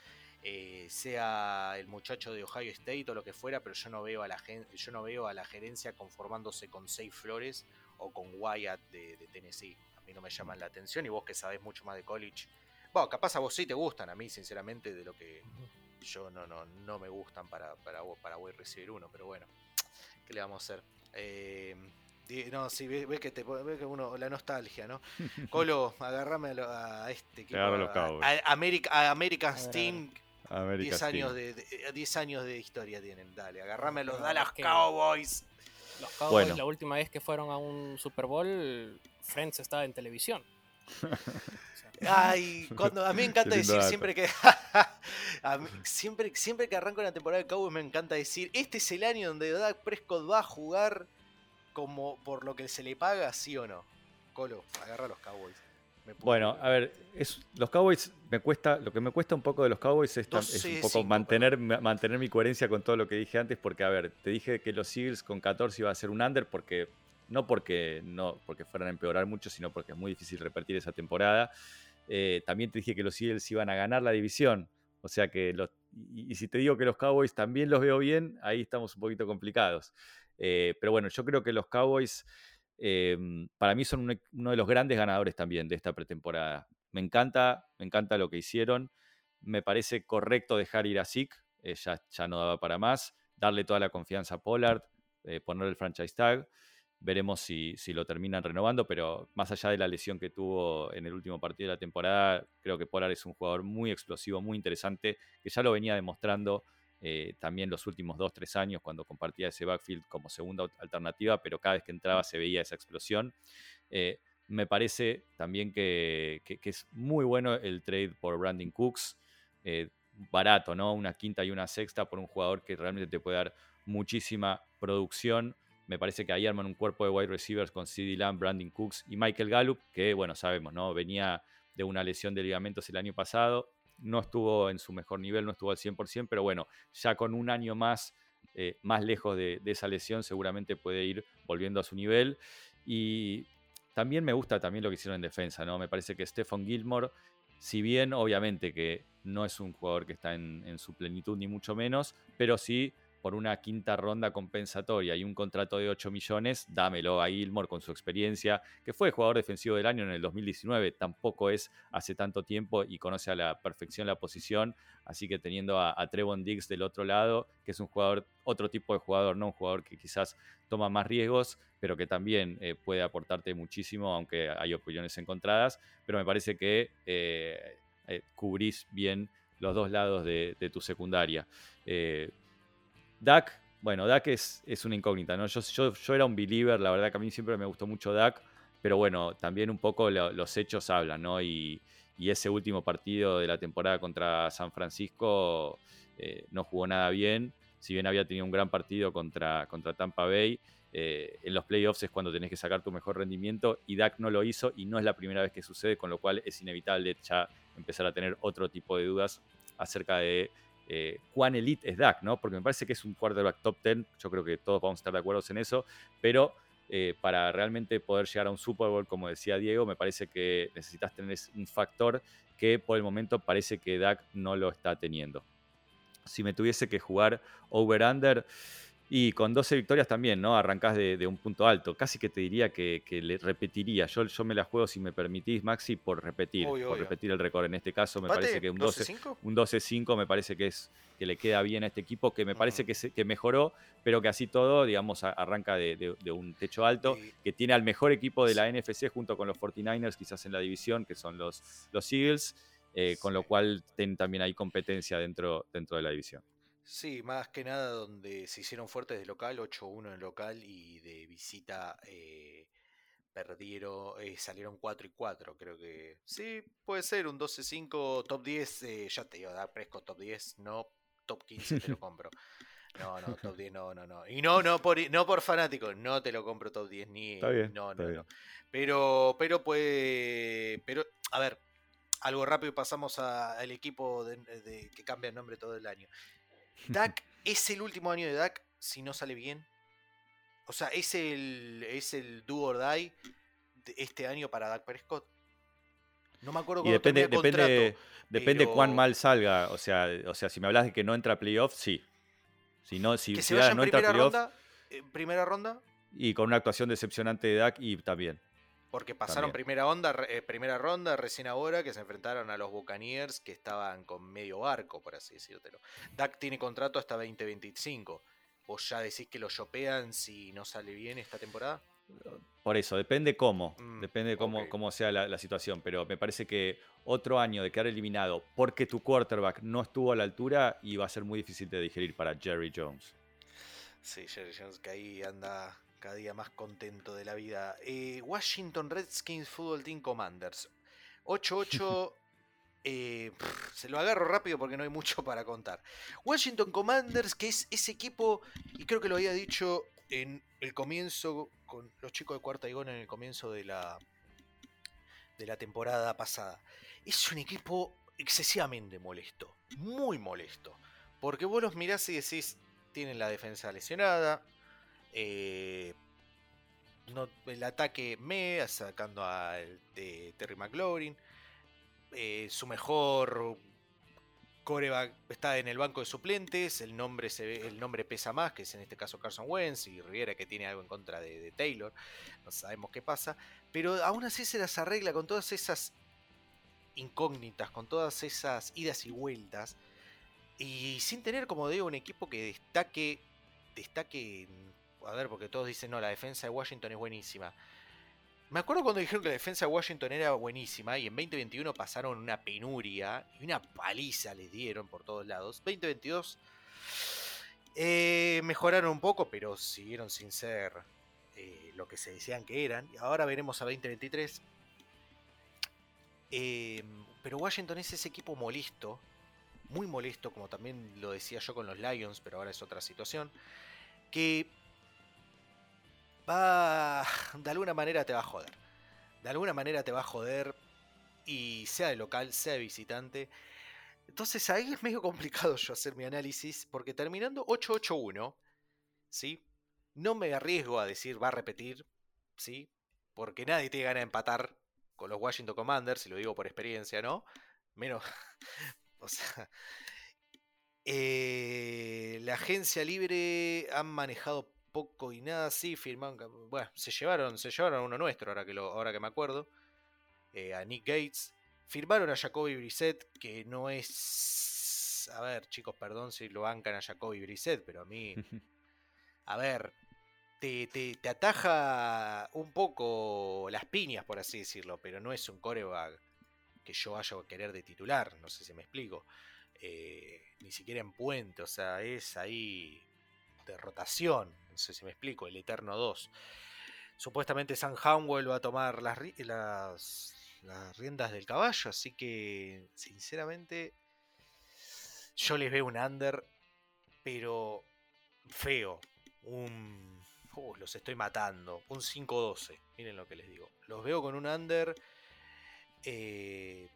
Eh, sea el muchacho de Ohio State o lo que fuera, pero yo no veo a la gen- yo no veo a la gerencia conformándose con Safe Flores o con Wyatt de, de Tennessee. A mí no me llaman la atención y vos que sabés mucho más de college. Bueno, capaz a vos sí te gustan, a mí sinceramente de lo que yo no, no, no me gustan para, para, para wide receiver uno, pero bueno, ¿qué le vamos a hacer? Eh, no, sí, ves, ves que te ves que uno, la nostalgia, ¿no? Colo, agarrame a, lo- a este equipo, a los a- Cowboys. a, America- a American A a. Steam, América 10 años de, de- 10 años de historia tienen, dale, agarrame a los Dallas que- Cowboys. los Cowboys, Bueno. la última vez que fueron a un Super Bowl, Friends estaba en televisión. Ay, cuando a mí me encanta decir dato. siempre que a mí- siempre, siempre que arranco la temporada de Cowboys me encanta decir, este es el año donde Dak Prescott va a jugar como por lo que se le paga, sí o no. Colo, agarra a los Cowboys. Bueno, a ver, es, los Cowboys me cuesta, lo que me cuesta un poco de los Cowboys es, es un poco mantener, ma- mantener mi coherencia con todo lo que dije antes, porque a ver, te dije que los Eagles con 14 iba a ser un under, porque no porque no porque fueran a empeorar mucho, sino porque es muy difícil repetir esa temporada. Eh, también te dije que los Eagles iban a ganar la división, o sea que los, y, y si te digo que los Cowboys también los veo bien, ahí estamos un poquito complicados. Eh, pero bueno, yo creo que los Cowboys eh, para mí son un- uno de los grandes ganadores también de esta pretemporada. Me encanta, me encanta lo que hicieron. Me parece correcto dejar ir a Zeke, eh, ya, ya no daba para más. Darle toda la confianza a Pollard, eh, poner el franchise tag. Veremos si, si lo terminan renovando, pero más allá de la lesión que tuvo en el último partido de la temporada, creo que Pollard es un jugador muy explosivo, muy interesante, que ya lo venía demostrando eh, también los últimos dos, tres años cuando compartía ese backfield como segunda al- alternativa, pero cada vez que entraba se veía esa explosión. Eh, me parece también que, que- que es muy bueno el trade por Brandon Cooks, eh, barato, ¿no? Una quinta y una sexta por un jugador que realmente te puede dar muchísima producción. Me parece que ahí arman un cuerpo de wide receivers con CD Lamb, Brandon Cooks y Michael Gallup, que bueno, sabemos, ¿no? Venía de una lesión de ligamentos el año pasado, no estuvo en su mejor nivel, no estuvo al 100%, pero bueno, ya con un año más, eh, más lejos de, esa lesión, seguramente puede ir volviendo a su nivel. Y también me gusta también lo que hicieron en defensa, ¿no? Me parece que Stephen Gilmore, si bien obviamente que no es un jugador que está en su plenitud ni mucho menos, pero sí por una quinta ronda compensatoria y un contrato de 8 millones, dámelo a Gilmore con su experiencia, que fue jugador defensivo del año en el 2019, tampoco es hace tanto tiempo y conoce a la perfección la posición, así que teniendo a, a Trevon Diggs del otro lado, que es un jugador, otro tipo de jugador, no un jugador que quizás toma más riesgos, pero que también eh, puede aportarte muchísimo, aunque hay opiniones encontradas, pero me parece que eh, eh, cubrís bien los dos lados de, tu secundaria. Eh, Dak, bueno, Dak es, es una incógnita, ¿no? Yo, yo, yo era un believer, la verdad que a mí siempre me gustó mucho Dak, pero bueno, también un poco lo- los hechos hablan, ¿no? Y, y ese último partido de la temporada contra San Francisco eh, no jugó nada bien, si bien había tenido un gran partido contra, contra Tampa Bay, eh, en los playoffs es cuando tenés que sacar tu mejor rendimiento y Dak no lo hizo y no es la primera vez que sucede, con lo cual es inevitable ya empezar a tener otro tipo de dudas acerca de eh, cuán elite es Dak, ¿no? Porque me parece que es un quarterback top 10, yo creo que todos vamos a estar de acuerdo en eso, pero eh, para realmente poder llegar a un Super Bowl, como decía Diego, me parece que necesitas tener un factor que por el momento parece que Dak no lo está teniendo. Si me tuviese que jugar over-under, Y con 12 victorias también, ¿no? Arrancás de, un punto alto. Casi que te diría que, le repetiría. Yo, yo me la juego, si me permitís, Maxi, por repetir. por repetir el récord. En este caso, me parece que un 12-5 un 12 me parece que es que le queda bien a este equipo, que me parece que, que mejoró, pero que así todo, digamos, arranca de, un techo alto, que tiene al mejor equipo de la NFC junto con los 49ers, quizás en la división, que son los, los Eagles, eh, con lo cual también hay competencia dentro, dentro de la división. Sí, más que nada donde se hicieron fuertes de local, 8-1 en local y de visita eh, perdieron, eh, salieron 4 y 4, creo que sí, puede ser un 12-5, top 10, eh, ya te digo, da Presco top 10, no top 15 te lo compro. No, no, top 10 no, no, no. Y no, no por, no por fanático, no te lo compro top 10 ni. Está bien, no, no, no. Pero, pero puede. Pero, a ver, algo rápido pasamos al equipo de, que cambia el nombre todo el año. Dak es el último año de Dak si no sale bien. O sea, es el, es el do or die de este año para Dak Prescott. No me acuerdo cómo depende, depende, depende cuán mal salga. O sea, o sea, si me hablas de que no entra a playoff, sí. Si no, si, que se vaya en primera ronda, primera ronda. Y con una actuación decepcionante de Dak y también. Porque pasaron primera, onda, eh, primera ronda recién ahora que se enfrentaron a los Buccaneers que estaban con medio barco, por así decírtelo. Dak tiene contrato hasta 2025. ¿Vos ya decís que lo chopean si no sale bien esta temporada? Por eso, depende cómo, mm, depende cómo, cómo sea la, la, situación, pero me parece que otro año de quedar eliminado porque tu quarterback no estuvo a la altura y va a ser muy difícil de digerir para Jerry Jones. Sí, Jerry Jones que ahí anda cada día más contento de la vida. Eh, Washington Redskins Football Team Commanders. 8-8. Eh, se lo agarro rápido porque no hay mucho para contar. Washington Commanders, que es ese equipo, y creo que lo había dicho en el comienzo, con los chicos de cuarta y en el comienzo de la, de la temporada pasada. Es un equipo excesivamente molesto, muy molesto. Porque vos los mirás y decís, tienen la defensa lesionada, eh, el ataque me, sacando a Terry McLaurin. Eh, su mejor coreback está en el banco de suplentes. El nombre, el nombre pesa más, que es en este caso Carson Wentz y Riviera que tiene algo en contra de, Taylor. No sabemos qué pasa. Pero aún así se las arregla con todas esas incógnitas, con todas esas idas y vueltas. Y sin tener, como digo, un equipo que destaque, destaque a ver, porque todos dicen, no, la defensa de Washington es buenísima. Me acuerdo cuando dijeron que la defensa de Washington era buenísima y en 2021 pasaron una penuria y una paliza les dieron por todos lados. 2022 eh, mejoraron un poco, pero siguieron sin ser eh, lo que se decían que eran. Y ahora veremos a 2023. Eh, pero Washington es ese equipo molesto, muy molesto, como también lo decía yo con los Lions, pero ahora es otra situación, que va, de alguna manera te va a joder. De alguna manera te va a joder y sea de local, sea de visitante. Entonces ahí es medio complicado yo hacer mi análisis porque terminando 8-8-1, ¿sí? No me arriesgo a decir va a repetir, ¿sí? Porque nadie tiene ganas de empatar con los Washington Commanders, y lo digo por experiencia, ¿no? Menos, o sea, eh, la agencia libre han manejado poco y nada así, firmaron, bueno, se llevaron, se llevaron a uno nuestro, ahora que, lo, ahora que me acuerdo, eh, a Nick Gates, firmaron a Jacoby Brissett, que no es, a ver, chicos, perdón si lo bancan a Jacoby Brissett, pero a mí, a ver, te, te, ataja un poco las piñas, por así decirlo, pero no es un coreback que yo vaya a querer de titular, no sé si me explico. Eh, ni siquiera en puente, o sea, es ahí de rotación sé si me explico, el Eterno 2. Supuestamente San Howell va a tomar las riendas del caballo, así que sinceramente yo les veo un under, pero feo. Un... Uh, los estoy matando. Un 5-12. Miren lo que les digo. Los veo con un under. Eh,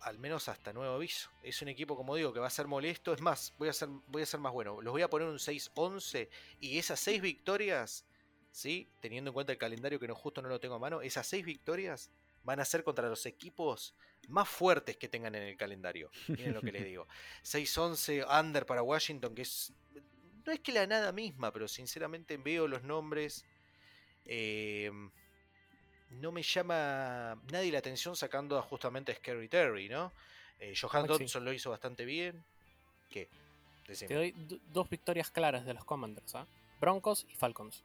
al menos hasta nuevo aviso. Es un equipo, como digo, que va a ser molesto. Es más, voy a ser, voy a ser más bueno. Los voy a poner un 6-11 y esas 6 victorias, ¿sí? teniendo en cuenta el calendario que no, justo no lo tengo a mano, esas 6 victorias van a ser contra los equipos más fuertes que tengan en el calendario. Miren lo que les digo. 6-11 under para Washington, que es no es que la nada misma, pero sinceramente veo los nombres. eh, no me llama nadie la atención sacando a justamente a Scary Terry, ¿no? Eh, Johan. Dodson lo hizo bastante bien. ¿Qué? Decime. Te doy dos victorias claras de los Commanders, ¿ah? Broncos y Falcons.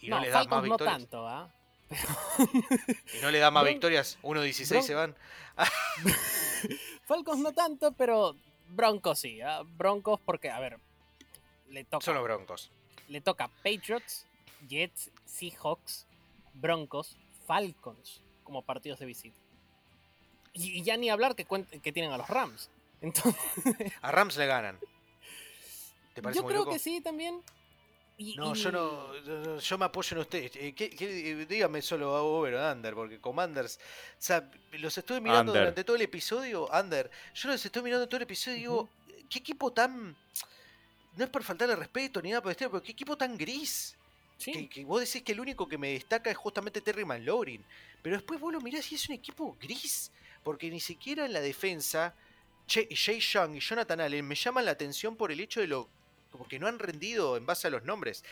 Y no, no, le da más Falcons no victorias. tanto, ¿ah? Y no le da más Bron- victorias. 1-16 Bron- se van. Falcons no tanto, pero Broncos sí, ¿ah? Broncos porque, a ver, le toca, Son los broncos. le toca Patriots, Jets, Seahawks, Broncos, Falcons como partidos de visita. Y, y ya ni hablar que, que tienen a los Rams. Entonces, A Rams le ganan. ¿Te parece yo muy creo loco? que sí también. Y- No, y- yo no, yo- me apoyo en ustedes. Eh, ¿qué- qué- eh, dígame solo a Over o Under, porque Commanders, o sea, los estuve mirando Under. durante todo el episodio, Under. Yo los estoy mirando todo el episodio y digo, ¿qué equipo tan... No es por faltarle respeto ni nada por el estilo, pero qué equipo tan gris. Que, vos decís que el único que me destaca es justamente Terry McLaurin. Pero después vos lo mirás y es un equipo gris. Porque ni siquiera en la defensa, Jay Young y Jonathan Allen me llaman la atención por el hecho de lo. como que no han rendido en base a los nombres.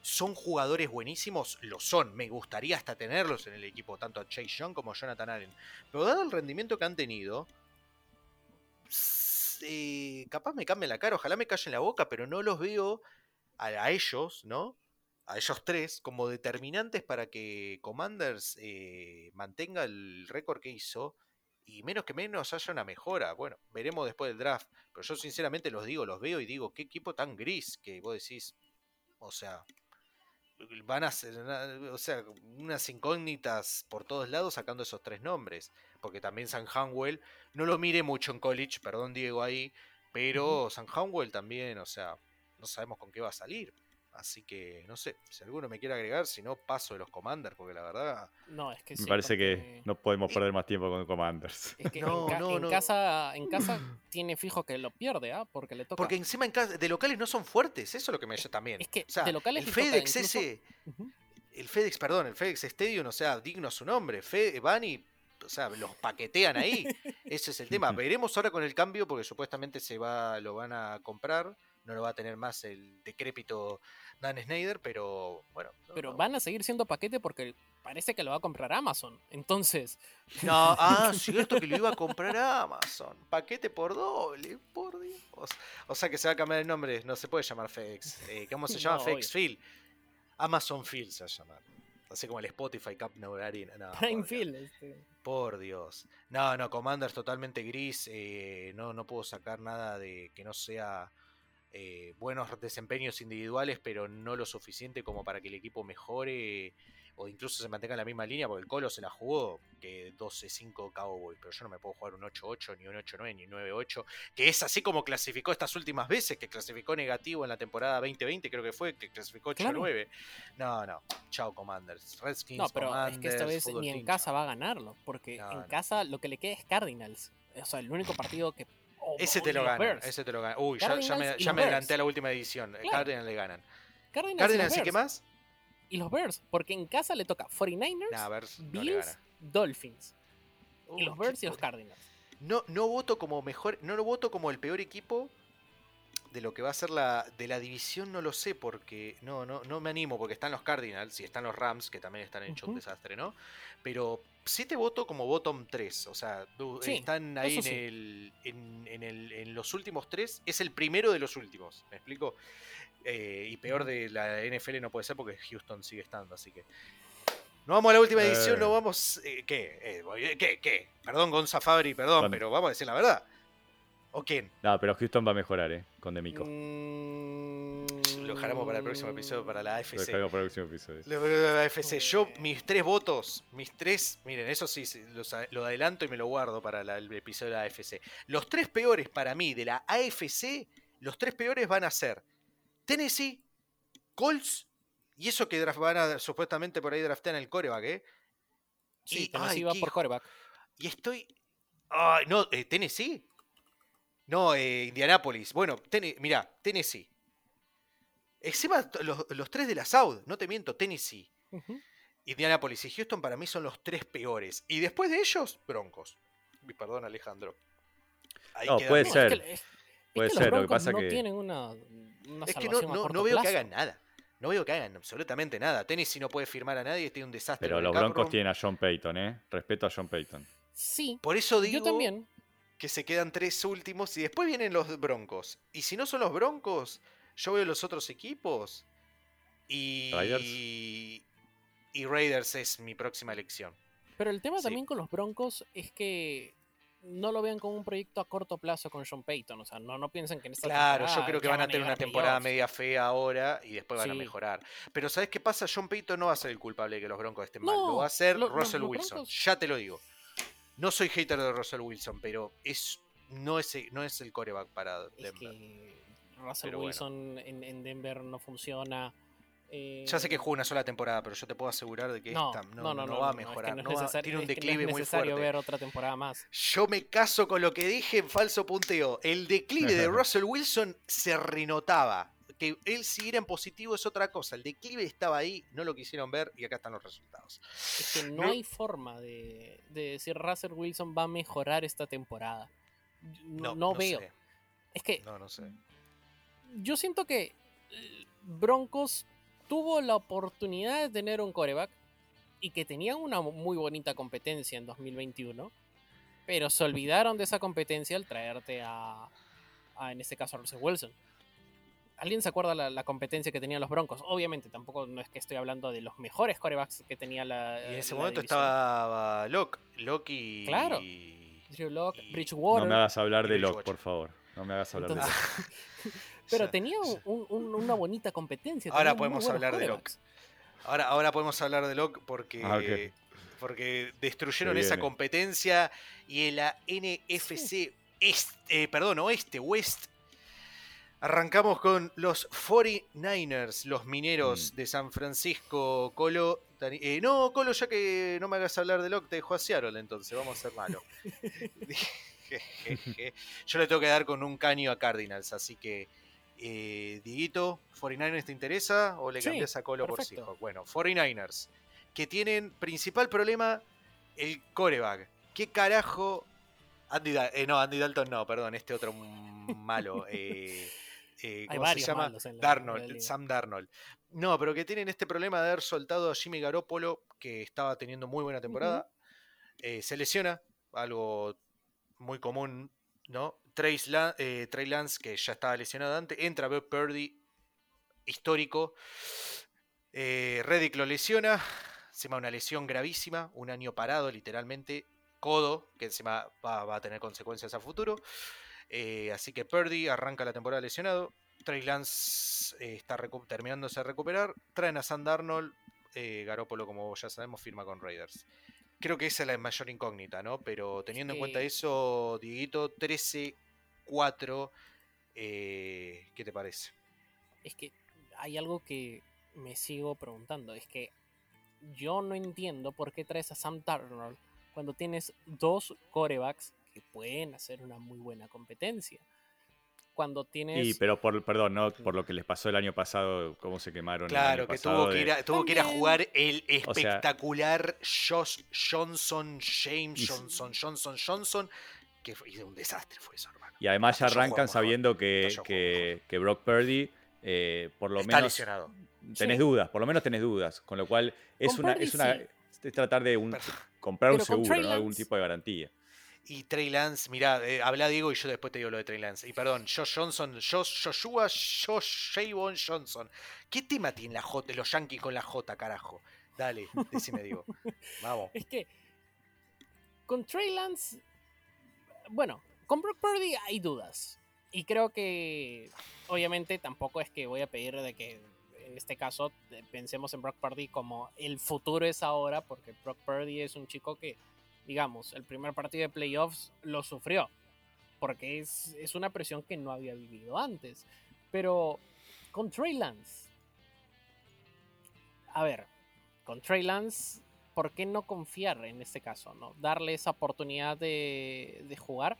¿Son jugadores buenísimos? Lo son. Me gustaría hasta tenerlos en el equipo, tanto a Chase Young como a Jonathan Allen. Pero dado el rendimiento que han tenido, eh, capaz me cambien la cara, ojalá me callen la boca, pero no los veo a ellos, ¿no? A ellos tres como determinantes para que Commanders eh, mantenga el récord que hizo y menos que menos haya una mejora. Bueno, veremos después del draft. Pero yo sinceramente los digo, los veo y digo, qué equipo tan gris que vos decís, o sea, van a ser, una- o sea, unas incógnitas por todos lados sacando esos tres nombres. Porque también San Hanwell, no lo mire mucho en college, perdón Diego ahí, pero San Hanwell también, o sea, no sabemos con qué va a salir. Así que, no sé, si alguno me quiere agregar, si no, paso de los Commanders, porque la verdad... no, es que Me sí, parece que no podemos perder más tiempo con Commanders. Es que No, en, ca- no, en no. casa, en casa tiene fijo que lo pierde, ¿ah? Porque le toca. Porque encima en casa, de locales no son fuertes, eso es lo que me llama también. Es que o sea, de locales el FedEx incluso- ese, el FedEx, perdón, el FedEx Stadium, o sea, digno su nombre, van y, o sea, los paquetean ahí. Ese es el tema. Veremos ahora con el cambio, porque supuestamente se va, lo van a comprar, no lo va a tener más el decrépito Dan Snyder, pero bueno. no, Pero no. van a seguir siendo paquete porque parece que lo va a comprar Amazon. Entonces, No, ah, cierto que lo iba a comprar a Amazon. Paquete por doble, por Dios. O sea que se va a cambiar el nombre, no se puede llamar FedEx. Eh, ¿Cómo se llama? No, FedEx Field. Amazon Field se va a llamar. Así como el Spotify Cup No. No, Prime. Field. este, Por Dios. No, no, Commanders totalmente gris. eh, no, no puedo sacar nada de que no sea eh, buenos desempeños individuales, pero no lo suficiente como para que el equipo mejore o incluso se mantenga en la misma línea, porque el Colo se la jugó que 12-5 Cowboy, pero yo no me puedo jugar un 8-8, ni un 8-9, ni un 9-8, que es así como clasificó estas últimas veces, que clasificó negativo en la temporada 2020, creo que fue, que clasificó 8-9. No, no, chao Commanders. Redskins, No, pero es que esta Commanders, vez ni en team, casa va a ganarlo. Porque No, en no. casa lo que le queda es Cardinals. O sea, el único partido que. Ese te lo los ganan, ese te lo ganan. Uy, ya, me, ya los adelanté a la última edición. Claro. Cardinals le ganan. Cardinals, y los Cardinals y qué más? Y los Bears. Porque en casa le toca 49ers, Nah, a ver, no le Bills. Dolphins. Uy, y los qué Bears y los Cardinals. No, no voto como mejor, no lo voto como el peor equipo de lo que va a ser la de la división, no lo sé porque no, no, no me animo porque están los Cardinals y están los Rams que también están hecho un Ujú. desastre, ¿no? Pero sí te voto como bottom 3, o sea, Sí, están ahí en, sí. el, en, en el, en los últimos tres, es el primero de los últimos, ¿me explico? Eh, y peor de la NFL no puede ser porque Houston sigue estando, así que no vamos a la última edición, Eh. no vamos. eh, ¿Qué? Eh, ¿Qué? ¿Qué? Perdón, Gonza Fabri, perdón, pero vamos a decir la verdad. ¿O quién? No, pero Houston va a mejorar, ¿eh? Con Demico. Mm, Lo dejaremos para el próximo episodio, para la Lo AFC. dejamos para el próximo episodio. Lo- lo- lo- la AFC. Yo, mis tres votos, mis tres, miren, eso sí, los lo adelanto y me lo guardo para la- el episodio de la AFC. Los tres peores para mí de la AFC, los tres peores van a ser Tennessee, Colts, y eso que draft- van a supuestamente por ahí draftean el coreback, ¿eh? Sí, Y- Tennessee ay, va qué por coreback. Y estoy. Ay, no, eh, Tennessee. No, eh, Indianapolis. Bueno, Tene- mirá, Tennessee. Encima t- los, los tres de la South, no te miento, Tennessee. Indianapolis y Houston para mí son los tres peores. Y después de ellos, Broncos. Y Perdón, Alejandro. Ahí No, queda puede ser. es que, es- Puede que ser, los lo que pasa no que- tienen una, una Es que no, no, veo que hagan nada. No veo que hagan absolutamente nada. Tennessee no puede firmar a nadie, tiene un desastre. Pero los Broncos tienen a John Payton, ¿eh? Respeto a John Payton. Sí, Por eso digo yo también. Que se quedan tres últimos y después vienen los Broncos. Y si no son los Broncos, yo veo los otros equipos y Raiders. y Raiders es mi próxima elección. Pero el tema Sí. también con los Broncos es que no lo vean como un proyecto a corto plazo con Sean Payton. O sea, no, no piensen que en esta Claro, yo creo que van a tener una temporada media fea ahora y después van a mejorar. Pero ¿sabes qué pasa? John Payton no va a ser el culpable de que los Broncos estén mal. Lo va a ser lo- Russell Wilson. Broncos- Ya te lo digo. No soy hater de Russell Wilson, pero es no es, no es el coreback para Es Denver. que Russell Pero bueno. Wilson en, en Denver no funciona. eh, Ya sé que jugó una sola temporada, pero yo te puedo asegurar de que no, esta no, no, no, va a es que mejorar. es no va- tiene un es que no es declive muy necesario fuerte. ver otra temporada más. Yo me caso con lo que dije en falso punteo. El declive de Russell Wilson se renotaba. Que él siguiera en positivo es otra cosa. El declive estaba ahí, no lo quisieron ver y acá están los resultados. Es que no, No- hay forma de, de decir Russell Wilson va a mejorar esta temporada. No, no veo. sé. Es que No, no sé. yo siento que eh, Broncos tuvo la oportunidad de tener un coreback y que tenían una muy bonita competencia en 2021, pero se olvidaron de esa competencia al traerte a, a, en este caso, a Russell Wilson. ¿Alguien se acuerda la, la competencia que tenían los Broncos? Obviamente, tampoco no es que estoy hablando de los mejores corebacks que tenía la. Y en ese la momento división. estaba Locke. Locke y. Claro. Drew Locke, y- Bridgewater. No me hagas hablar de. Locke, por favor. No me hagas hablar Entonces- de Locke. Pero tenía sí. un- un- una bonita competencia. Ahora podemos hablar de quarterbacks. Ahora, ahora podemos hablar de Locke porque. Ah. Porque destruyeron esa competencia y en la NFC este, eh, perdón, oeste, West. Arrancamos con los 49ers, los mineros Mm. de San Francisco. Colo. Eh, no, Colo, ya que no me hagas hablar de Locke, te dejó a Seattle, entonces vamos a ser malo. Yo le tengo que dar con un caño a Cardinals, así que. Eh, Dieguito, ¿49ers te interesa o le Sí, cambias a Colo por perfecto. Seahawks? Bueno, 49ers, que tienen principal problema el coreback. ¿Qué carajo? Andy Da- eh, no, Andy Dalton no, perdón, este otro malo. eh, eh, ¿Cómo se llama? Darnold. Sam Darnold. No, pero que tienen este problema de haber soltado a Jimmy Garoppolo, que estaba teniendo muy buena temporada. Eh, se lesiona, algo muy común, ¿no? Lan- eh, Trey Lance, que ya estaba lesionado antes, entra Brock Purdy, histórico. Eh, Reddick lo lesiona, se llama una lesión gravísima, un año parado literalmente, codo, que encima va, va a tener consecuencias a futuro. Eh, así que Purdy arranca la temporada lesionado. Trey Lance eh, está terminándose de recuperar. Traen a Sam Darnold. Eh, Garoppolo, como ya sabemos, firma con Raiders. Creo que esa es la mayor incógnita, ¿no? Pero teniendo en cuenta eso, Dieguito, 13-4, eh, ¿qué te parece? Es que hay algo que me sigo preguntando. Es que yo no entiendo por qué traes a Sam Darnold cuando tienes dos corebacks que pueden hacer una muy buena competencia. Cuando tienes. Sí, pero por, perdón, no por lo que les pasó el año pasado, cómo se quemaron. el Claro, año que pasado tuvo que, ir a, tuvo que ir a jugar el O sea- espectacular Josh Johnson, James Y Johnson, Johnson, Johnson, que fue y un desastre fue eso, hermano. Y además ya arrancan sabiendo que, que, que Brock Purdy, eh, por lo Está menos, lesionado. tenés Sí. dudas, por lo menos tenés dudas. Con lo cual es Con una, Purdy es una sí. es tratar de un- comprar un pero seguro, ¿no? algún tipo de garantía. Y Trey Lance, mirá, eh, habla Diego y yo después te digo lo de Trey Lance. Y perdón, Josh Johnson, Josh, Joshua, Josh Javon Johnson. ¿Qué tema tienen la J, los Yankees con la J, carajo? Dale, decime Diego. Vamos. Es que con Trey Lance, bueno, con Brock Purdy hay dudas. Y creo que, obviamente, tampoco es que voy a pedir de que, en este caso, pensemos en Brock Purdy como el futuro es ahora, porque Brock Purdy es un chico que, digamos, el primer partido de playoffs lo sufrió, porque es, es una presión que no había vivido antes. Pero con Trey Lance, a ver, con Trey Lance, ¿por qué no confiar en este caso? ¿no? Darle esa oportunidad de, de jugar.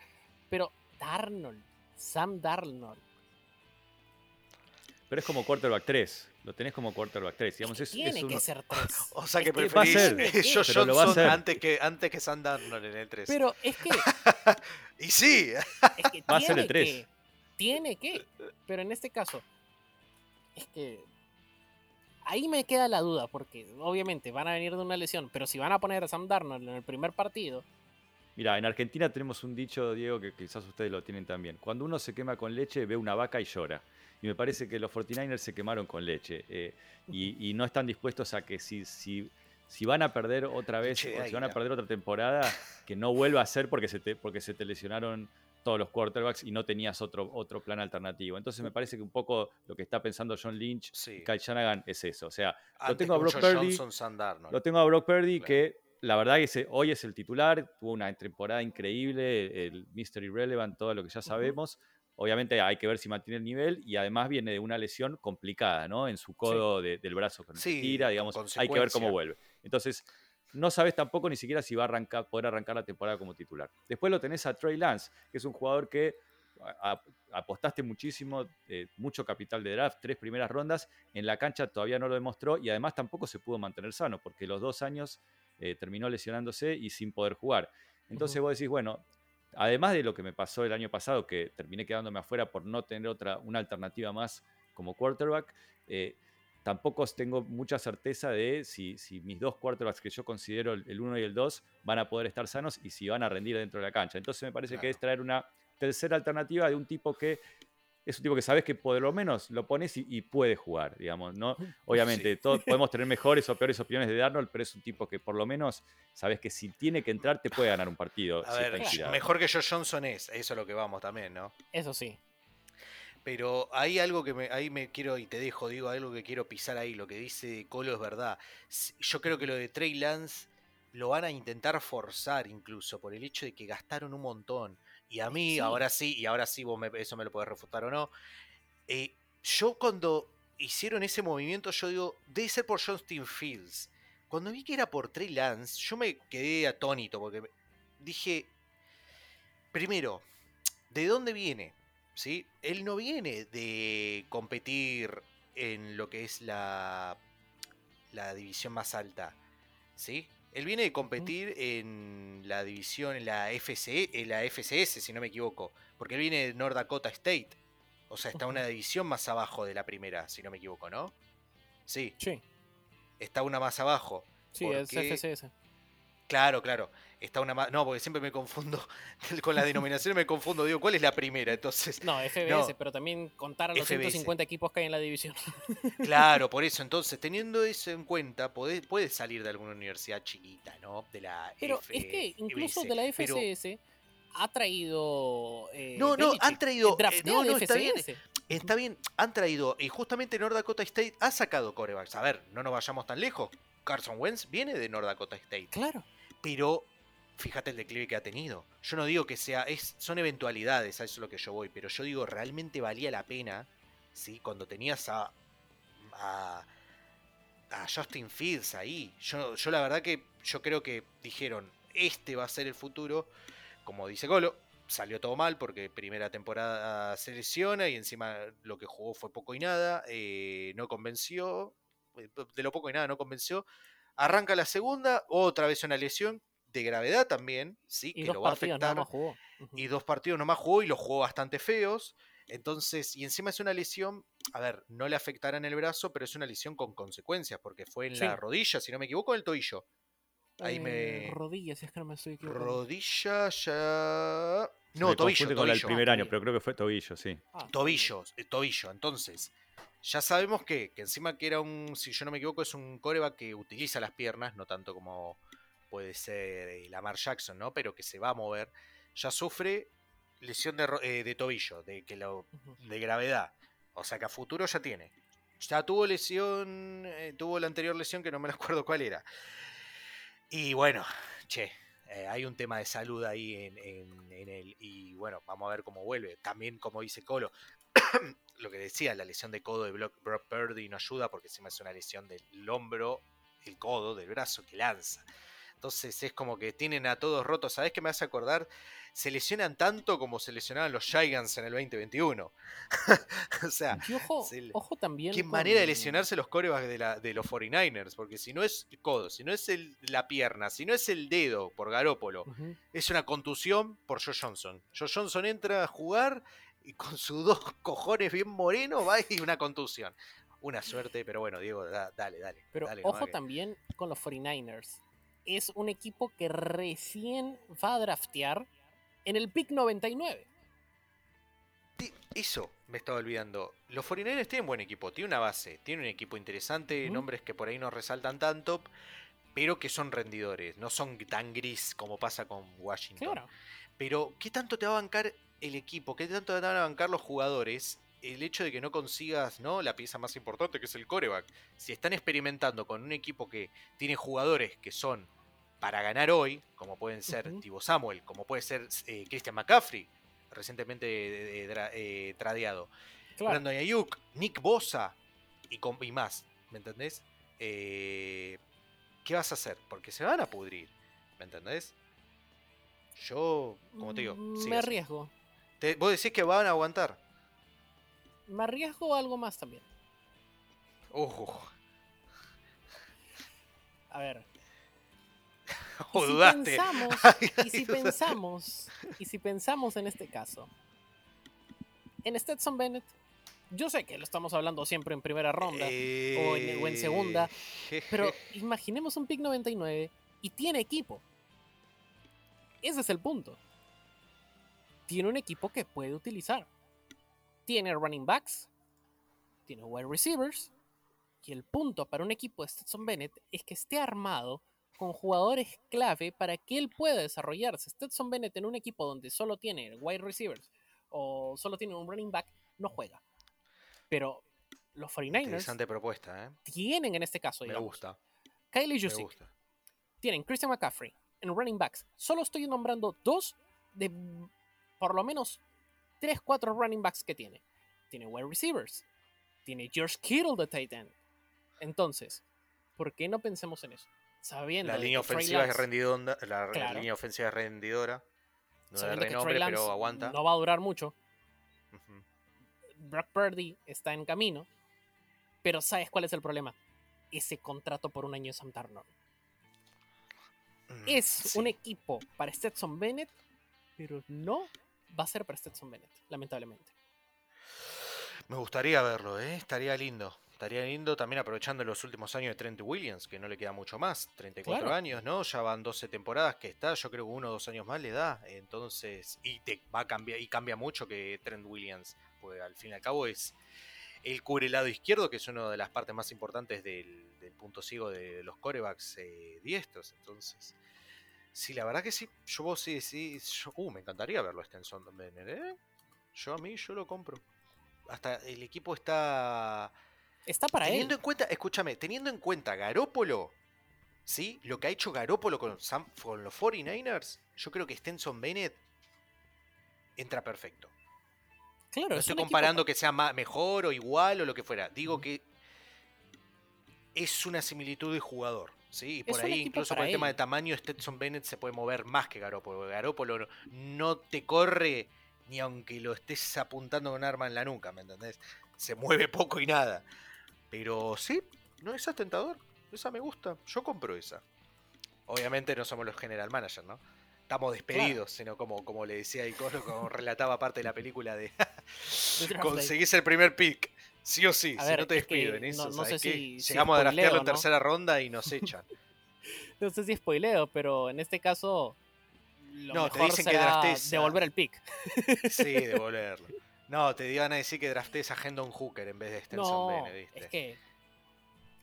Pero Darnold, Sam Darnold, Pero es como quarterback 3. Lo tenés como quarterback 3. es Digamos, es, tiene es un- que ser tres. O sea que va a preferís ser, va a Johnson hacer. antes que, antes que Sam Darnold en el 3. Pero es que, Y sí, es que Va a ser el tres. que- tiene que. Pero en este caso, es que ahí me queda la duda, porque obviamente van a venir de una lesión, pero si van a poner a Sam Darnold en el primer partido. Mira, en Argentina tenemos un dicho, Diego, que quizás ustedes lo tienen también. Cuando uno se quema con leche, ve una vaca y llora. Y me parece que los 49ers se quemaron con leche. eh, y, y no están dispuestos a que si, si, si van a perder otra vez, de o si van a perder otra temporada, que no vuelva a ser porque se te, porque se te lesionaron todos los quarterbacks y no tenías otro, otro plan alternativo. Entonces me parece que un poco lo que está pensando John Lynch Sí. y Kyle Shanahan es eso. O sea, Antes tengo a que Brock Purdy, lo tengo a Brock Purdy, Claro. que la verdad que ese- hoy es el titular, tuvo una temporada increíble, el Mr. Irrelevant, todo lo que ya sabemos. Obviamente hay que ver si mantiene el nivel y además viene de una lesión complicada, ¿no? En su codo de- del brazo se Sí, tira, digamos, con hay que ver cómo vuelve. Entonces, no sabes tampoco ni siquiera si va a arrancar, poder arrancar la temporada como titular. Después lo tenés a Trey Lance, que es un jugador que a- apostaste muchísimo, eh, mucho capital de draft, tres primeras rondas, en la cancha todavía no lo demostró y además tampoco se pudo mantener sano, porque los dos años eh, terminó lesionándose y sin poder jugar. Entonces vos decís, bueno, además de lo que me pasó el año pasado, que terminé quedándome afuera por no tener otra, una alternativa más como quarterback, eh, tampoco tengo mucha certeza de si, si mis dos quarterbacks que yo considero el 1 y el 2 van a poder estar sanos y si van a rendir dentro de la cancha. Entonces me parece que es traer una tercera alternativa de un tipo que es un tipo que sabes que por lo menos lo pones y, y puede jugar, digamos, ¿no? Obviamente, Sí. todos podemos tener mejores o peores opiniones de Arnold, pero es un tipo que por lo menos sabes que si tiene que entrar te puede ganar un partido. A si ver, mejor que Josh Johnson es, eso es lo que vamos también, ¿no? Eso sí. Pero hay algo que me, ahí me quiero, y te dejo, digo, algo que quiero pisar ahí, lo que dice Colo es verdad. Yo creo que lo de Trey Lance lo van a intentar forzar incluso por el hecho de que gastaron un montón. Y a mí, Sí. ahora sí, y ahora sí vos me- eso me lo podés refutar o no. eh, yo cuando hicieron ese movimiento, yo digo, debe ser por Justin Fields. Cuando vi que era por Trey Lance, yo me quedé atónito porque dije, primero, ¿de dónde viene? ¿Sí? Él no viene de competir en lo que es la, la división más alta. ¿Sí? Él viene de competir en la división, en la, FCE, en la FCS, si no me equivoco. Porque él viene de North Dakota State. O sea, está una división más abajo de la primera, si no me equivoco, ¿no? Sí, Sí. está una más abajo. Sí, ¿Por es? FCS. Claro, claro. Está una. No, porque siempre me confundo con las denominaciones, me confundo. Digo, ¿cuál es la primera? Entonces, No, FBS, No. pero también contar a los FBS. 150 equipos que hay en la división. claro, por eso. Entonces, teniendo eso en cuenta, puedes salir de alguna universidad chiquita, ¿no? De la Pero F- es que incluso FBS, de la pero- FCS ha traído. eh, No, no, Belichick, han traído- eh, no, no, está bien. Está bien, han traído, y justamente North Dakota State ha sacado corebacks. A ver, no nos vayamos tan lejos. Carson Wentz viene de North Dakota State. Claro. pero fíjate el declive que ha tenido. Yo no digo que sea, son eventualidades, a eso es lo que yo voy, pero yo digo, realmente valía la pena, ¿sí? Cuando tenías a, a, a Justin Fields ahí. Yo, yo la verdad que yo creo que dijeron, este va a ser el futuro, como dice Golo. Salió todo mal porque primera temporada se lesiona y encima lo que jugó fue poco y nada. eh, no convenció. eh, De lo poco y nada no convenció. Arranca la segunda, otra vez una lesión de gravedad también, sí, Y que lo va a afectar. más jugó. Y dos partidos nomás jugó y los jugó bastante feos. Entonces, y encima es una lesión, a ver, no le afectará en el brazo, pero es una lesión con consecuencias, porque fue en Sí. la rodilla, si no me equivoco, en el tobillo. Ahí Eh, me. Rodillas, si es que no me estoy equivocando. Rodilla ya. Se No, me tobillo, con el tobillo. primer año, pero creo que fue tobillo, sí. Ah, Tobillo, eh, tobillo. Entonces, ya sabemos que, que encima que era un, si yo no me equivoco, es un coreback que utiliza las piernas, no tanto como puede ser eh, Lamar Jackson, ¿no? Pero que se va a mover. Ya sufre lesión de, eh, de tobillo, de, que lo, de gravedad. O sea que a futuro ya tiene. Ya tuvo lesión, eh, tuvo la anterior lesión que no me acuerdo cuál era. Y bueno, che, eh, hay un tema de salud ahí en, en, en él. Y bueno, vamos a ver cómo vuelve. También, como dice Colo, lo que decía, la lesión de codo de Brock, Brock Purdy no ayuda porque encima es una lesión del hombro, el codo, del brazo que lanza. Entonces es como que tienen a todos rotos. ¿Sabes qué me hace acordar? Se lesionan tanto como se lesionaban los Giants en el 2021. o sea, ojo, se ojo también. qué con- manera de lesionarse los corebacks de, la, de los 49ers. Porque si no es el codo, si no es el- la pierna, si no es el dedo por Garópolo, es una contusión por Joe Johnson. Joe Johnson entra a jugar y con sus dos cojones bien morenos va y una contusión. Una suerte, pero bueno, Diego, da- dale, dale. Pero dale ojo que- también con los 49ers. Es un equipo que recién va a draftear en el pick 99. Sí, Eso me estaba olvidando. Los 49ers tienen buen equipo, tiene una base, tiene un equipo interesante, nombres que por ahí no resaltan tanto, pero que son rendidores, no son tan gris como pasa con Washington. Claro. Pero, ¿qué tanto te va a bancar el equipo? ¿Qué tanto te van a bancar los jugadores? El hecho de que no consigas ¿no? la pieza más importante, que es el coreback. Si están experimentando con un equipo que tiene jugadores que son para ganar hoy, como pueden ser Ujú. Tibo Samuel, como puede ser eh, Christian McCaffrey, recientemente eh, eh, eh, tradeado, Claro. Brandon Ayuk, Nick Bosa y, y más, ¿me entendés? ¿Qué vas a hacer? Porque se van a pudrir, ¿me entendés? Yo, como te digo, Mm, me arriesgo. Te- vos decís que van a aguantar. Me arriesgo algo más también. Uh, A ver. o y si dudaste. pensamos, Ay, y si dudaste. pensamos, y si pensamos en este caso, en Stetson Bennett, yo sé que lo estamos hablando siempre en primera ronda, o en- o en segunda, Eh, pero imaginemos un pick 99 y tiene equipo. Ese es el punto. Tiene un equipo que puede utilizar. Tiene running backs, tiene wide receivers, y el punto para un equipo de Stetson Bennett es que esté armado con jugadores clave para que él pueda desarrollarse. Stetson Bennett en un equipo donde solo tiene wide receivers o solo tiene un running back, no juega. Pero los 49ers Interesante propuesta, ¿eh? tienen en este caso, Me digamos, gusta. Kylie Me gusta. tienen Christian McCaffrey en running backs. Solo estoy nombrando dos de por lo menos 3, 4 running backs que tiene. Tiene wide receivers. Tiene George Kittle de tight end. Entonces, ¿por qué no pensemos en eso? Sabiendo La de línea ofensiva es rendidora. La, línea ofensiva es rendidora. No de sabiendo que Trey renombre, pero aguanta. no va a durar mucho. Brock Purdy está en camino. Pero ¿sabes cuál es el problema? Ese contrato por un año de Sam Darnold. Mm, es sí. un equipo para Stetson Bennett, pero no va a ser para Stetson Bennett, lamentablemente. Me gustaría verlo, ¿eh? Estaría lindo. Estaría lindo también aprovechando los últimos años de Trent Williams, que no le queda mucho más. 34 Claro. años, ¿no? Ya van 12 temporadas que está. Yo creo que uno o dos años más le da. Entonces, y te va a cambiar, y cambia mucho que Trent Williams. Porque al fin y al cabo es. Él cubre el lado izquierdo, que es una de las partes más importantes del, del punto ciego de los corebacks eh, diestros. Entonces, sí, la verdad que sí. Yo vos sí, sí. yo- uh, me encantaría verlo Stenson Bennett, ¿eh? Yo a mí, yo lo compro. Hasta el equipo está. Está para teniendo él. en cuenta, escúchame, teniendo en cuenta Garópolo, ¿sí? Lo que ha hecho Garópolo con, Sam- con los 49ers, yo creo que Stenson Bennett entra perfecto. Claro, No es estoy equipo comparando que sea ma- mejor o igual o lo que fuera. Digo que es una similitud de jugador. Sí, y por Es ahí incluso por para el tema de tamaño, Stetson Bennett se puede mover más que Garópolo. Garópolo no, te corre ni aunque lo estés apuntando con un arma en la nuca, ¿me entendés? Se mueve poco y nada. Pero sí, no esa es tentador. Esa me gusta. Yo compro esa. Obviamente no somos los general manager, ¿no? Estamos despedidos, sino como, como le decía Icono, como relataba parte de la película de conseguís el primer pick. Sí o sí, A si ver, no te es que despiden. no- eso, no ¿sabes sé si- si Llegamos a draftearlo en ¿no? tercera ronda y nos echan. No sé si spoileo, pero en este caso lo No, te dicen que será a- devolver el pick. Sí, devolverlo. No, te iban a decir que draftees a Hendon Hooker en vez de Stenson No, Bennett, ¿viste? es que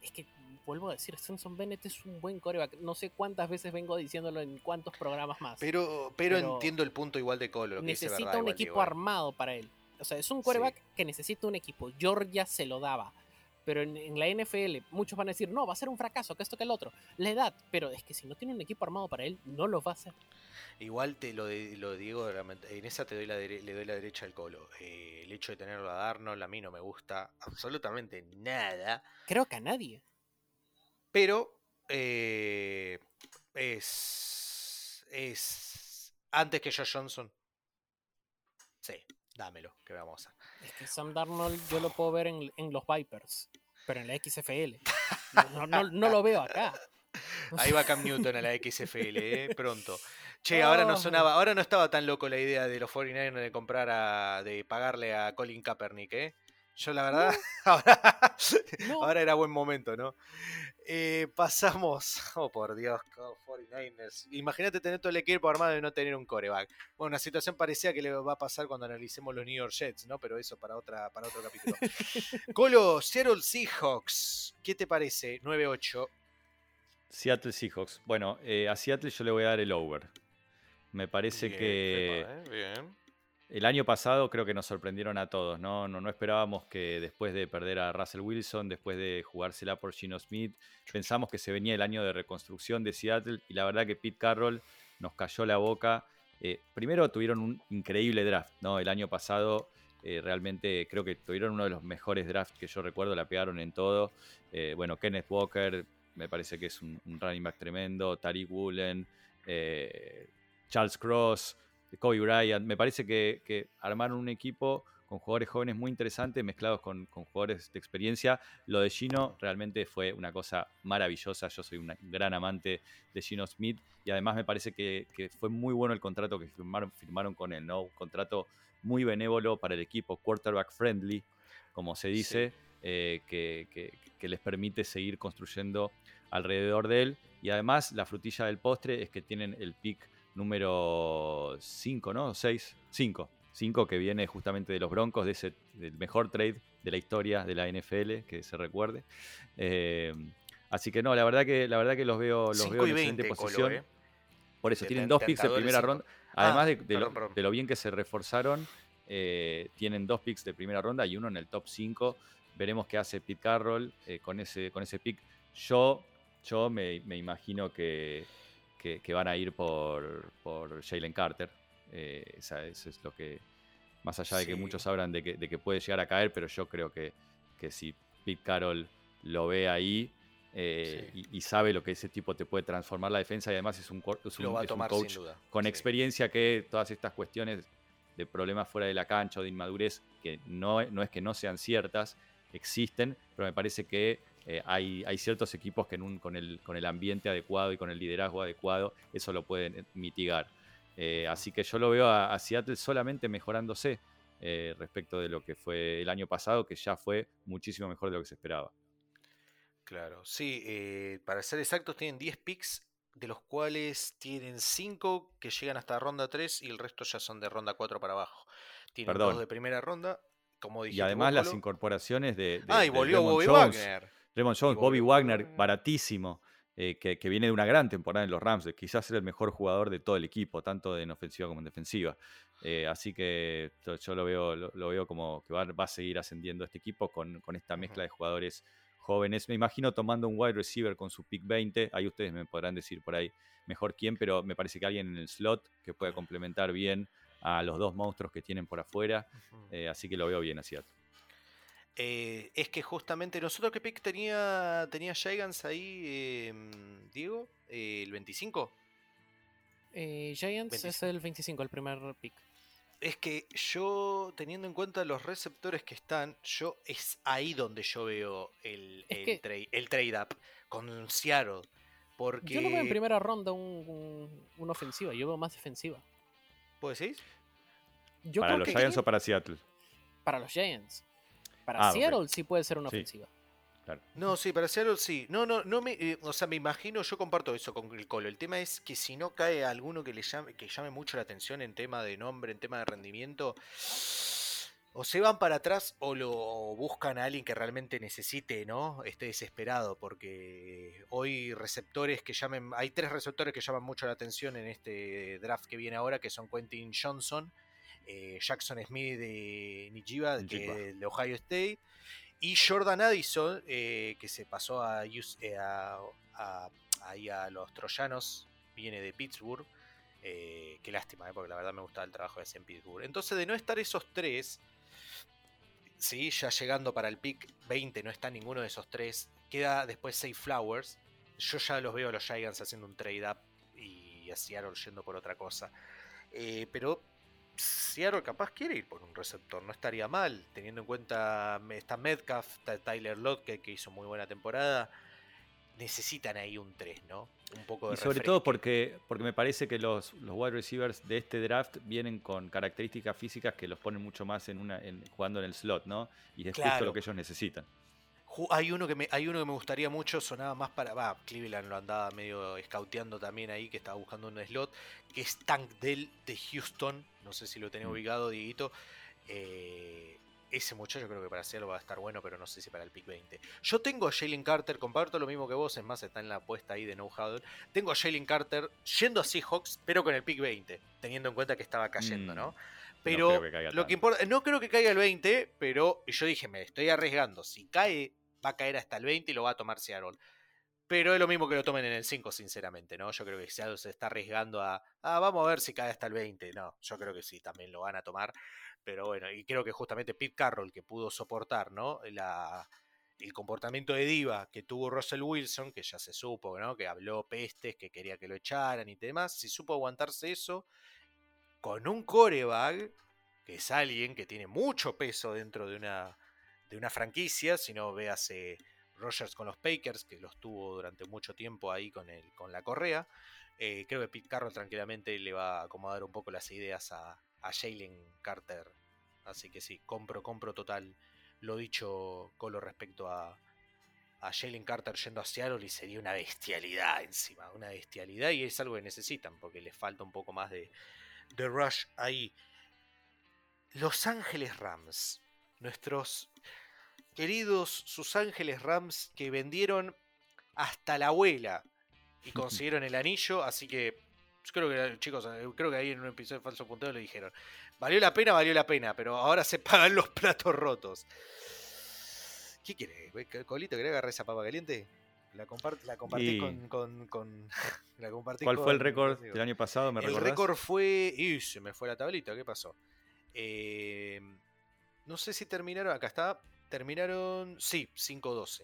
es que vuelvo a decir, Stenson Bennett es un buen coreback. No sé cuántas veces vengo diciéndolo en cuántos programas más. Pero, pero, pero entiendo el punto igual de Colo. Dice necesita verdad, un igual, equipo ¿eh? armado para él. O sea, es un quarterback que necesita un equipo. Georgia se lo daba. Pero en, en la NFL, muchos van a decir, no, va a ser un fracaso, que esto, que el otro. La edad, pero es que si no tiene un equipo armado para él, no lo va a hacer. Igual te lo, de- lo digo, en esa te doy la dere- le doy la derecha al Colo. Eh, el hecho de tenerlo a Darnold a mí no me gusta absolutamente nada. Creo que a nadie. Pero eh, es, es antes que Josh Johnson. Sí, dámelo, que vamos a hacer. Es que Sam Darnold yo lo puedo ver en, en los Vipers, pero en la XFL. No, no- no lo veo acá. Ahí va Cam Newton a la XFL, ¿eh? pronto. Che, ahora no Oh. sonaba, ahora no estaba tan loco la idea de los 49ers de comprar a, de pagarle a Colin Kaepernick, ¿eh? Yo la verdad, ahora, No. ahora era buen momento, ¿no? Eh, pasamos, oh por Dios, oh, 49ers. Imagínate tener todo el equipo armado y no tener un coreback. Bueno, una situación parecida que le va a pasar cuando analicemos los New York Jets, ¿no? Pero eso para, otra, para otro capítulo. Colo, Seattle Seahawks, ¿qué te parece? 9-8. Seattle Seahawks. Bueno, eh, a Seattle yo le voy a dar el over. Me parece Bien, que eh, bien. El año pasado creo que nos sorprendieron a todos, ¿no? No, no esperábamos que después de perder a Russell Wilson, después de jugársela por Gino Smith, pensamos que se venía el año de reconstrucción de Seattle y la verdad que Pete Carroll nos cayó la boca. Eh, primero tuvieron un increíble draft, ¿no? El año pasado eh, realmente creo que tuvieron uno de los mejores drafts que yo recuerdo, la pegaron en todo. Eh, bueno, Kenneth Walker me parece que es un, un running back tremendo, Tariq Woolen, Charles Cross, Kobe Bryant. Me parece que, que armaron un equipo con jugadores jóvenes muy interesantes mezclados con, con jugadores de experiencia. Lo de Gino realmente fue una cosa maravillosa. Yo soy un gran amante de Gino Smith y además me parece que, que fue muy bueno el contrato que firmaron, firmaron con él, ¿no? Un contrato muy benévolo para el equipo, quarterback friendly, como se dice, eh, que, que- que les permite seguir construyendo alrededor de él. Y además la frutilla del postre es que tienen el pick número 5, ¿no? 6, 5. 5 que viene justamente de los Broncos, de ese, del mejor trade de la historia de la NFL, que se recuerde. Eh, así que no, la verdad que, la verdad que los veo, los 5 veo en excelente 20, Colo, posición. ¿eh? Por eso, De tienen dos picks de primera cinco. ronda. Además Ah, de, de lo, perdón, perdón. de lo bien que se reforzaron, eh, tienen dos picks de primera ronda y uno en el top 5. Veremos qué hace Pete Carroll con, ese, con ese pick. Yo, yo me, me imagino que, que- que van a ir por, por Jalen Carter. Eh, esa- eso es lo que, más allá de que Sí. muchos hablan de que, de que puede llegar a caer, pero yo creo que, que si Pete Carroll lo ve ahí eh, y, y sabe lo que ese tipo te puede transformar la defensa y además es un, es es coach con Sí. experiencia que todas estas cuestiones de problemas fuera de la cancha o de inmadurez, que no, no es que no sean ciertas, existen, pero me parece que eh, hay, hay ciertos equipos que en un- con, el, con el ambiente adecuado y con el liderazgo adecuado, eso lo pueden eh, mitigar. Eh, así que yo lo veo a, a Seattle solamente mejorándose eh, respecto de lo que fue el año pasado, que ya fue muchísimo mejor de lo que se esperaba. Claro, sí, para ser exactos tienen 10 picks, de los cuales tienen 5 que llegan hasta ronda 3 y el resto ya son de ronda 4 para abajo. Tienen Perdón. dos de primera ronda, como Y dijiste además vos, las incorporaciones de... de- Ah, y volvió Bobby Jones. Wagner. Raymond Jones, Bobby Bobby Wagner, Wagner. baratísimo, eh, que, que viene de una gran temporada en los Rams, de quizás ser el mejor jugador de todo el equipo, tanto en ofensiva como en defensiva. Eh, así que yo lo veo, lo, lo veo como que va, va a seguir ascendiendo este equipo con, con esta mezcla de jugadores jóvenes. Me imagino tomando un wide receiver con su pick 20, ahí ustedes me podrán decir por ahí mejor quién, pero me parece que alguien en el slot que pueda complementar bien a los dos monstruos que tienen por afuera, eh, así que lo veo bien así. Eh, es que justamente nosotros qué pick tenía tenía Gigants ahí, em, Diego, Eh, el 25. Eh, Giants 25. es el 25, el primer pick. Es que yo, teniendo en cuenta los receptores que están, yo es ahí donde yo veo el, que- trade, el trade up con Seattle. Porque. Yo no veo en primera ronda un, un- una ofensiva, yo veo más defensiva. ¿Puedo decir? Yo ¿Para creo los que Giants o para Seattle? para los Giants. Para Ah. Seattle sí puede ser una Sí. ofensiva. Claro. No, sí, para Seattle sí. No, no, no me. eh, o sea, me imagino, yo comparto eso con el Colo. El tema es que si no cae alguno que le llame, que llame mucho la atención en tema de nombre, en tema de rendimiento, o se van para atrás o lo o buscan a alguien que realmente necesite, ¿no? Esté desesperado, porque hoy receptores que llamen. Hay tres receptores que llaman mucho la atención en este draft que viene ahora, que son Quentin Johnson, eh, Jackson Smith de Nijiba, de Ohio State. Y Jordan Addison, eh, que se pasó a, eh, a, a- ahí a los troyanos, viene de Pittsburgh. eh, qué lástima, porque la verdad me gustaba el trabajo que hacía en Pittsburgh. Entonces, de no estar esos tres, sí, ya llegando para el pick 20, no está ninguno de esos tres. Queda después Safe Flowers. Yo ya los veo a los Giants haciendo un trade up y a Seattle yendo por otra cosa. Eh, pero Seattle capaz quiere ir por un receptor, no estaría mal, teniendo en cuenta está Metcalf, está Tyler Lockett que hizo muy buena temporada. necesitan ahí un 3, ¿no? Un poco de Y sobre todo refresque. porque, porque me parece que los, porque me parece que los, los wide receivers de este draft vienen con características físicas que los ponen mucho más en una, en, jugando en el slot, ¿no? Y es justo lo que ellos necesitan. Hay uno, que me, hay uno que me gustaría mucho, sonaba más para. Va, Cleveland lo andaba medio scouteando también ahí, que estaba buscando un slot, que es Tank Dell de Houston. No sé si lo tenés Mm. ubicado, Dieguito. Eh, ese muchacho creo que para hacerlo va a estar bueno, pero no sé si para el pick 20. Yo tengo a Jalen Carter, comparto lo mismo que vos, es más, está en la apuesta ahí de No Huddle. Tengo a Jalen Carter yendo a Seahawks, pero con el pick 20, teniendo en cuenta que estaba cayendo, Mm, ¿no? Pero creo que caiga lo que importa, no creo que caiga el 20, pero yo dije, me estoy arriesgando. Si cae, va a caer hasta el 20 y lo va a tomar Seattle. Pero es lo mismo que lo tomen en el 5, sinceramente, ¿no? Yo creo que Seattle se está arriesgando a, ah, vamos a ver si cae hasta el 20. No, yo creo que sí, también lo van a tomar. Pero bueno, y creo que justamente Pete Carroll, que pudo soportar, ¿no? La, el comportamiento de diva que tuvo Russell Wilson, que ya se supo, ¿no? Que habló pestes, que quería que lo echaran y demás. Si supo aguantarse eso, con un coreback, que es alguien que tiene mucho peso dentro de una, de una franquicia, si no véase Rogers con los Packers, que los tuvo durante mucho tiempo ahí con, el, con la correa. Eh, creo que Pete Carroll tranquilamente le va a acomodar un poco las ideas a, a Jalen Carter. Así que sí, compro, compro total lo dicho Colo respecto a, a Jalen Carter yendo a Seattle y sería una bestialidad encima, una bestialidad y es algo que necesitan porque les falta un poco más de, de rush ahí. Los Ángeles Rams, nuestros queridos Sus Ángeles Rams que vendieron hasta la abuela y consiguieron el anillo, así que yo creo que chicos, eh, creo que ahí en un episodio de Falso Punteo le dijeron, valió la pena, valió la pena, pero ahora se pagan los platos rotos. ¿Qué quiere? Colito, ¿querés agarrar esa papa caliente? La, compart la compartí Y- con, con, con- la compartí ¿Cuál fue el récord del año pasado? ¿Me El récord fue. Y se me fue la tablita, ¿qué pasó? Eh, no sé si terminaron. Acá está. Terminaron. Sí, 5-12.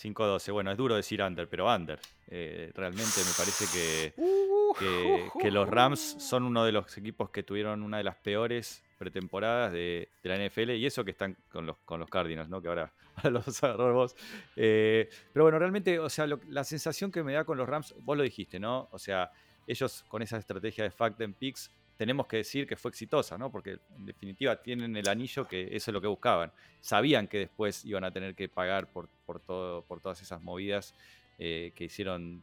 5-12. Bueno, es duro decir under, pero under. Eh, realmente me parece que, Uh, que, que los Rams son uno de los equipos que tuvieron una de las peores pretemporadas de, de la NFL y eso que están con los, con los Cardinals, ¿no? Que ahora, ahora los agarrar vos. Eh, pero bueno, realmente, o sea, lo- la sensación que me da con los Rams, vos lo dijiste, ¿no? O sea, ellos con esa estrategia de Fact and Picks, tenemos que decir que fue exitosa, ¿no? Porque en definitiva tienen el anillo que eso es lo que buscaban. Sabían que después iban a tener que pagar por, por, todo, por todas esas movidas eh, que hicieron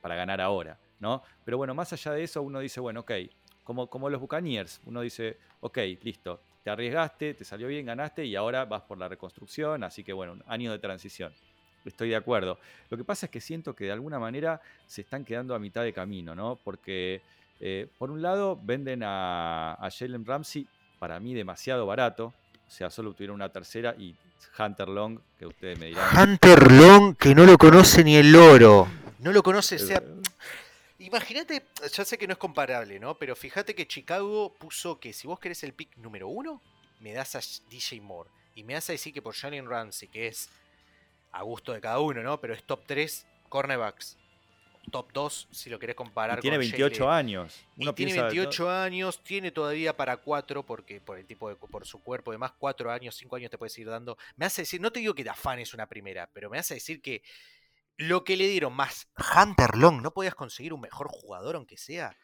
para ganar ahora, ¿no? Pero bueno, más allá de eso, uno dice, bueno, ok, como, como los Buccaneers, uno dice, ok, listo, te arriesgaste, te salió bien, ganaste y ahora vas por la reconstrucción, así que bueno, un año de transición. Estoy de acuerdo. Lo que pasa es que siento que de alguna manera se están quedando a mitad de camino, ¿no? Porque eh, por un lado venden a, a Jalen Ramsey, para mí demasiado barato, o sea, solo obtuvieron una tercera y Hunter Long, que ustedes me dirán. Hunter Long, que no lo conoce ni el loro. No lo conoce, o sea. Imagínate, ya sé que no es comparable, ¿no? Pero fíjate que Chicago puso que si vos querés el pick número uno, me das a DJ Moore. Y me vas a decir que por Jalen Ramsey, que es a gusto de cada uno, ¿no? Pero es top 3 cornerbacks. Top 2, si lo querés comparar Y tiene con 28 Jalen. años. Y tiene piensa, ¿no? 28 años, tiene todavía para 4, porque por el tipo de por su cuerpo, además 4 años, 5 años te puedes ir dando. Me hace decir, no te digo que te afanes una primera, pero me hace decir que lo que le dieron más Hunter Long, ¿no podías conseguir un mejor jugador aunque sea?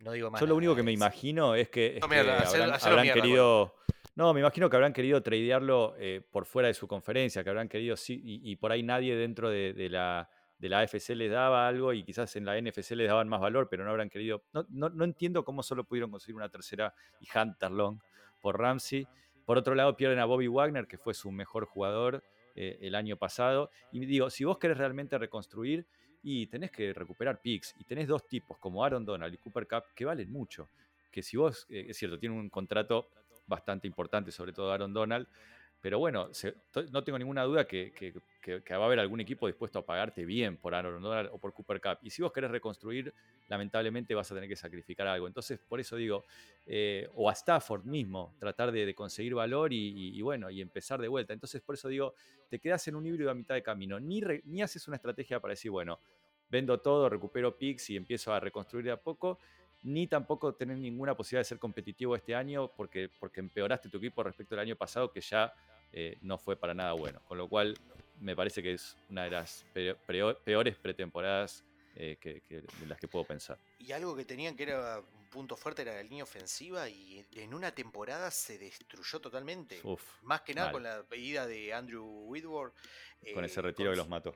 No digo más. Yo lo único que me es- imagino es que, es No, que habrán, hacelo habrán mierda, querido. No, me imagino que habrán querido tradearlo eh, por fuera de su conferencia, que habrán querido, sí, y, y por ahí nadie dentro de, de la, de la AFC les daba algo y quizás en la NFC les daban más valor, pero no habrán querido. No, no, no entiendo cómo solo pudieron conseguir una tercera y Hunter Long por Ramsey. Por otro lado, pierden a Bobby Wagner, que fue su mejor jugador eh, el año pasado. Y digo, si vos querés realmente reconstruir, y tenés que recuperar picks, y tenés dos tipos como Aaron Donald y Cooper Cup que valen mucho. Que si vos, eh, es cierto, tienen un contrato bastante importante, sobre todo Aaron Donald, pero bueno, no tengo ninguna duda que, que- va a haber algún equipo dispuesto a pagarte bien por Aaron o por Cooper Cup. Y si vos querés reconstruir, lamentablemente vas a tener que sacrificar algo. Entonces, por eso digo, eh, o a Stafford mismo, tratar de, conseguir valor y, bueno, y empezar de vuelta. Entonces, por eso digo, te quedas en un híbrido a mitad de camino. Ni, ni haces una estrategia para decir, bueno, vendo todo, recupero picks y empiezo a reconstruir de a poco, ni tampoco tener ninguna posibilidad de ser competitivo este año porque, porque empeoraste tu equipo respecto al año pasado que ya eh, no fue para nada bueno. Con lo cual, me parece que es una de las peores pretemporadas eh, que, de las que puedo pensar. Y algo que tenían que era un punto fuerte era la línea ofensiva y en una temporada se destruyó totalmente. Más que nada con la pedida de Andrew Whitworth. con ese retiro que los mató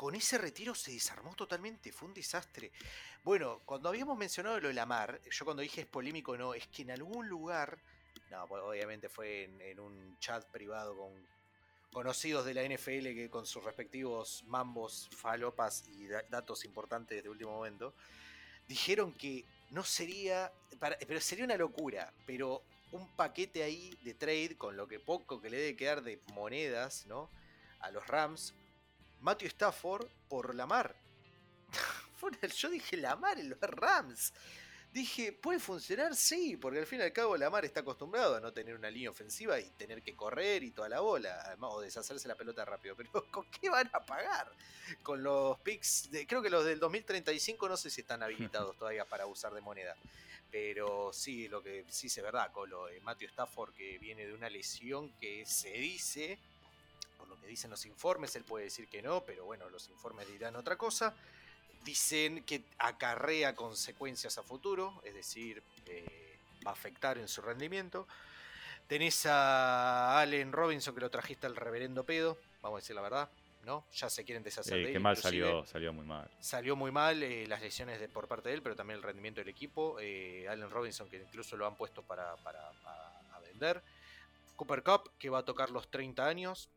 con ese retiro se desarmó totalmente, fue un desastre. Bueno, cuando habíamos mencionado lo de Lamar, yo cuando dije es polémico, no, es que en algún lugar, no, pues, obviamente fue en, un chat privado con conocidos de la NFL que con sus respectivos mambos, falopas y datos importantes de último momento, dijeron que no sería, pero sería una locura, pero un paquete ahí de trade con lo que poco que le debe quedar de monedas, ¿no? A los Rams Matthew Stafford por Lamar. Yo dije Lamar en los Rams. Dije, ¿puede funcionar? Sí, porque al fin y al cabo Lamar está acostumbrado a no tener una línea ofensiva y tener que correr y toda la bola, o deshacerse la pelota rápido. Pero ¿con qué van a pagar? Con los picks, de, creo que los del 2035 no sé si están habilitados todavía para usar de moneda. Pero sí, lo que sí es verdad, con lo de Matthew Stafford que viene de una lesión que se dice lo que dicen los informes, él puede decir que no, pero bueno, los informes dirán otra cosa. Dicen que acarrea consecuencias a futuro, es decir, eh, va a afectar en su rendimiento. Tenés a Allen Robinson que lo trajiste al reverendo pedo, vamos a decir la verdad, ¿no? Ya se quieren deshacer de él. Qué mal salió, salió muy mal. Salió muy mal eh, las lesiones de, por parte de él, pero también el rendimiento del equipo. Eh, Allen Robinson que incluso lo han puesto para, a vender. Cooper Cup que va a tocar los 30 años,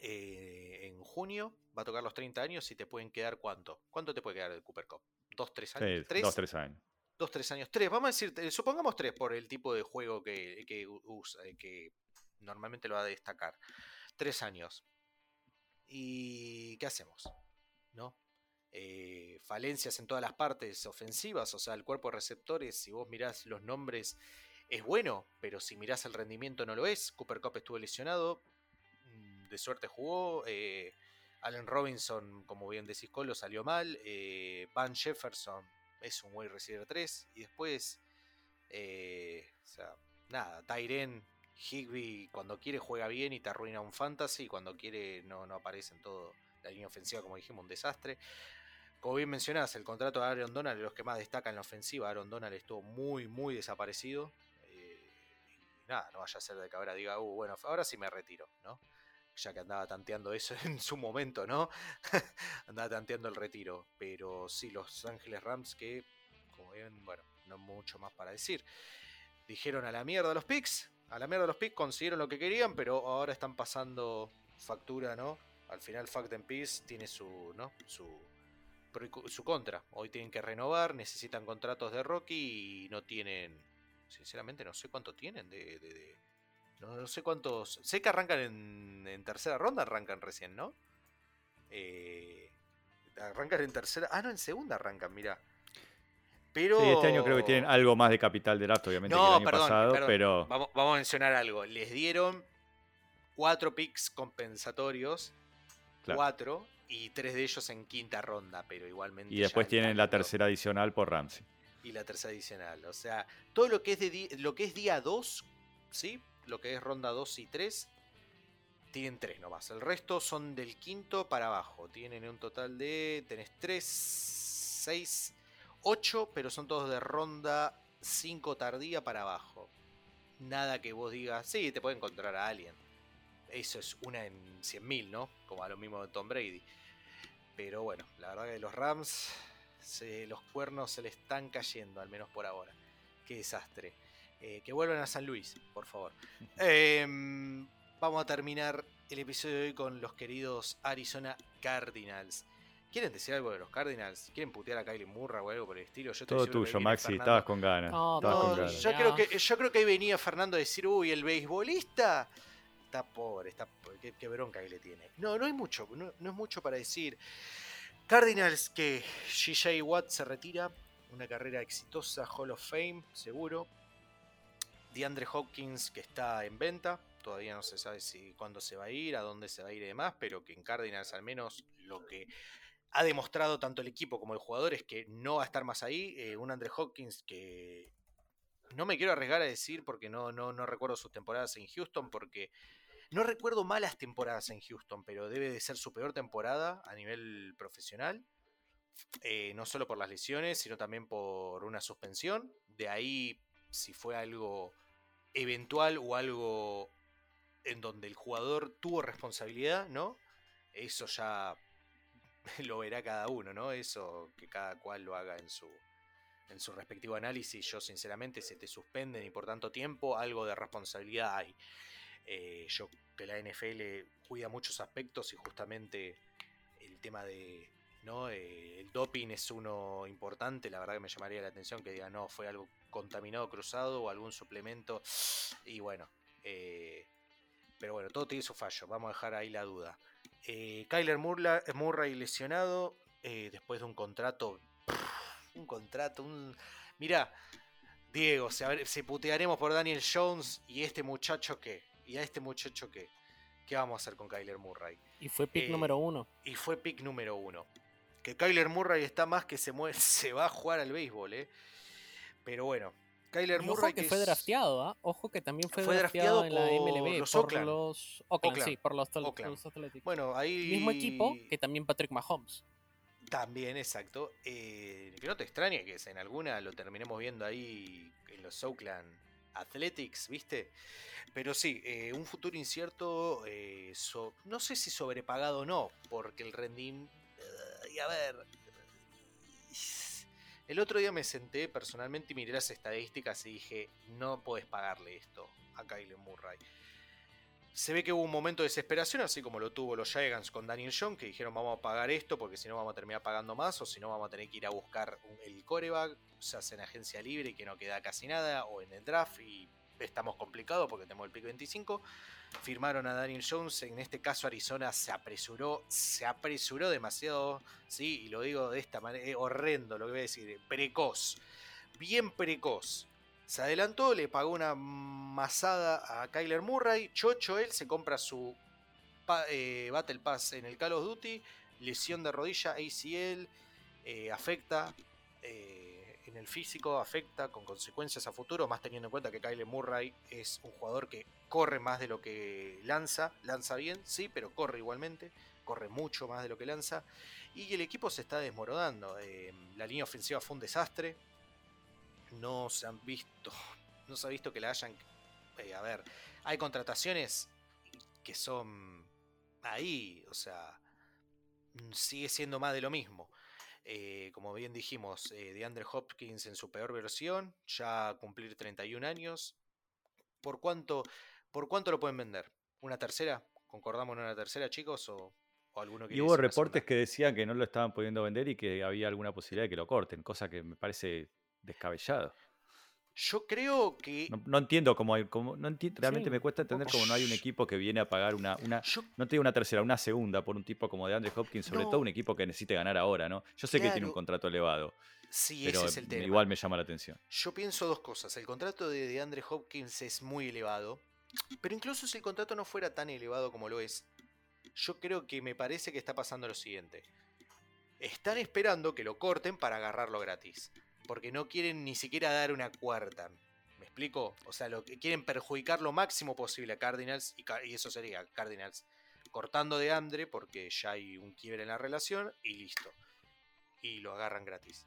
eh, en junio, va a tocar los 30 años y te pueden quedar cuánto. ¿Cuánto te puede quedar el Cooper Cup? ¿Dos, tres años? ¿Tres? Dos, tres años. Dos, tres años. Tres, vamos a decir, supongamos tres por el tipo de juego que, que usa, que normalmente lo va a destacar. Tres años. ¿Y qué hacemos? ¿No? Eh, falencias en todas las partes ofensivas, o sea, el cuerpo de receptores, si vos mirás los nombres, es bueno, pero si mirás el rendimiento no lo es. Cooper Cup estuvo lesionado, de suerte jugó. Eh, Allen Robinson, como bien decís, Colo, salió mal. Eh, Van Jefferson es un wide receiver 3. Y después, eh, o sea, nada, Tyren, Higby, cuando quiere juega bien y te arruina un fantasy. Cuando quiere no, no aparece en todo la línea ofensiva, como dijimos, un desastre. Como bien mencionás, el contrato de Aaron Donald, los que más destacan en la ofensiva, Aaron Donald estuvo muy, muy desaparecido. nada, no vaya a ser de que ahora diga, uh, bueno, ahora sí me retiro, ¿no? Ya que andaba tanteando eso en su momento, ¿no? andaba tanteando el retiro. Pero sí, los Ángeles Rams que, como ven, bueno, no mucho más para decir. Dijeron a la mierda los picks, a la mierda los picks, consiguieron lo que querían, pero ahora están pasando factura, ¿no? Al final Fact and Peace tiene su, ¿no? Su, su contra. Hoy tienen que renovar, necesitan contratos de Rocky y no tienen, sinceramente no sé cuánto tienen de no, sé cuántos. Sé que arrancan en, tercera ronda, arrancan recién, ¿no? Eh, arrancan en tercera. Ah, no, en segunda arrancan, mira. Pero... Sí, este año creo que tienen algo más de capital de draft, obviamente, que el año pasado, pero. Vamos, vamos, a mencionar algo. Les dieron cuatro picks compensatorios. Cuatro. Y tres de ellos en quinta ronda, pero igualmente. Y después tienen la tercera adicional por Ramsey. Y la tercera adicional. O sea, todo lo que es, de lo que es día 2, ¿sí? Lo que es ronda 2 y 3, tienen 3 nomás. El resto son del quinto para abajo. Tienen un total de. Tenés 3, 6, 8, pero son todos de ronda 5 tardía para abajo. Nada que vos digas, sí, te puede encontrar a alguien. Eso es una en 100.000, ¿no? Como a lo mismo de Tom Brady. Pero bueno, la verdad que los Rams, los cuernos se le están cayendo, al menos por ahora. Qué desastre. Eh, que vuelvan a San Luis, por favor. Em, vamos a terminar el episodio de hoy con los queridos Arizona Cardinals. ¿Quieren decir algo de los Cardinals? ¿Quieren putear a Kylie Murray o algo por el estilo? Yo Todo tuyo, Maxi, estabas con ganas. Yo, creo que, yo creo que ahí venía Fernando a decir, uy, el beisbolista está pobre, está qué, bronca que le tiene. No, no hay mucho, no, no es mucho para decir. Cardinals que GJ Watt se retira, una carrera exitosa, Hall of Fame, seguro. DeAndre Hopkins que está en venta. Todavía no se sabe si cuándo se va a ir, a dónde se va a ir y demás, pero que en Cardinals al menos lo que ha demostrado tanto el equipo como el jugador es que no va a estar más ahí. Eh, un Andre Hopkins que no me quiero arriesgar a decir porque no, no, no recuerdo sus temporadas en Houston porque No recuerdo malas temporadas en Houston, pero debe de ser su peor temporada a nivel profesional. Eh, no solo por las lesiones, sino también por una suspensión. De ahí, si fue algo eventual o algo en donde el jugador tuvo responsabilidad, ¿no? Eso ya lo verá cada uno, ¿no? Eso que cada cual lo haga en su, en su respectivo análisis. Yo, sinceramente, si te suspenden y por tanto tiempo, algo de responsabilidad hay. Eh, yo que la NFL cuida muchos aspectos y justamente el tema de ¿no? Eh, el doping es uno importante, la verdad que me llamaría la atención que diga no, fue algo contaminado cruzado o algún suplemento y bueno, eh, pero bueno, todo tiene su fallo, vamos a dejar ahí la duda. Kyler Murray lesionado después de un contrato, un contrato, un... Mira, Diego, se, se putearemos por Daniel Jones y este muchacho que ¿Y a este muchacho qué? ¿Qué vamos a hacer con Kyler Murray? Y fue pick eh, número uno. Y fue pick número uno. Que Kyler Murray está más que se mueve, se va a jugar al béisbol, ¿eh? Pero bueno, Kyler Murray. Ojo que, fue drafteado, ¿ah? Ojo que también fue, drafteado, en la MLB los por Oakland. los Oakland, sí, por los, Athletics. Bueno, ahí. Mismo equipo que también Patrick Mahomes. También, exacto. Eh, que no te extrañe que en alguna lo terminemos viendo ahí en los Oakland Athletics, ¿viste? Pero sí, eh, un futuro incierto, eh, no sé si sobrepagado o no, porque el rendimiento... y a ver... El otro día me senté personalmente y miré las estadísticas y dije, no puedes pagarle esto a Kyle Murray. Se ve que hubo un momento de desesperación, así como lo tuvo los Giants con Daniel John, que dijeron vamos a pagar esto porque si no vamos a terminar pagando más, o si no vamos a tener que ir a buscar el coreback, se hace en agencia libre que no queda casi nada, o en el draft, y estamos complicados porque tenemos el pick 25. Firmaron a Daniel Jones, en este caso Arizona se apresuró, se apresuró demasiado, sí, y lo digo de esta manera, es horrendo lo que voy a decir, precoz, bien precoz. Se adelantó, le pagó una masada a Kyler Murray, chocho él, se compra su eh, Battle Pass en el Call of Duty, lesión de rodilla, ACL, eh, afecta. Eh, el físico afecta con consecuencias a futuro, más teniendo en cuenta que Kyle Murray es un jugador que corre más de lo que lanza, lanza bien, sí, pero corre igualmente, corre mucho más de lo que lanza, y el equipo se está desmoronando. Eh, la línea ofensiva fue un desastre, no se han visto, no se ha visto que la hayan... Eh, a ver, hay contrataciones que son ahí, o sea, sigue siendo más de lo mismo. Eh, como bien dijimos, eh, de Andre Hopkins en su peor versión, ya a cumplir 31 años. ¿Por cuánto, ¿Por cuánto lo pueden vender? ¿Una tercera? ¿Concordamos en una tercera, chicos? ¿O, alguno que Y hubo reportes que decían que no lo estaban pudiendo vender y que había alguna posibilidad de que lo corten, cosa que me parece descabellado. Yo creo que. No, entiendo cómo hay. Cómo, no realmente me cuesta entender cómo no hay un equipo que viene a pagar una. una no te digo una tercera, una segunda por un tipo como de Andre Hopkins, sobre todo un equipo que necesite ganar ahora, ¿no? Yo sé que tiene un contrato elevado. Sí, pero ese es el tema. Igual me llama la atención. Yo pienso dos cosas. El contrato de, de Andre Hopkins es muy elevado. Pero incluso si el contrato no fuera tan elevado como lo es, yo creo que me parece que está pasando lo siguiente. Están esperando que lo corten para agarrarlo gratis porque no quieren ni siquiera dar una cuarta. ¿Me explico? O sea, lo que quieren perjudicar lo máximo posible a Cardinals y, eso sería Cardinals cortando de Andre porque ya hay un quiebre en la relación y listo. Y lo agarran gratis.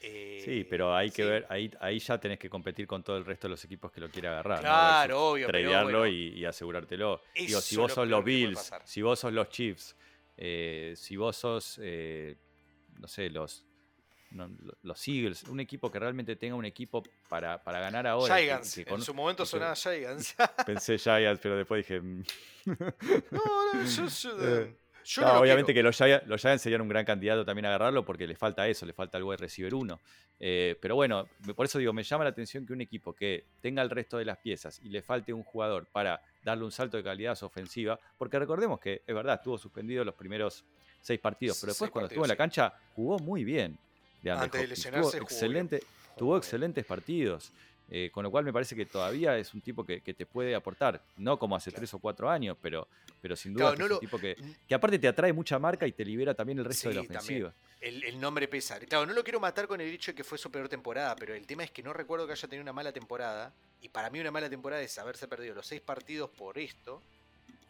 Eh, sí, pero hay que ver, ahí, ahí ya tenés que competir con todo el resto de los equipos que lo quiera agarrar. Claro, obvio. Tradearlo y, asegurártelo. Digo, si vos sos los Bills, si vos sos los Chiefs, eh, si vos sos, eh, no sé, los, los Eagles, un equipo que realmente tenga un equipo para, para ganar ahora. Giants, en su momento sonaba Giants. Pensé Giants, pero después dije. Mm". no, no, yo, obviamente que los Giants, los Giants, serían un gran candidato también a agarrarlo porque le falta eso, le falta algo de receiver 1. Eh, pero bueno, por eso digo, me llama la atención que un equipo que tenga el resto de las piezas y le falte un jugador para darle un salto de calidad a su ofensiva, porque recordemos que es verdad, estuvo suspendido los primeros seis partidos, pero después cuando estuvo en la cancha jugó muy bien tuvo, excelente, tuvo excelentes partidos. Eh, con lo cual me parece que todavía es un tipo que, te puede aportar, no como hace tres o cuatro años, pero, pero sin duda es un tipo que, que, aparte te atrae mucha marca y te libera también el resto de la ofensiva. El, nombre pesa. Claro, no lo quiero matar con el hecho de que fue su peor temporada, pero el tema es que no recuerdo que haya tenido una mala temporada Y para mí una mala temporada es haberse perdido los seis partidos por esto,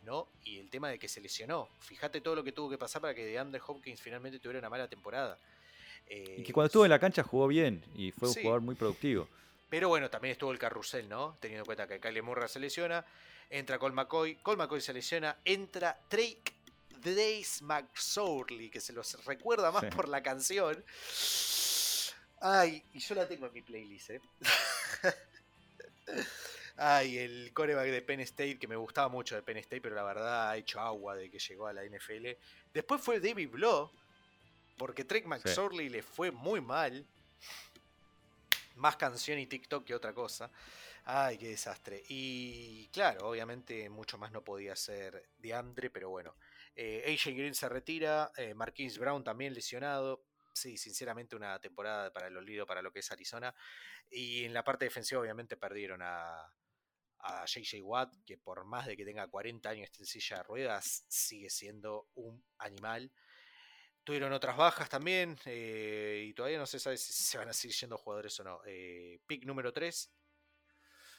¿no? Y el tema de que se lesionó. Fíjate todo lo que tuvo que pasar para que DeAndre Hopkins finalmente tuviera una mala temporada. Y que cuando estuvo en la cancha jugó bien y fue un jugador muy productivo. Pero bueno, también estuvo el carrusel, ¿no? Teniendo en cuenta que Kyle Murray se lesiona, entra Cole McCoy, Cole McCoy se lesiona, entra Drake Days McSorley, que se los recuerda más por la canción. Ay, y yo la tengo en mi playlist, ¿eh? Ay, el coreback de Penn State, que me gustaba mucho de Penn State, pero la verdad ha hecho agua de que llegó a la NFL. Después fue David Blow, porque Drake McSorley le fue muy mal. Más canción y TikTok que otra cosa. Ay, qué desastre. Y claro, obviamente mucho más no podía ser de Andre, pero bueno. Eh, AJ Green se retira, eh, Marquise Brown también lesionado. Sí, sinceramente una temporada para el olvido para lo que es Arizona. Y en la parte defensiva obviamente perdieron a, a JJ Watt, que por más de que tenga 40 años en silla de ruedas, sigue siendo un animal. Tuvieron otras bajas también eh, y todavía no se sabe si se van a seguir yendo jugadores o no. Eh, pick número 3.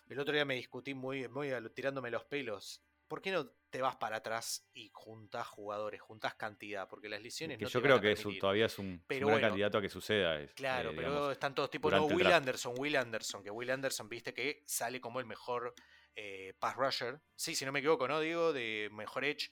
El otro día me discutí muy, muy tirándome los pelos. ¿Por qué no te vas para atrás y juntás jugadores, juntás cantidad? Porque las lesiones que no Yo te creo van a que permitir. todavía es un, Pero un gran bueno, candidato a que suceda. es, Claro, eh, pero están todos tipos. No, Will. Anderson, Will Anderson, que Will Anderson, viste que sale como el mejor pass rusher. Sí, si no me equivoco, ¿no? Digo, de mejor edge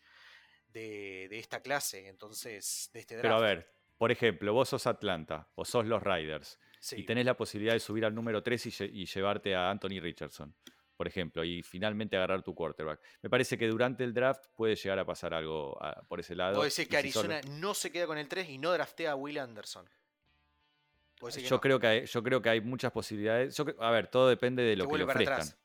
de, de esta clase. Entonces, de este draft. Pero a ver, por ejemplo, vos sos Atlanta o sos los Riders Sí. y tenés la posibilidad de subir al número 3 y, lle- y llevarte a Anthony Richardson, por ejemplo, y finalmente agarrar tu quarterback. Me parece que durante el draft puede llegar a pasar algo ah, por ese lado. Vos decís que si Arizona no se queda con el 3 y no draftea a Will Anderson. Yo, no, creo que hay, yo creo que hay muchas posibilidades. Yo a ver, todo depende de lo que que, le ofrezcan. atrás.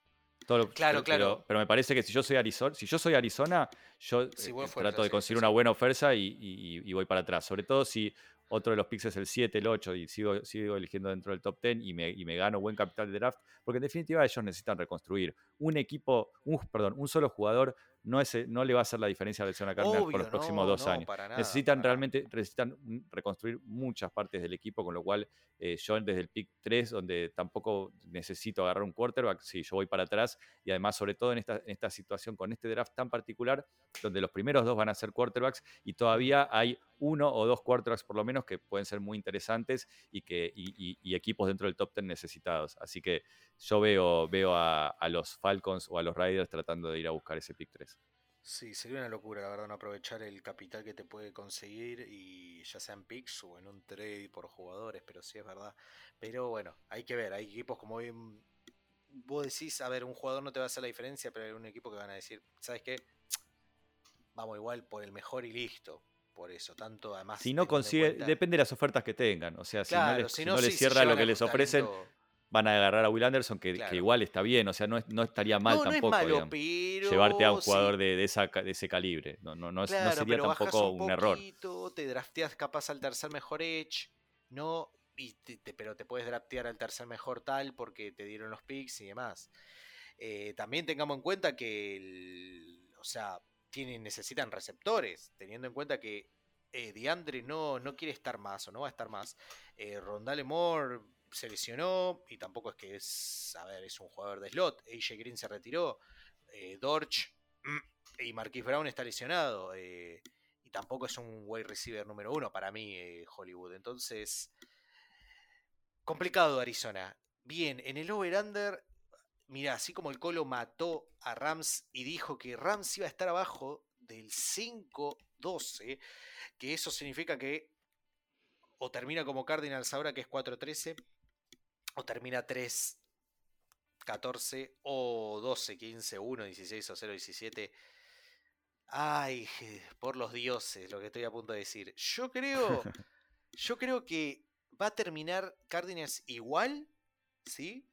Todo lo- Claro, pero- claro. Pero, me parece que si yo soy Arizona, si yo soy Arizona, yo Si eh, fueras trato de conseguir sí, una sí. buena oferta y, y- y voy para atrás. Sobre todo si otro de los picks es el 7, el 8 y sigo, sigo eligiendo dentro del top 10 y me, y me gano buen capital de draft, porque en definitiva ellos necesitan reconstruir. Un equipo, un, perdón, un solo jugador no, es, no le va a hacer la diferencia a Arizona Cardinals por los próximos dos no, años. nada, necesitan realmente necesitan reconstruir muchas partes del equipo, con lo cual eh, yo desde el pick 3, donde tampoco necesito agarrar un quarterback, sí, yo voy para atrás y además sobre todo en esta, en esta situación con este draft tan particular, donde los primeros dos van a ser quarterbacks y todavía hay uno o dos quarterbacks por lo menos que pueden ser muy interesantes y, que, y, y- y equipos dentro del top 10 necesitados. Así que yo veo, veo a, a los Falcons o a los Raiders tratando de ir a buscar ese pick 3. Sí, sería una locura, la verdad, no aprovechar el capital que te puede conseguir y ya sea en picks o en un trade por jugadores, pero sí es verdad. Pero bueno, hay que ver, hay equipos como bien- vos decís, a ver, un jugador no te va a hacer la diferencia, pero hay un equipo que van a decir, ¿sabes qué? Vamos igual por el mejor y listo. Por eso, tanto además. Si no consigue, cuenta- depende de las ofertas que tengan. O sea, si no les, si si no, no les sí, si cierra lo que les ofrecen, talento- van a agarrar a Will Anderson, que, igual está bien, o sea, no, es- no estaría mal no, no es tampoco malo, digamos, pero llevarte a un sí, jugador de, de esa, ca- de ese calibre. No, no, no, es- Claro, sería tampoco un, un, error. Te drafteas capaz al tercer mejor edge, ¿no? Y te- te- pero te puedes draftear al tercer mejor tal porque te dieron los picks y demás. Eh, también tengamos en cuenta que, el- o sea, tienen, necesitan receptores, teniendo en cuenta que eh, DeAndre no, no quiere estar más o no va a estar más. Eh, Rondale Moore se lesionó y tampoco es que es, a ver, es un jugador de slot. AJ Green se retiró. Eh, Dorch mm, y Marquis Brown está lesionado. eh, y tampoco es un wide receiver número uno para mí, eh, Hollywood. Entonces, complicado Arizona. Bien, en el over-under, mira, así como el Colo mató a Rams y dijo que Rams iba a estar abajo del 5-12, que eso significa que o termina como Cardinals ahora que es 4-13, o termina 3-14, o 12-15, 1, 16 o 0, 17. Ay, por los dioses, lo que estoy a punto de decir. Yo creo, yo creo que va a terminar Cardinals igual, ¿sí?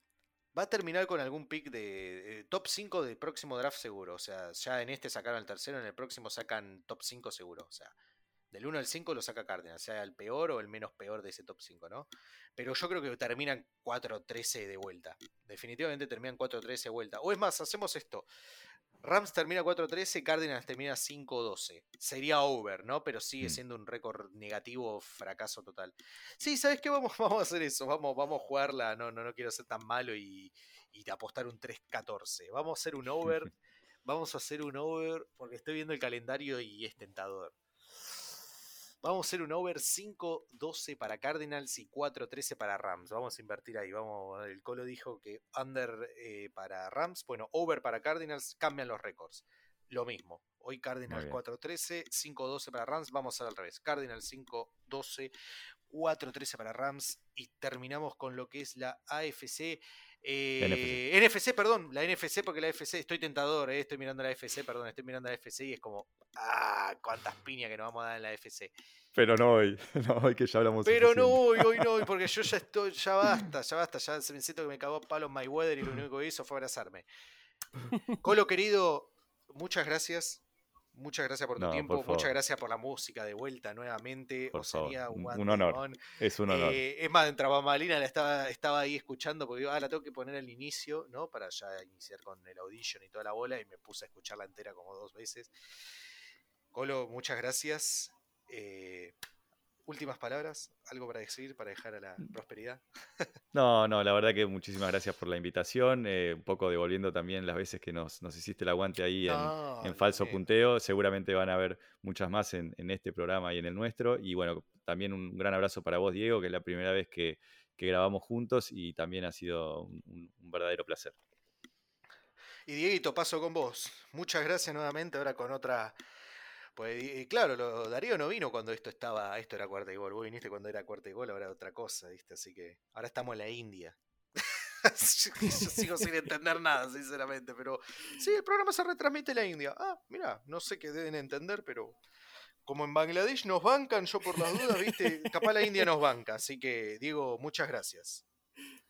Va a terminar con algún pick de, de top 5 del próximo draft seguro. O sea, ya en este sacaron el tercero, en el próximo sacan top 5 seguro. O sea, del 1 al 5 lo saca Cardinals, sea el peor o el menos peor de ese top 5, ¿no? Pero yo creo que terminan 4-13 de vuelta. Definitivamente terminan 4-13 de vuelta. O es más, hacemos esto. Rams termina 4-13, Cardinals termina 5-12. Sería over, ¿no? Pero sigue Mm. siendo un récord negativo, fracaso total. Sí, ¿sabes qué? Vamos, vamos a hacer eso. Vamos, vamos a jugarla. No, no, no quiero ser tan malo y, y apostar un 3-14. Vamos a hacer un over. Vamos a hacer un over porque estoy viendo el calendario y es tentador. Vamos a hacer un over 5-12 para Cardinals y 4-13 para Rams. Vamos a invertir ahí. Vamos, el Colo dijo que under eh, para Rams. Bueno, over para Cardinals. Cambian los récords. Lo mismo. Hoy Cardinals bien. 4-13, 5-12 para Rams. Vamos a ver al revés. Cardinals 5-12, 4-13 para Rams. Y terminamos con lo que es la AFC. Eh, NFC. perdón, la NFC, porque la AFC, estoy tentador, eh, estoy mirando la AFC, perdón, estoy mirando la AFC y es como, ah, cuántas piñas que nos vamos a dar en la AFC. Pero no hoy, no hoy que ya hablamos. Pero no hoy, hoy no hoy, porque yo ya estoy, ya basta, ya basta, ya se me siento que me cagó a palo Mayweather y lo único que hizo fue abrazarme. Colo querido, muchas gracias. Muchas gracias por tu No, por tiempo, muchas gracias por la música de vuelta nuevamente. Por Oceanía, favor, un honor. On. Es un honor. Eh, es más, en Trabamalina la estaba, estaba ahí escuchando porque digo, ah, la tengo que poner al inicio, ¿no? Para ya iniciar con el audition y toda la bola y me puse a escucharla entera como dos veces. Colo, muchas gracias. Eh, últimas palabras, algo para decir, para dejar a la Mm. prosperidad. No, no, la verdad que muchísimas gracias por la invitación. eh, un poco devolviendo también las veces que nos, nos hiciste el aguante ahí en, No, en falso bien. punteo. Seguramente van a haber muchas más en, en este programa y en el nuestro. Y bueno, también un gran abrazo para vos, Diego, que es la primera vez que, que grabamos juntos y también ha sido un verdadero placer. Y Dieguito, paso con vos. Muchas gracias nuevamente, ahora con otra. Pues claro, lo- Darío no vino cuando esto estaba, esto era cuarta y gol. Vos viniste cuando era cuarta y gol, ahora otra cosa, ¿viste? Así que ahora estamos en la India. yo, sigo sin entender nada, sinceramente, pero sí, el programa se retransmite en la India. Ah, mira, no sé qué deben entender, pero como en Bangladesh nos bancan, yo por las dudas, ¿viste? Capaz la India nos banca. Así que, Diego, muchas gracias.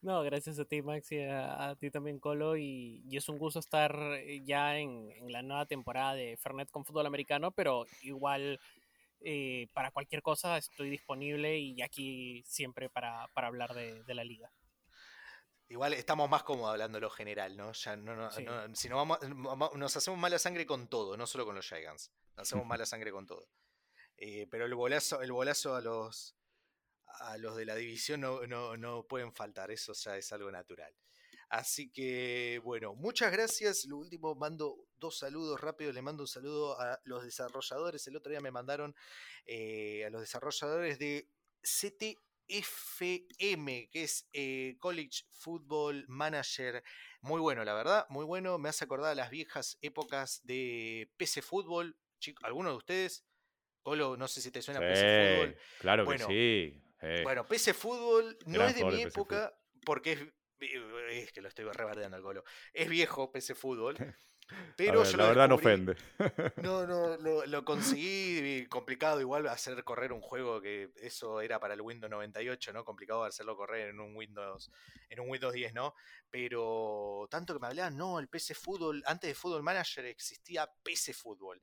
No, gracias a ti, Max, y a, a ti también, Colo. Y, y es un gusto estar eh, ya en, en la nueva temporada de Fernet con fútbol americano, pero igual eh, para cualquier cosa estoy disponible y aquí siempre para, para hablar de, de la liga. Igual estamos más cómodos hablando lo general, ¿no? Ya no, no- Sí. no- si no vamos, nos hacemos mala sangre con todo, no solo con los Gigants. Nos hacemos mala sangre con todo. Eh, pero el bolazo, el bolazo a los a los de la división no, no, no pueden faltar, eso ya es algo natural. Así que, bueno, muchas gracias. Lo último, mando dos saludos rápidos. Le mando un saludo a los desarrolladores. El otro día me mandaron eh, a los desarrolladores de CTFM, que es eh, College Football Manager. Muy bueno, la verdad, muy bueno. Me hace acordar a las viejas épocas de PC Fútbol. ¿Alguno de ustedes? Colo, no sé si te suena PC Fútbol. Sí, claro Bueno, que sí. Eh. Bueno, PC Fútbol no Gran es de mi época porque es, es que lo estoy rebardeando al Colo. Es viejo PC Fútbol, pero ver, yo la lo verdad no ofende. No, no, lo, lo conseguí complicado igual hacer correr un juego que eso era para el Windows 98, ¿no? Complicado hacerlo correr en un Windows en un Windows 10, ¿no? Pero tanto que me hablaban, no, el PC Fútbol, antes de Football Manager existía PC Fútbol.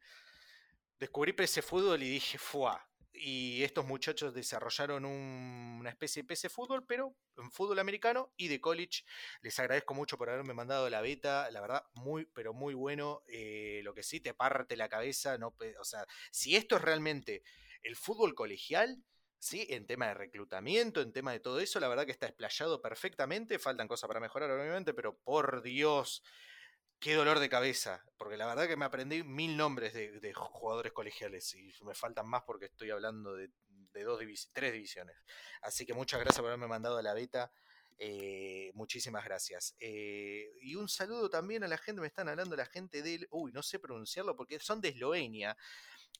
Descubrí PC Fútbol y dije, ¡fuá! Y estos muchachos desarrollaron un- una especie de PC Fútbol, pero en fútbol americano y de college. Les agradezco mucho por haberme mandado la beta, la verdad, muy, pero muy bueno. Eh, lo que sí te parte la cabeza, no, o sea, si esto es realmente el fútbol colegial, ¿sí? En tema de reclutamiento, en tema de todo eso, la verdad que está explayado perfectamente. Faltan cosas para mejorar, obviamente, pero por Dios, qué dolor de cabeza. Porque la verdad que me aprendí mil nombres de, jugadores colegiales y me faltan más porque estoy hablando de, dos divis- tres divisiones. Así que muchas gracias por haberme mandado la beta. Eh, muchísimas gracias. Eh, y un saludo también a la gente, me están hablando la gente del. Uy, no sé pronunciarlo porque son de Eslovenia.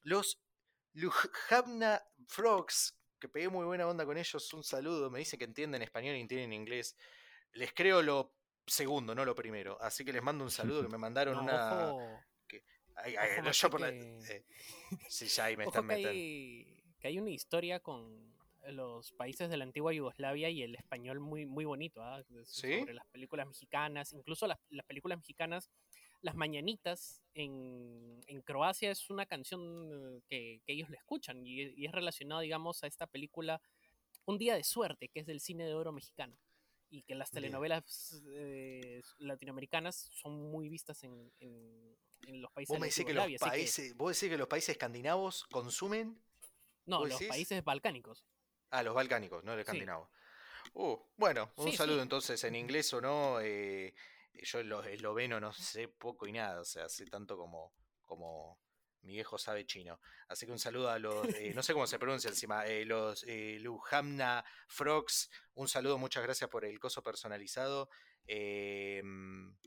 Los Lujavna Frogs, que pegué muy buena onda con ellos. Un saludo, me dice que entienden español y entienden inglés. Les creo lo segundo, no lo primero. Así que les mando un saludo que me mandaron No, una. ojo, Ay, ojo, yo por la- que- eh, sí, ya ahí me ojo están que, metiendo. hay, que hay una historia con los países de la antigua Yugoslavia y el español muy, muy bonito, ¿ah? Sobre las películas mexicanas, incluso las, las películas mexicanas, Las Mañanitas en, en Croacia es una canción eh, que, que ellos le escuchan y, y es relacionado, digamos, a esta película Un Día de Suerte, que es del cine de oro mexicano. Y que las telenovelas eh, latinoamericanas son muy vistas en, en- en los países ¿Vos me decís que los así que- países, vos decís que los países escandinavos consumen no, ¿vos los decís? países balcánicos. Ah, los balcánicos, no los Sí. escandinavos. Uh, bueno, un Sí, saludo sí. entonces en inglés o no. eh, yo lo esloveno no sé poco y nada, o sea, sé tanto como, como mi viejo sabe chino. Así que un saludo a los, eh, no sé cómo se pronuncia encima, eh, los eh, Luhamna Frogs. Un saludo, muchas gracias por el coso personalizado. eh,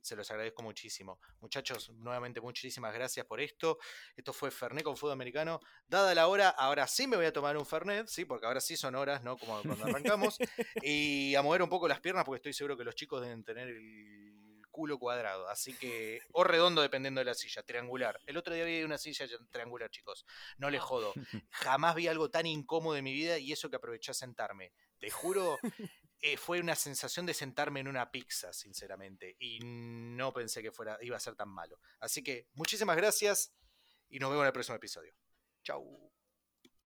se los agradezco muchísimo. Muchachos, nuevamente muchísimas gracias por esto. Esto fue Fernet con fútbol americano. Dada la hora, ahora sí me voy a tomar un Fernet, sí, porque ahora sí son horas, ¿no? Como cuando arrancamos. y a mover un poco las piernas, porque estoy seguro que los chicos deben tener el culo cuadrado. Así que, o redondo dependiendo de la silla, triangular. El otro día vi una silla triangular, chicos. No les jodo. Jamás vi algo tan incómodo en mi vida y eso que aproveché a sentarme. Te juro, eh, fue una sensación de sentarme en una pizza, sinceramente. Y no pensé que fuera, iba a ser tan malo. Así que, muchísimas gracias y nos vemos en el próximo episodio. Chau.